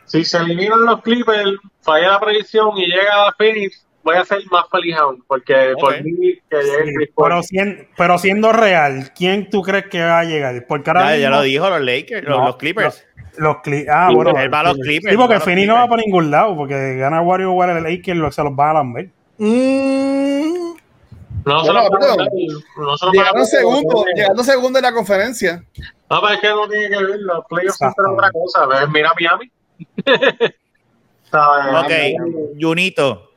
si se eliminan los Clippers, falla la predicción y llega a Phoenix, voy a ser más feliz aún, porque Ok. por mí que llegue Sí, Chris Paul. pero, sien- pero siendo real, ¿quién tú crees que va a llegar? Porque ahora Ya, ya mismo lo dijo los Lakers, los, No, los Clippers. los Cli- Ah, Sí, bueno. él va a los Clippers, Sí, porque los Fini no va Clippers. para ningún lado, porque gana Wario igual el Lakers, lo- se los van a lamber. Mm, No se Bueno, lo van a dar, no se lo van a llegando segundo, llegando segundo en la conferencia. No, pero es que no tiene que ver, los playoffs son otra cosa. Mira Miami. ¿Sabes? Ok, Junito.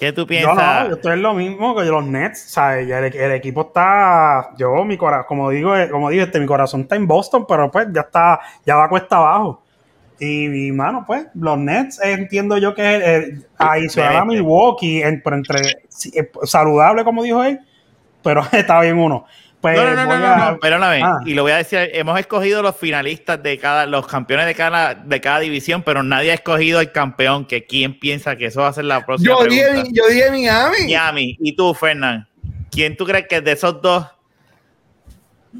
¿Qué tú Yo piensas? no, yo estoy en lo mismo que los Nets, ¿sabes? El, el equipo está, yo, mi corazón, como digo, eh, como digo, este, mi corazón está en Boston, pero pues ya está, ya va cuesta abajo. Y, y, mano, pues, los Nets eh, entiendo yo que es eh, adicional a Este. Milwaukee, en- pero entre sí, eh, saludable, como dijo él, pero está bien uno. Pues No, no, no, no, a- no, perdóname. Ah. Y lo voy a decir, hemos escogido los finalistas de cada, los campeones de cada, de cada división, pero nadie ha escogido el campeón, que quién piensa que eso va a ser la próxima Yo dije, yo dije Miami. Miami. Y tú, Fernán, ¿quién tú crees que de esos dos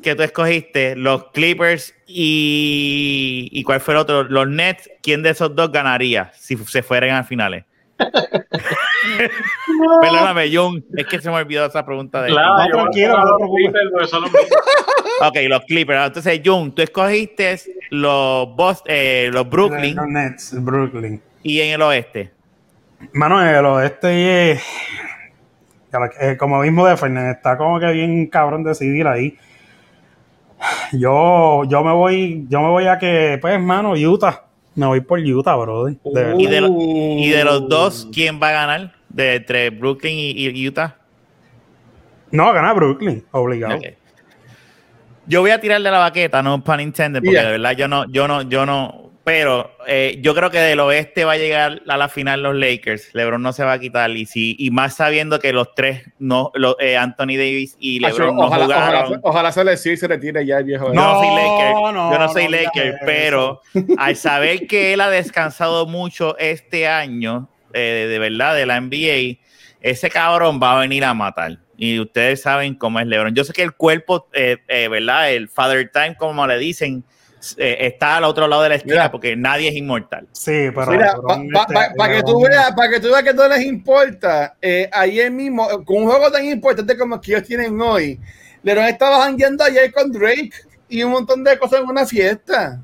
que tú escogiste, los Clippers y, y cuál fue el otro, los Nets, quién de esos dos ganaría si se fueran a finales? Perdóname, Jun, es que se me olvidó esa pregunta de Claro, No, tranquilo, no los. Clippers porque son los mismos. Ok, los Clippers. Entonces, Jun, tú escogiste los, eh, los Brooklyn Los Nets, Brooklyn. y en el oeste. Mano, el oeste que- eh, como mismo de Fernández, está como que bien cabrón decidir ahí. Yo, yo me voy, yo me voy a que, pues, mano, Utah. Me voy por Utah, brother. De verdad. Y de, lo- y de los dos, ¿quién va a ganar? De entre Brooklyn y, y Utah. No, gana Brooklyn, obligado. Yo voy a tirarle la baqueta, no para Nintendo, porque Yeah. de verdad yo no, yo no, yo no. Pero eh, yo creo que del oeste va a llegar a la final los Lakers. LeBron no se va a quitar. Y si, y más sabiendo que los tres, no, lo- eh, Anthony Davis y LeBron no ojalá, jugaron. ojalá, ojalá se le sí, se retire ya el viejo. Yo No, no, soy Laker, no, yo no soy no Laker, pero al saber que él ha descansado mucho este año, eh, de verdad, de la NBA, ese cabrón va a venir a matar. Y ustedes saben cómo es LeBron. Yo sé que el cuerpo, eh, eh, ¿verdad? El Father Time, como le dicen, eh, está al otro lado de la esquina Mira. porque nadie es inmortal. Sí, pero. Mira, para este, que tú LeBron- veas, para que tú veas que no les importa, eh, ayer mismo, con un juego tan importante como el que ellos tienen hoy, LeBron estaba jangueando ayer con Drake y un montón de cosas en una fiesta.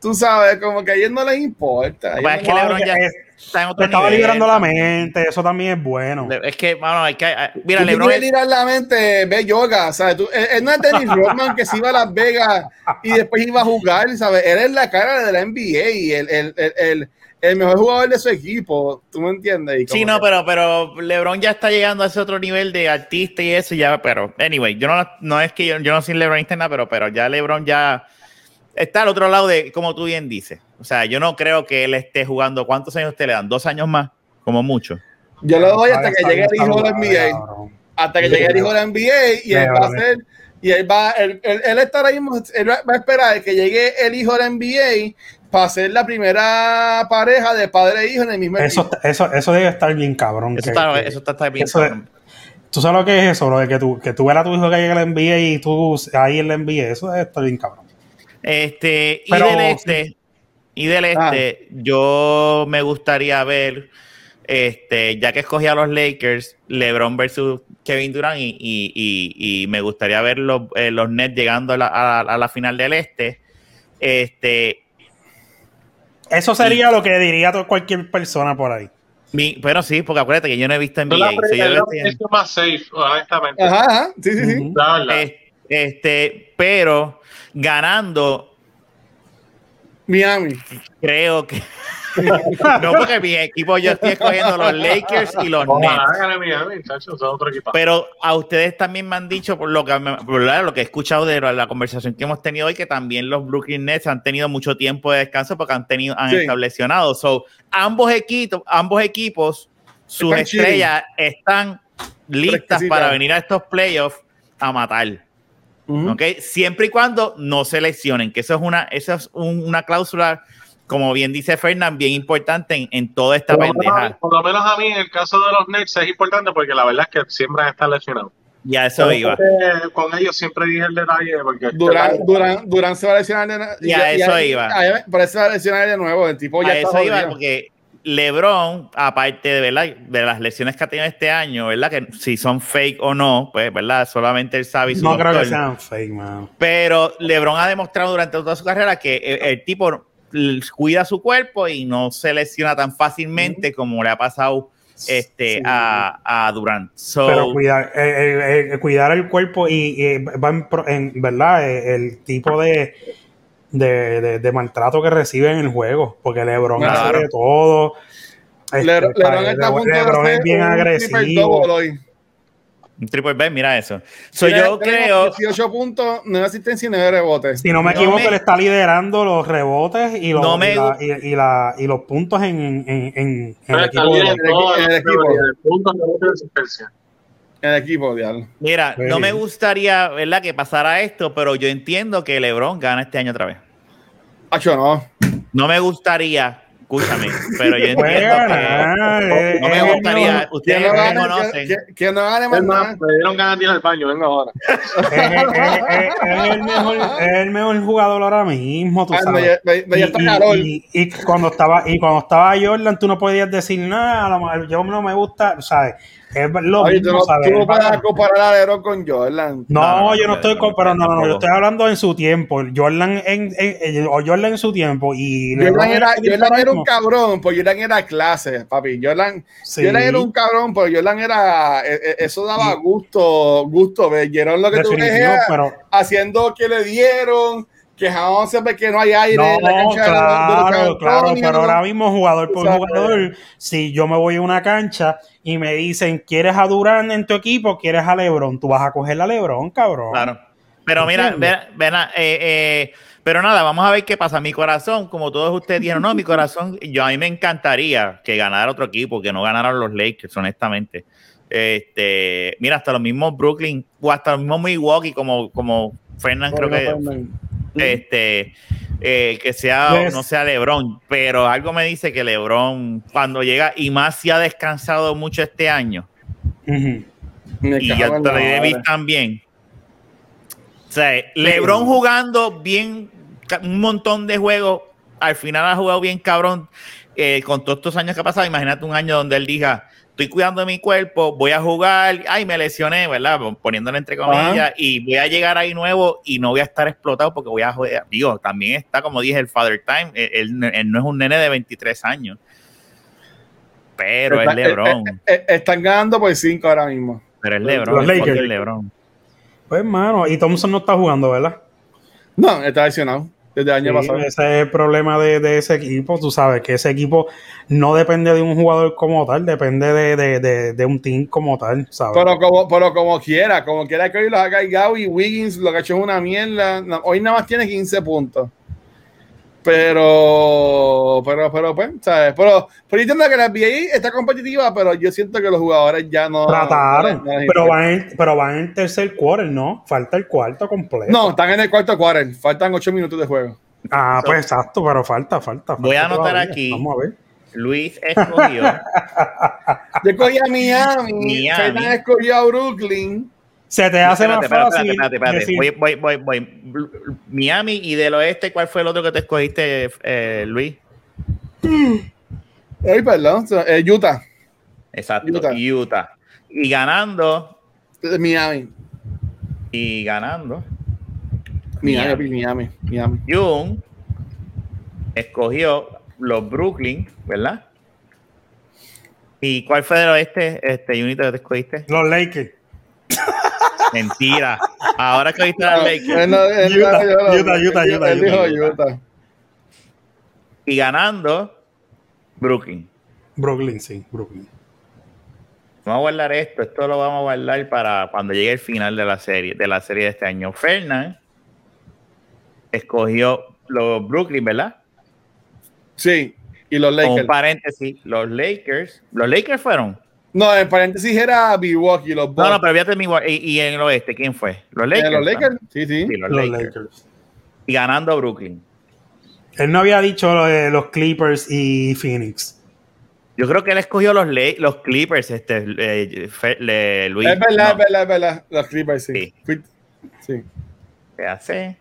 Tú sabes, como que a ellos no les importa. Es que LeBron ya es- está en te otro estaba nivel. liberando la mente, eso también es bueno. Es que, mano, hay que. eh, Mira, LeBron es- tirar la mente, ve yoga, ¿sabes? Tú, él, él no es Dennis Rodman que se iba a Las Vegas y después iba a jugar, ¿sabes? Él es la cara de la NBA y el, el, el, el, el mejor jugador de su equipo, ¿tú me entiendes? Y Sí, no, que- pero, pero LeBron ya está llegando a ese otro nivel de artista y eso ya, pero, anyway, yo no, no es que yo, yo no soy LeBronista, nada, pero, pero ya LeBron ya está al otro lado de, como tú bien dices, O sea, yo no creo que él esté jugando. ¿Cuántos años te le dan? ¿Dos años más? Como mucho. Yo lo doy hasta que llegue el hijo de la NBA. cabrón. Hasta que llegue el hijo de la NBA y él va a hacer. Y él va, él, él, él está ahora mismo, él va a esperar que llegue el hijo de la NBA para ser la primera pareja de padre e hijo en el mismo Eso, equipo. eso, eso debe estar bien cabrón. Eso que- está, que- eso está, está bien. eso es- ¿Tú sabes lo que es eso? Lo de que tú, que tú veas a tu hijo que llega a la NBA y tú ahí en la NBA. Eso debe estar bien cabrón. Este, y del este, y del este, yo me gustaría ver, este, ya que escogí a los Lakers, LeBron versus Kevin Durant, y, y- y- y me gustaría ver los, eh, los Nets llegando a la, a- a la final del este. Este, Eso sería lo que diría to- cualquier persona por ahí. mi, pero sí, porque acuérdate que yo no he visto Es la, NBA. so yo es la posición más safe, honestamente. Ajá, ajá, sí, sí, sí. La es- este, pero ganando, Miami. creo que. no, porque mi equipo yo estoy escogiendo los Lakers y los Nets. Miami, chacho, otro equipo. Pero a ustedes también me han dicho, por lo que, por lo que he escuchado de la conversación que hemos tenido hoy, que también los Brooklyn Nets han tenido mucho tiempo de descanso porque han tenido han Sí. estado lesionados. So, ambos equipos, ambos equipos, sus Están estrellas están listas para venir a estos playoffs a matar. Ujú. ¿ok? Siempre y cuando no se lesionen, que eso es una, eso es un- una cláusula, como bien dice Fernán, bien importante en, en toda esta por, lo menos, pendeja. por lo menos a mí, en el caso de los Nets, es importante porque la verdad es que siempre están lesionados. Y a eso iba. Eh, Con ellos siempre dije el detalle porque Durán, Durán, Durán se va a lesionar de nuevo. Y a eso iba. Por eso se va a lesionar de nuevo. El tipo ya a está eso iba, porque LeBron, aparte de, ¿verdad? de las lesiones que ha tenido este año, ¿verdad? Que si son fake o no, pues, ¿verdad? Solamente él sabe No creo que doctor. sean fake, man. Pero LeBron ha demostrado durante toda su carrera que el, el tipo cuida su cuerpo y no se lesiona tan fácilmente como le ha pasado este, Sí. a, a Durant. So, Pero cuidar, eh, cuidar el cuerpo y, y va en, pro- en- verdad el tipo de, de, de- de maltrato que recibe en el juego, porque LeBron Claro. hace de todo. Este, Le- LeBron está LeBron es bien un agresivo. un triple B, mira eso. So, yo creo. 18 puntos, 9 asistencias y 9 rebotes. Si no me No equivoco, me- él está liderando los rebotes y los, No me y, la- y- y la- y los puntos en, en, en- en el equipo. de- en el equipo. puntos, rebotes y asistencia. El equipo, diablo. Mira, Sí. no me gustaría, ¿verdad?, que pasara esto, pero yo entiendo que LeBron gana este año otra vez. Hacho, no. No me gustaría, escúchame, pero yo entiendo que eh, no me eh, gustaría, no, ¿Quién ustedes no me conocen. ¿Quién- quién- quién no gane más nada? me dieron ganas de ir al baño, venga ahora. es, es- el mejor, es el mejor jugador ahora mismo, tú sabes. Y- está y- calor. y- y cuando estaba y cuando estaba Jordan tú no podías decir nada, a lo mejor yo no me gusta, ¿sabes? Es lo Oye, tú mismo, no, ¿sabes? tú no comparar a LeBron con Jordan. No, No, no, yo no estoy comparando, no, no, yo estoy hablando en su tiempo. Jordan en, en- o Jordan en su tiempo y Jordan era, tiempo Jordan era un cabrón, pues Jordan era clase, papi. Jordan, Sí. Jordan era un cabrón, pues Jordan era. eh, eh, Eso daba gusto, gusto ver. Jordan lo que tú pero haciendo que le dieron, quejándose porque no hay aire no, en la cancha de los- de los claro, claro, pero ahora mismo jugador por jugador, si yo me voy a una cancha y me dicen, ¿quieres a Durán en tu equipo? ¿Quieres a LeBron? Tú vas a coger a LeBron, cabrón. Claro. Pero mira, ¿Entiendes? ven- ven a- eh, eh, pero nada, vamos a ver qué pasa. Mi corazón, como todos ustedes dijeron, no, mi corazón, yo a mí me encantaría que ganara otro equipo, que no ganaran los Lakers, honestamente. Este, mira, hasta los mismos Brooklyn o hasta los mismos Milwaukee, como, como Fernan, creo que este eh, que sea Yes. no sea LeBron, pero algo me dice que LeBron cuando llega y más si ha descansado mucho este año y ya Davis también. O sea, LeBron jugando bien un montón de juegos, al final ha jugado bien cabrón eh, con todos estos años que ha pasado. Imagínate un año donde él diga, estoy cuidando de mi cuerpo, voy a jugar, ay, me lesioné, ¿verdad? Poniéndole entre comillas, y voy a llegar ahí nuevo y no voy a estar explotado porque voy a jugar. Digo, también está, como dije, el Father Time. Él, él- él no es un nene de 23 años. Pero es Está- LeBron. eh, eh, están ganando por 5 ahora mismo. Pero es los LeBron. Lakers. fucking LeBron. Pues, mano, y Thompson no está jugando, ¿verdad? No, está lesionado desde el año Sí, pasado. ese es el problema de, de ese equipo. Tú sabes que ese equipo no depende de un jugador como tal, depende de, de, de, de un team como tal, ¿sabes? Pero como, pero como quiera, como quiera que hoy los haga y Wiggins, lo que ha hecho es una mierda. Hoy nada más tiene 15 puntos. Pero, pero, pero, pues, ¿sabes? Pero, pero yo entiendo que la NBA está competitiva, pero yo siento que los jugadores ya no. Trataron, no pero, van en, pero van en tercer quarter, ¿no? Falta el cuarto completo. No, están en el cuarto quarter. Faltan ocho minutos de juego. Ah, pues exacto, pero falta, falta. Voy a falta anotar todavía. aquí. Vamos a ver. Luis escogió Yo cogí a Miami, Miami. Fernández escogió a Brooklyn. Se te hace Espérate, más espérate, fácil. espérate, espérate, decir- Voy, voy, voy, Miami y del oeste, ¿cuál fue el otro que te escogiste, eh, Luis? Ay, perdón. eh, Utah. Exacto, Utah. Utah. Y ganando, Miami. y ganando, Miami, Miami, Miami. Jung escogió los Brooklyn, ¿verdad? ¿Y cuál fue del oeste, este unito que te escogiste? Los Lakers. Mentira. Ahora escogiste a los Lakers. No- Utah, no- Utah, Utah, él Utah, dijo Utah. Utah. Y ganando, Brooklyn. Brooklyn, sí, Brooklyn. Vamos a guardar esto. Esto lo vamos a guardar para cuando llegue el final de la serie, de la serie de este año. Fernand escogió los Brooklyn, ¿verdad? Sí, y los Con Lakers. un paréntesis, los Lakers. Los Lakers fueron. No, en paréntesis era Milwaukee, los No, Bucks. no, pero fíjate mi y, y en el oeste, ¿quién fue? Los Lakers. los ¿no? Lakers, sí, sí. Sí, los, Los Lakers. Lakers. Y ganando Brooklyn. Él no había dicho lo de los Clippers y Phoenix. Yo creo que él escogió los, Le- los Clippers, este, eh, Fe- le- Luis. Es verdad, No, es verdad, es verdad. Los Clippers, sí. Sí. Sí. ¿qué hace?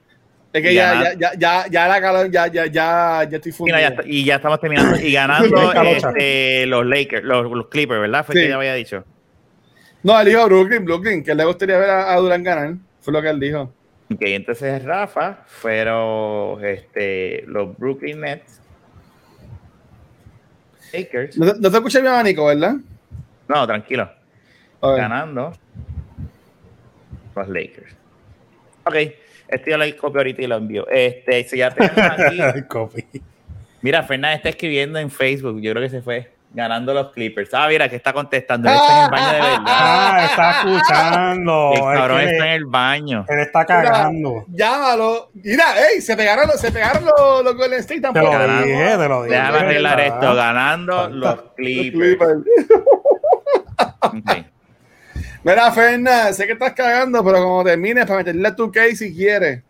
Es que ya, ya, ya, ya, la calor, ya, ya, ya, ya estoy Mira, fundido. y ya estamos terminando. Y ganando este, los Lakers, los, Clippers, ¿verdad? Fue que ya había dicho. No, él dijo Brooklyn, Brooklyn, que le gustaría ver a, Durán ganar. Fue lo que él dijo. Ok, entonces Rafa fueron este, los Brooklyn Nets. Lakers. No, te- escuché mi abanico, ¿verdad? No, tranquilo. Ganando los Lakers. Ok, este yo lo copio ahorita y lo envío. Este, si ya tenemos aquí. Mira, Fernández está escribiendo en Facebook. Yo creo que se fue ganando los Clippers. Ah, mira, que está contestando. Él está en el baño de verdad. Ah, está escuchando. El Es cabrón que está en el baño. él está cagando. Llámalo. Mira, ey, se pegaron, los- se pegaron los, los Golden State Te lo tampoco. Ganamos. dije, te lo dije. Déjame arreglar esto. Ganando los Los Clippers. Clippers. Mira, Fernan, sé que estás cagando, pero como termines, para meterle a tu case si quieres.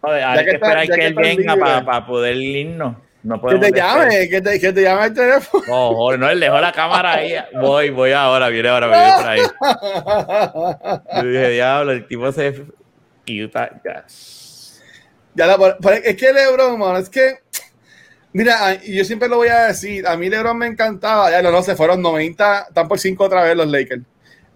Joder, Ya hay que esperar ya que que él venga para poder irnos. No Que te llame, que te, que te llame el teléfono. No, joder, no, él dejó la cámara ahí. Voy, voy ahora, viene ahora, viene por ahí. Yo dije, diablo, el tipo se. Utah Jazz. Ya la, por- es que LeBron, mano, es que. Mira, yo siempre lo voy a decir. A mí LeBron me encantaba. Ya no, no, se fueron 90, están por 5 otra vez los Lakers.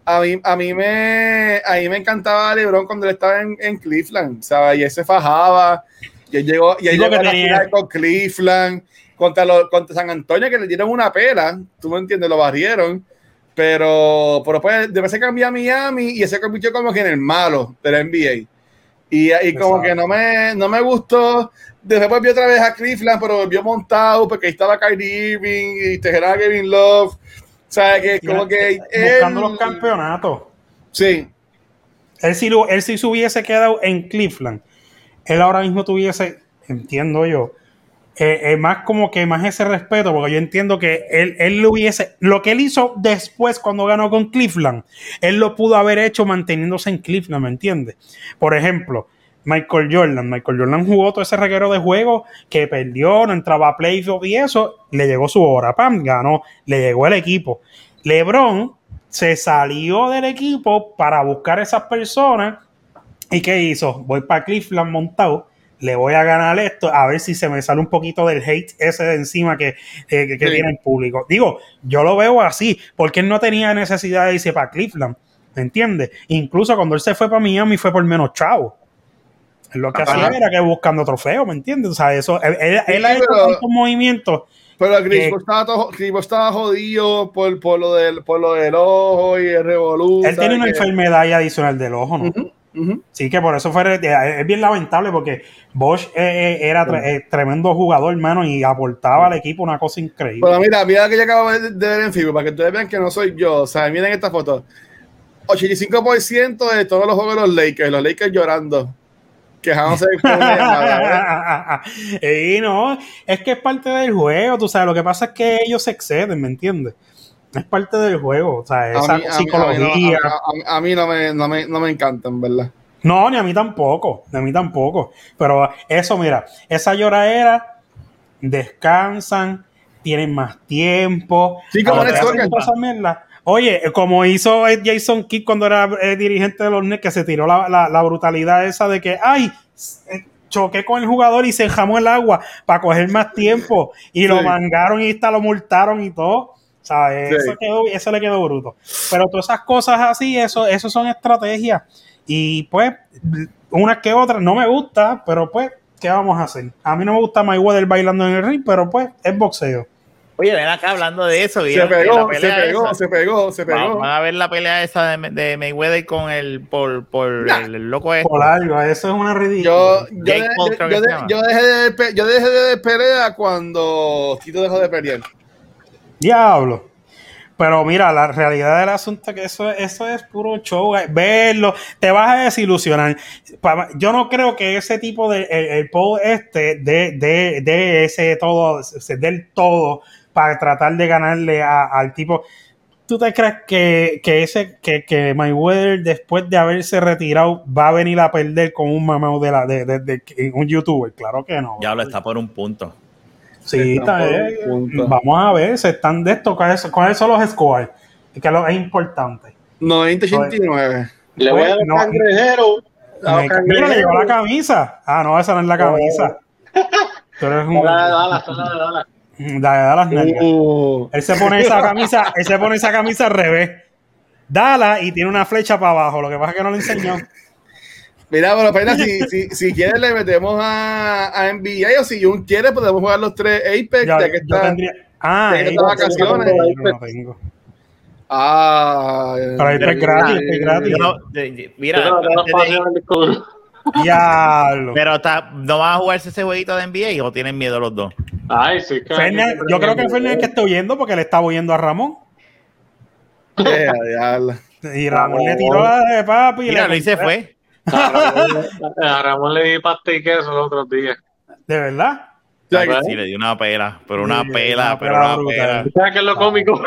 A mí, a mí me a mí me encantaba LeBron cuando él estaba en, en Cleveland, ¿sabes? Y él se fajaba. Y él llegó, y él llegó a la final con Cleveland, contra, los, contra San Antonio, que le dieron una pela. Tú me entiendes, lo barrieron. Pero, pero pues, después se cambió a Miami y se convirtió como que en el malo de la NBA. Y, y como Exacto. que no me, no me gustó. Después volvió otra vez a Cleveland, pero volvió montado porque ahí estaba Kyrie Irving y Tejera Kevin Love. Sea, que como que Buscando él- los campeonatos. Sí, Él si, lo- él si se hubiese quedado en Cleveland, él ahora mismo tuviese, entiendo yo, eh, eh, más como que más ese respeto, porque yo entiendo que él, él lo hubiese, lo que él hizo después cuando ganó con Cleveland, él lo pudo haber hecho manteniéndose en Cleveland, ¿me entiendes? Por ejemplo, Michael Jordan, Michael Jordan jugó todo ese reguero de juego que perdió, no entraba a playoff y eso, le llegó su hora, pam, ganó, le llegó el equipo. LeBron se salió del equipo para buscar esas personas. ¿Y qué hizo? Voy para Cleveland montado. Le voy a ganar esto, a ver si se me sale un poquito del hate ese de encima que, eh, que, que Sí. tiene el público. Digo, yo lo veo así, porque él no tenía necesidad de irse para Cleveland, ¿me entiendes? Incluso cuando él se fue para Miami fue por menos chavo. Lo que Ajá. hacía era que buscando trofeos, ¿me entiendes? O sea, eso, él, él- él ha hecho pero- tantos movimientos. pero Paul estaba, todo- Chris Paul estaba jodido por, por, lo del, por lo del ojo y el revolú. Él tenía una enfermedad adicional del ojo, ¿no? Ujú. Sí, que por eso fue eh, es bien lamentable porque Bosch eh, eh, era tre- eh, tremendo jugador, hermano, y aportaba al equipo una cosa increíble. Pero mira, mira que yo acabo de, ver en Facebook para que ustedes vean que no soy yo. O sea, miren esta foto. 85% de todos los juegos de los Lakers, los Lakers llorando. Quejándose y no, es que es parte del juego, tú sabes, lo que pasa es que ellos se exceden, ¿me entiendes? Es parte del juego, o sea, esa mí, psicología. a mí no- me, no, me, encantan, ¿verdad? No, ni a mí tampoco, ni a mí tampoco. Pero eso, mira, esa lloradera, descansan, tienen más tiempo. Sí, como en el Oye, como hizo Jason Kidd cuando era eh, dirigente de los Nets, que se tiró la, la- la brutalidad esa de que, ay, eh, choqué con el jugador y se enjamó el agua para coger más tiempo y lo mangaron y hasta lo multaron y todo. ¿sabes? Sí. Eso, quedó- eso le quedó bruto. Pero todas esas cosas así, eso, eso son estrategias. Y pues, unas que otras no me gusta, pero pues, ¿qué vamos a hacer? A mí no me gusta Mayweather bailando en el ring, pero pues, es boxeo. Oye, ven acá hablando de eso. Se ¿vieron que pegó, se pegó, esa? se pegó, se pegó. van a ver la pelea esa de, de Mayweather con el por, por Nah. el, el loco este. Por algo, eso es una ridícula. Yo, yo, de- de- dejé de, yo dejé de pelear cuando Tito dejó de pelear. Diablo. Pero mira, la realidad del asunto es que eso, eso es puro show. Verlo, te vas a desilusionar. Yo no creo que ese tipo de el, el este de, de, de ese todo, del todo para tratar de ganarle a- al tipo. ¿Tú te crees que, que ese que, que Mayweather después de haberse retirado va a venir a perder con un mamado de la de, de- de- un youtuber? Claro que no. Ya lo está por un punto. Sí, está un punto. Vamos a ver, se están de esto, ¿cuáles cuáles son los scores? Que lo es importante. 90-89. Le voy a dar No. cangrejero. Me- Mira, le llevó la camisa. Ah, no, esa no es la camisa. Tú eres un. Dale, dale, dale, dale. Dale, dale las nalgas. Uh, Él se pone esa camisa, él se pone esa camisa al revés. Dala y tiene una flecha para abajo. Lo que pasa es que no le enseñó. Mira, pero pena, si, si, si quieres le metemos a, a NBA o si Jun quiere podemos jugar los tres Apex Ya, ya que yo está. tendría. Ah, que está vacaciones. yo no tengo. Ah, Pero ahí está gratis, está gratis. Yo no- mira, Yo no tengo el. Diablo. pero está, ¿no van a jugarse ese jueguito de NBA o tienen miedo los dos? Ay, sí, que. Fernan- yo creo que Fernández que está oyendo porque le está oyendo a Ramón. yeah, diablo. Y Ramón le tiró la de papi. y Mira, le Luis se fue. A Ramón, a Ramón le di pasta y queso los otros días. ¿De verdad? Que- Sí, le dio una pela, pero una Sí, pela, una pero pela una pela. ¿Sabes qué es lo cómico?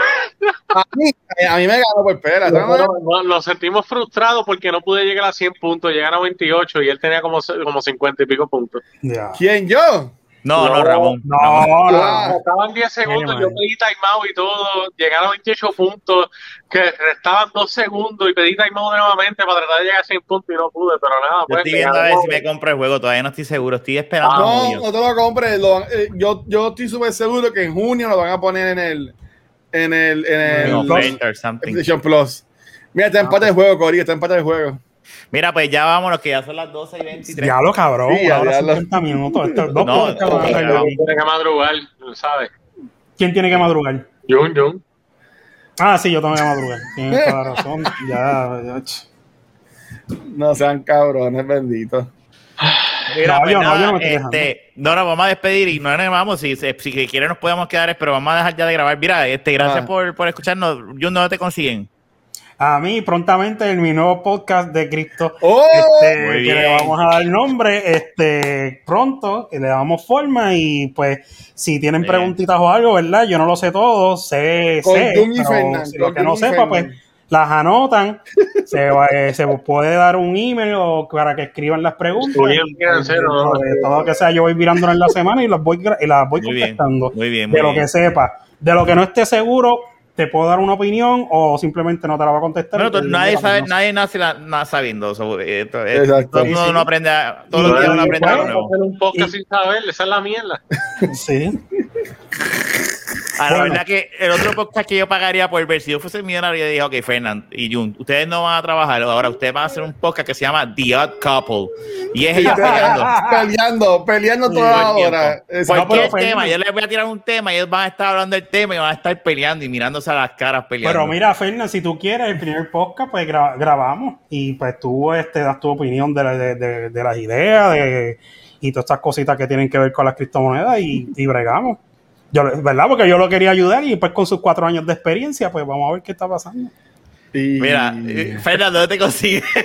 A mí, a mí me ganó por. ¿sabes? No, nos sentimos frustrados porque no pude llegar a 100 puntos, llegar a 28 y él tenía como, como 50 y pico puntos. ¿Quién yo? No, no, No, Ramón. No, Ramón. no. Ah, Estaban 10 segundos, yo pedí timeout y todo, llegaron a 28 puntos, que restaban 2 segundos y pedí timeout nuevamente para tratar de llegar a 100 puntos y no pude, pero nada, Yo pues. estoy viendo a ver si me compro el juego, todavía no estoy seguro, estoy esperando. Ah, No, no te lo compres. lo- eh, yo, yo estoy súper seguro que en junio lo van a poner en el en el en el No, Plus. Plus. Mira, está empate de juego, Cory, está empate de juego. Mira, pues ya vámonos, que ya son las 12 y 23. Diablo, cabrón. Sí, una hora diablo. 50 minutos. Dos No, a no, no. Tiene que madrugar, ¿sabes? ¿Quién tiene que madrugar? Jun, Jun. Ah, sí, yo tengo que madrugar. Tienes toda la razón. Ya, ya. No sean cabrones, benditos. Mira, No, pues yo no, nada, yo no me este, no, nos vamos a despedir y no nos vamos. Si, si, si quieren, nos podemos quedar, pero vamos a dejar ya de grabar. Mira, este, gracias Ah. por, por escucharnos. Jun, ¿dónde te consiguen? A mí, prontamente, en mi nuevo podcast de Cristo, ¡Oh! este, que le vamos a dar nombre este, pronto, que le damos forma y pues si tienen Bien. preguntitas o algo, ¿verdad? Yo no lo sé todo, sé, Con sé, pero Fernan, si lo que no sepa, pues Fernan. las anotan, se, va- eh, se puede dar un email o para que escriban las preguntas. Muy bien, ¿no? de todo lo que sea, yo voy mirándolas en la semana y las voy, y las voy Muy bien, contestando. muy bien, muy de lo bien. que sepa. De lo que no esté seguro, te puedo dar una opinión o simplemente no te la va a contestar. Bueno, Porque nadie sabe, nadie nace la- nada sabiendo. so, eh, esto- Exacto. Todo el mundo Sí, sí. no aprende, a- todos los días uno aprende algo nuevo. Hacer un podcast Y- sin saber, esa es la mierda. Sí. Ah, la verdad que el otro podcast que yo pagaría por ver, si yo fuese millonario, yo dije, ok, Fernand y Jun, ustedes no van a trabajar, ahora ustedes van a hacer un podcast que se llama The Odd Couple. Y es ellos peleando. peleando, peleando toda hora. No, Cualquier pero tema, yo les voy a tirar un tema y ellos van a estar hablando del tema y van a estar peleando y mirándose a las caras peleando. Pero mira, Fernan, si tú quieres el primer podcast, pues gra- grabamos y pues tú este, das tu opinión de, la- de, de- de las ideas de, y todas estas cositas que tienen que ver con las criptomonedas y, y bregamos. Yo, ¿Verdad? Porque yo lo quería ayudar y pues con sus cuatro años de experiencia, pues vamos a ver qué está pasando. Y- Mira, eh, Fernando, ¿dónde te consigues?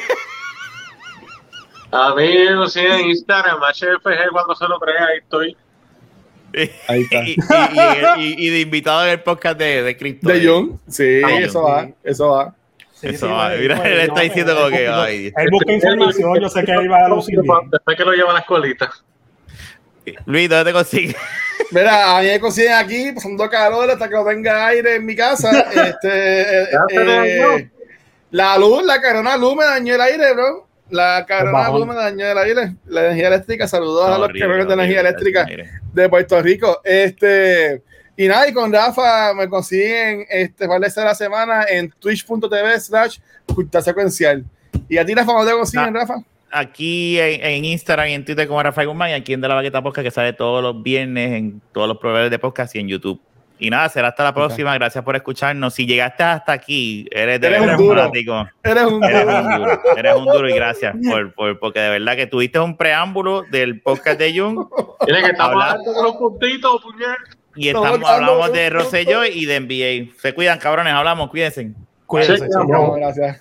A mí me consiguen en Instagram, HFG, cuando se lo crea, ahí estoy. Ahí está. y, y- y- y de invitado en el podcast de, de Crypto. De John. Sí, Ah, eso John. va, eso va. Sí, Eso sí, va, mira, pues, él no, está diciendo como que, Él busca información, yo sé que él va a lucir. Después que lo lleva a la escuelita. Luis, ¿dónde te consigues? Mira, a mí me consiguen aquí pasando calor hasta que no tenga aire en mi casa. este, eh, la luz, la carona luz me dañó el aire, bro. La carona luz me dañó el aire. La energía eléctrica, saludos a los cabrones de energía eléctrica de Puerto Rico. Este, y nada, y con Rafa me consiguen este de la semana en twitch.tv slash secuencial. Y a ti, Rafa, ¿cómo te consiguen, Ah. Rafa? Aquí en, en Instagram y en Twitter como Rafael Guzmán y aquí en De la Baqueta Podcast que sale todos los viernes en todos los proveedores de podcast y en YouTube. Y nada, será hasta la próxima. Gracias por escucharnos. Si llegaste hasta aquí, eres de Eres verdad un duro. fanático. Eres un Eres un duro, eres un duro y gracias por, por- porque de verdad que tuviste un preámbulo del podcast de Jung Tiene que estar los puntitos, puñet. y estamos, hablamos de. Rosselló y de NBA. Se cuidan, cabrones, hablamos, cuídense. Cuídense, Sí, señor. No, gracias.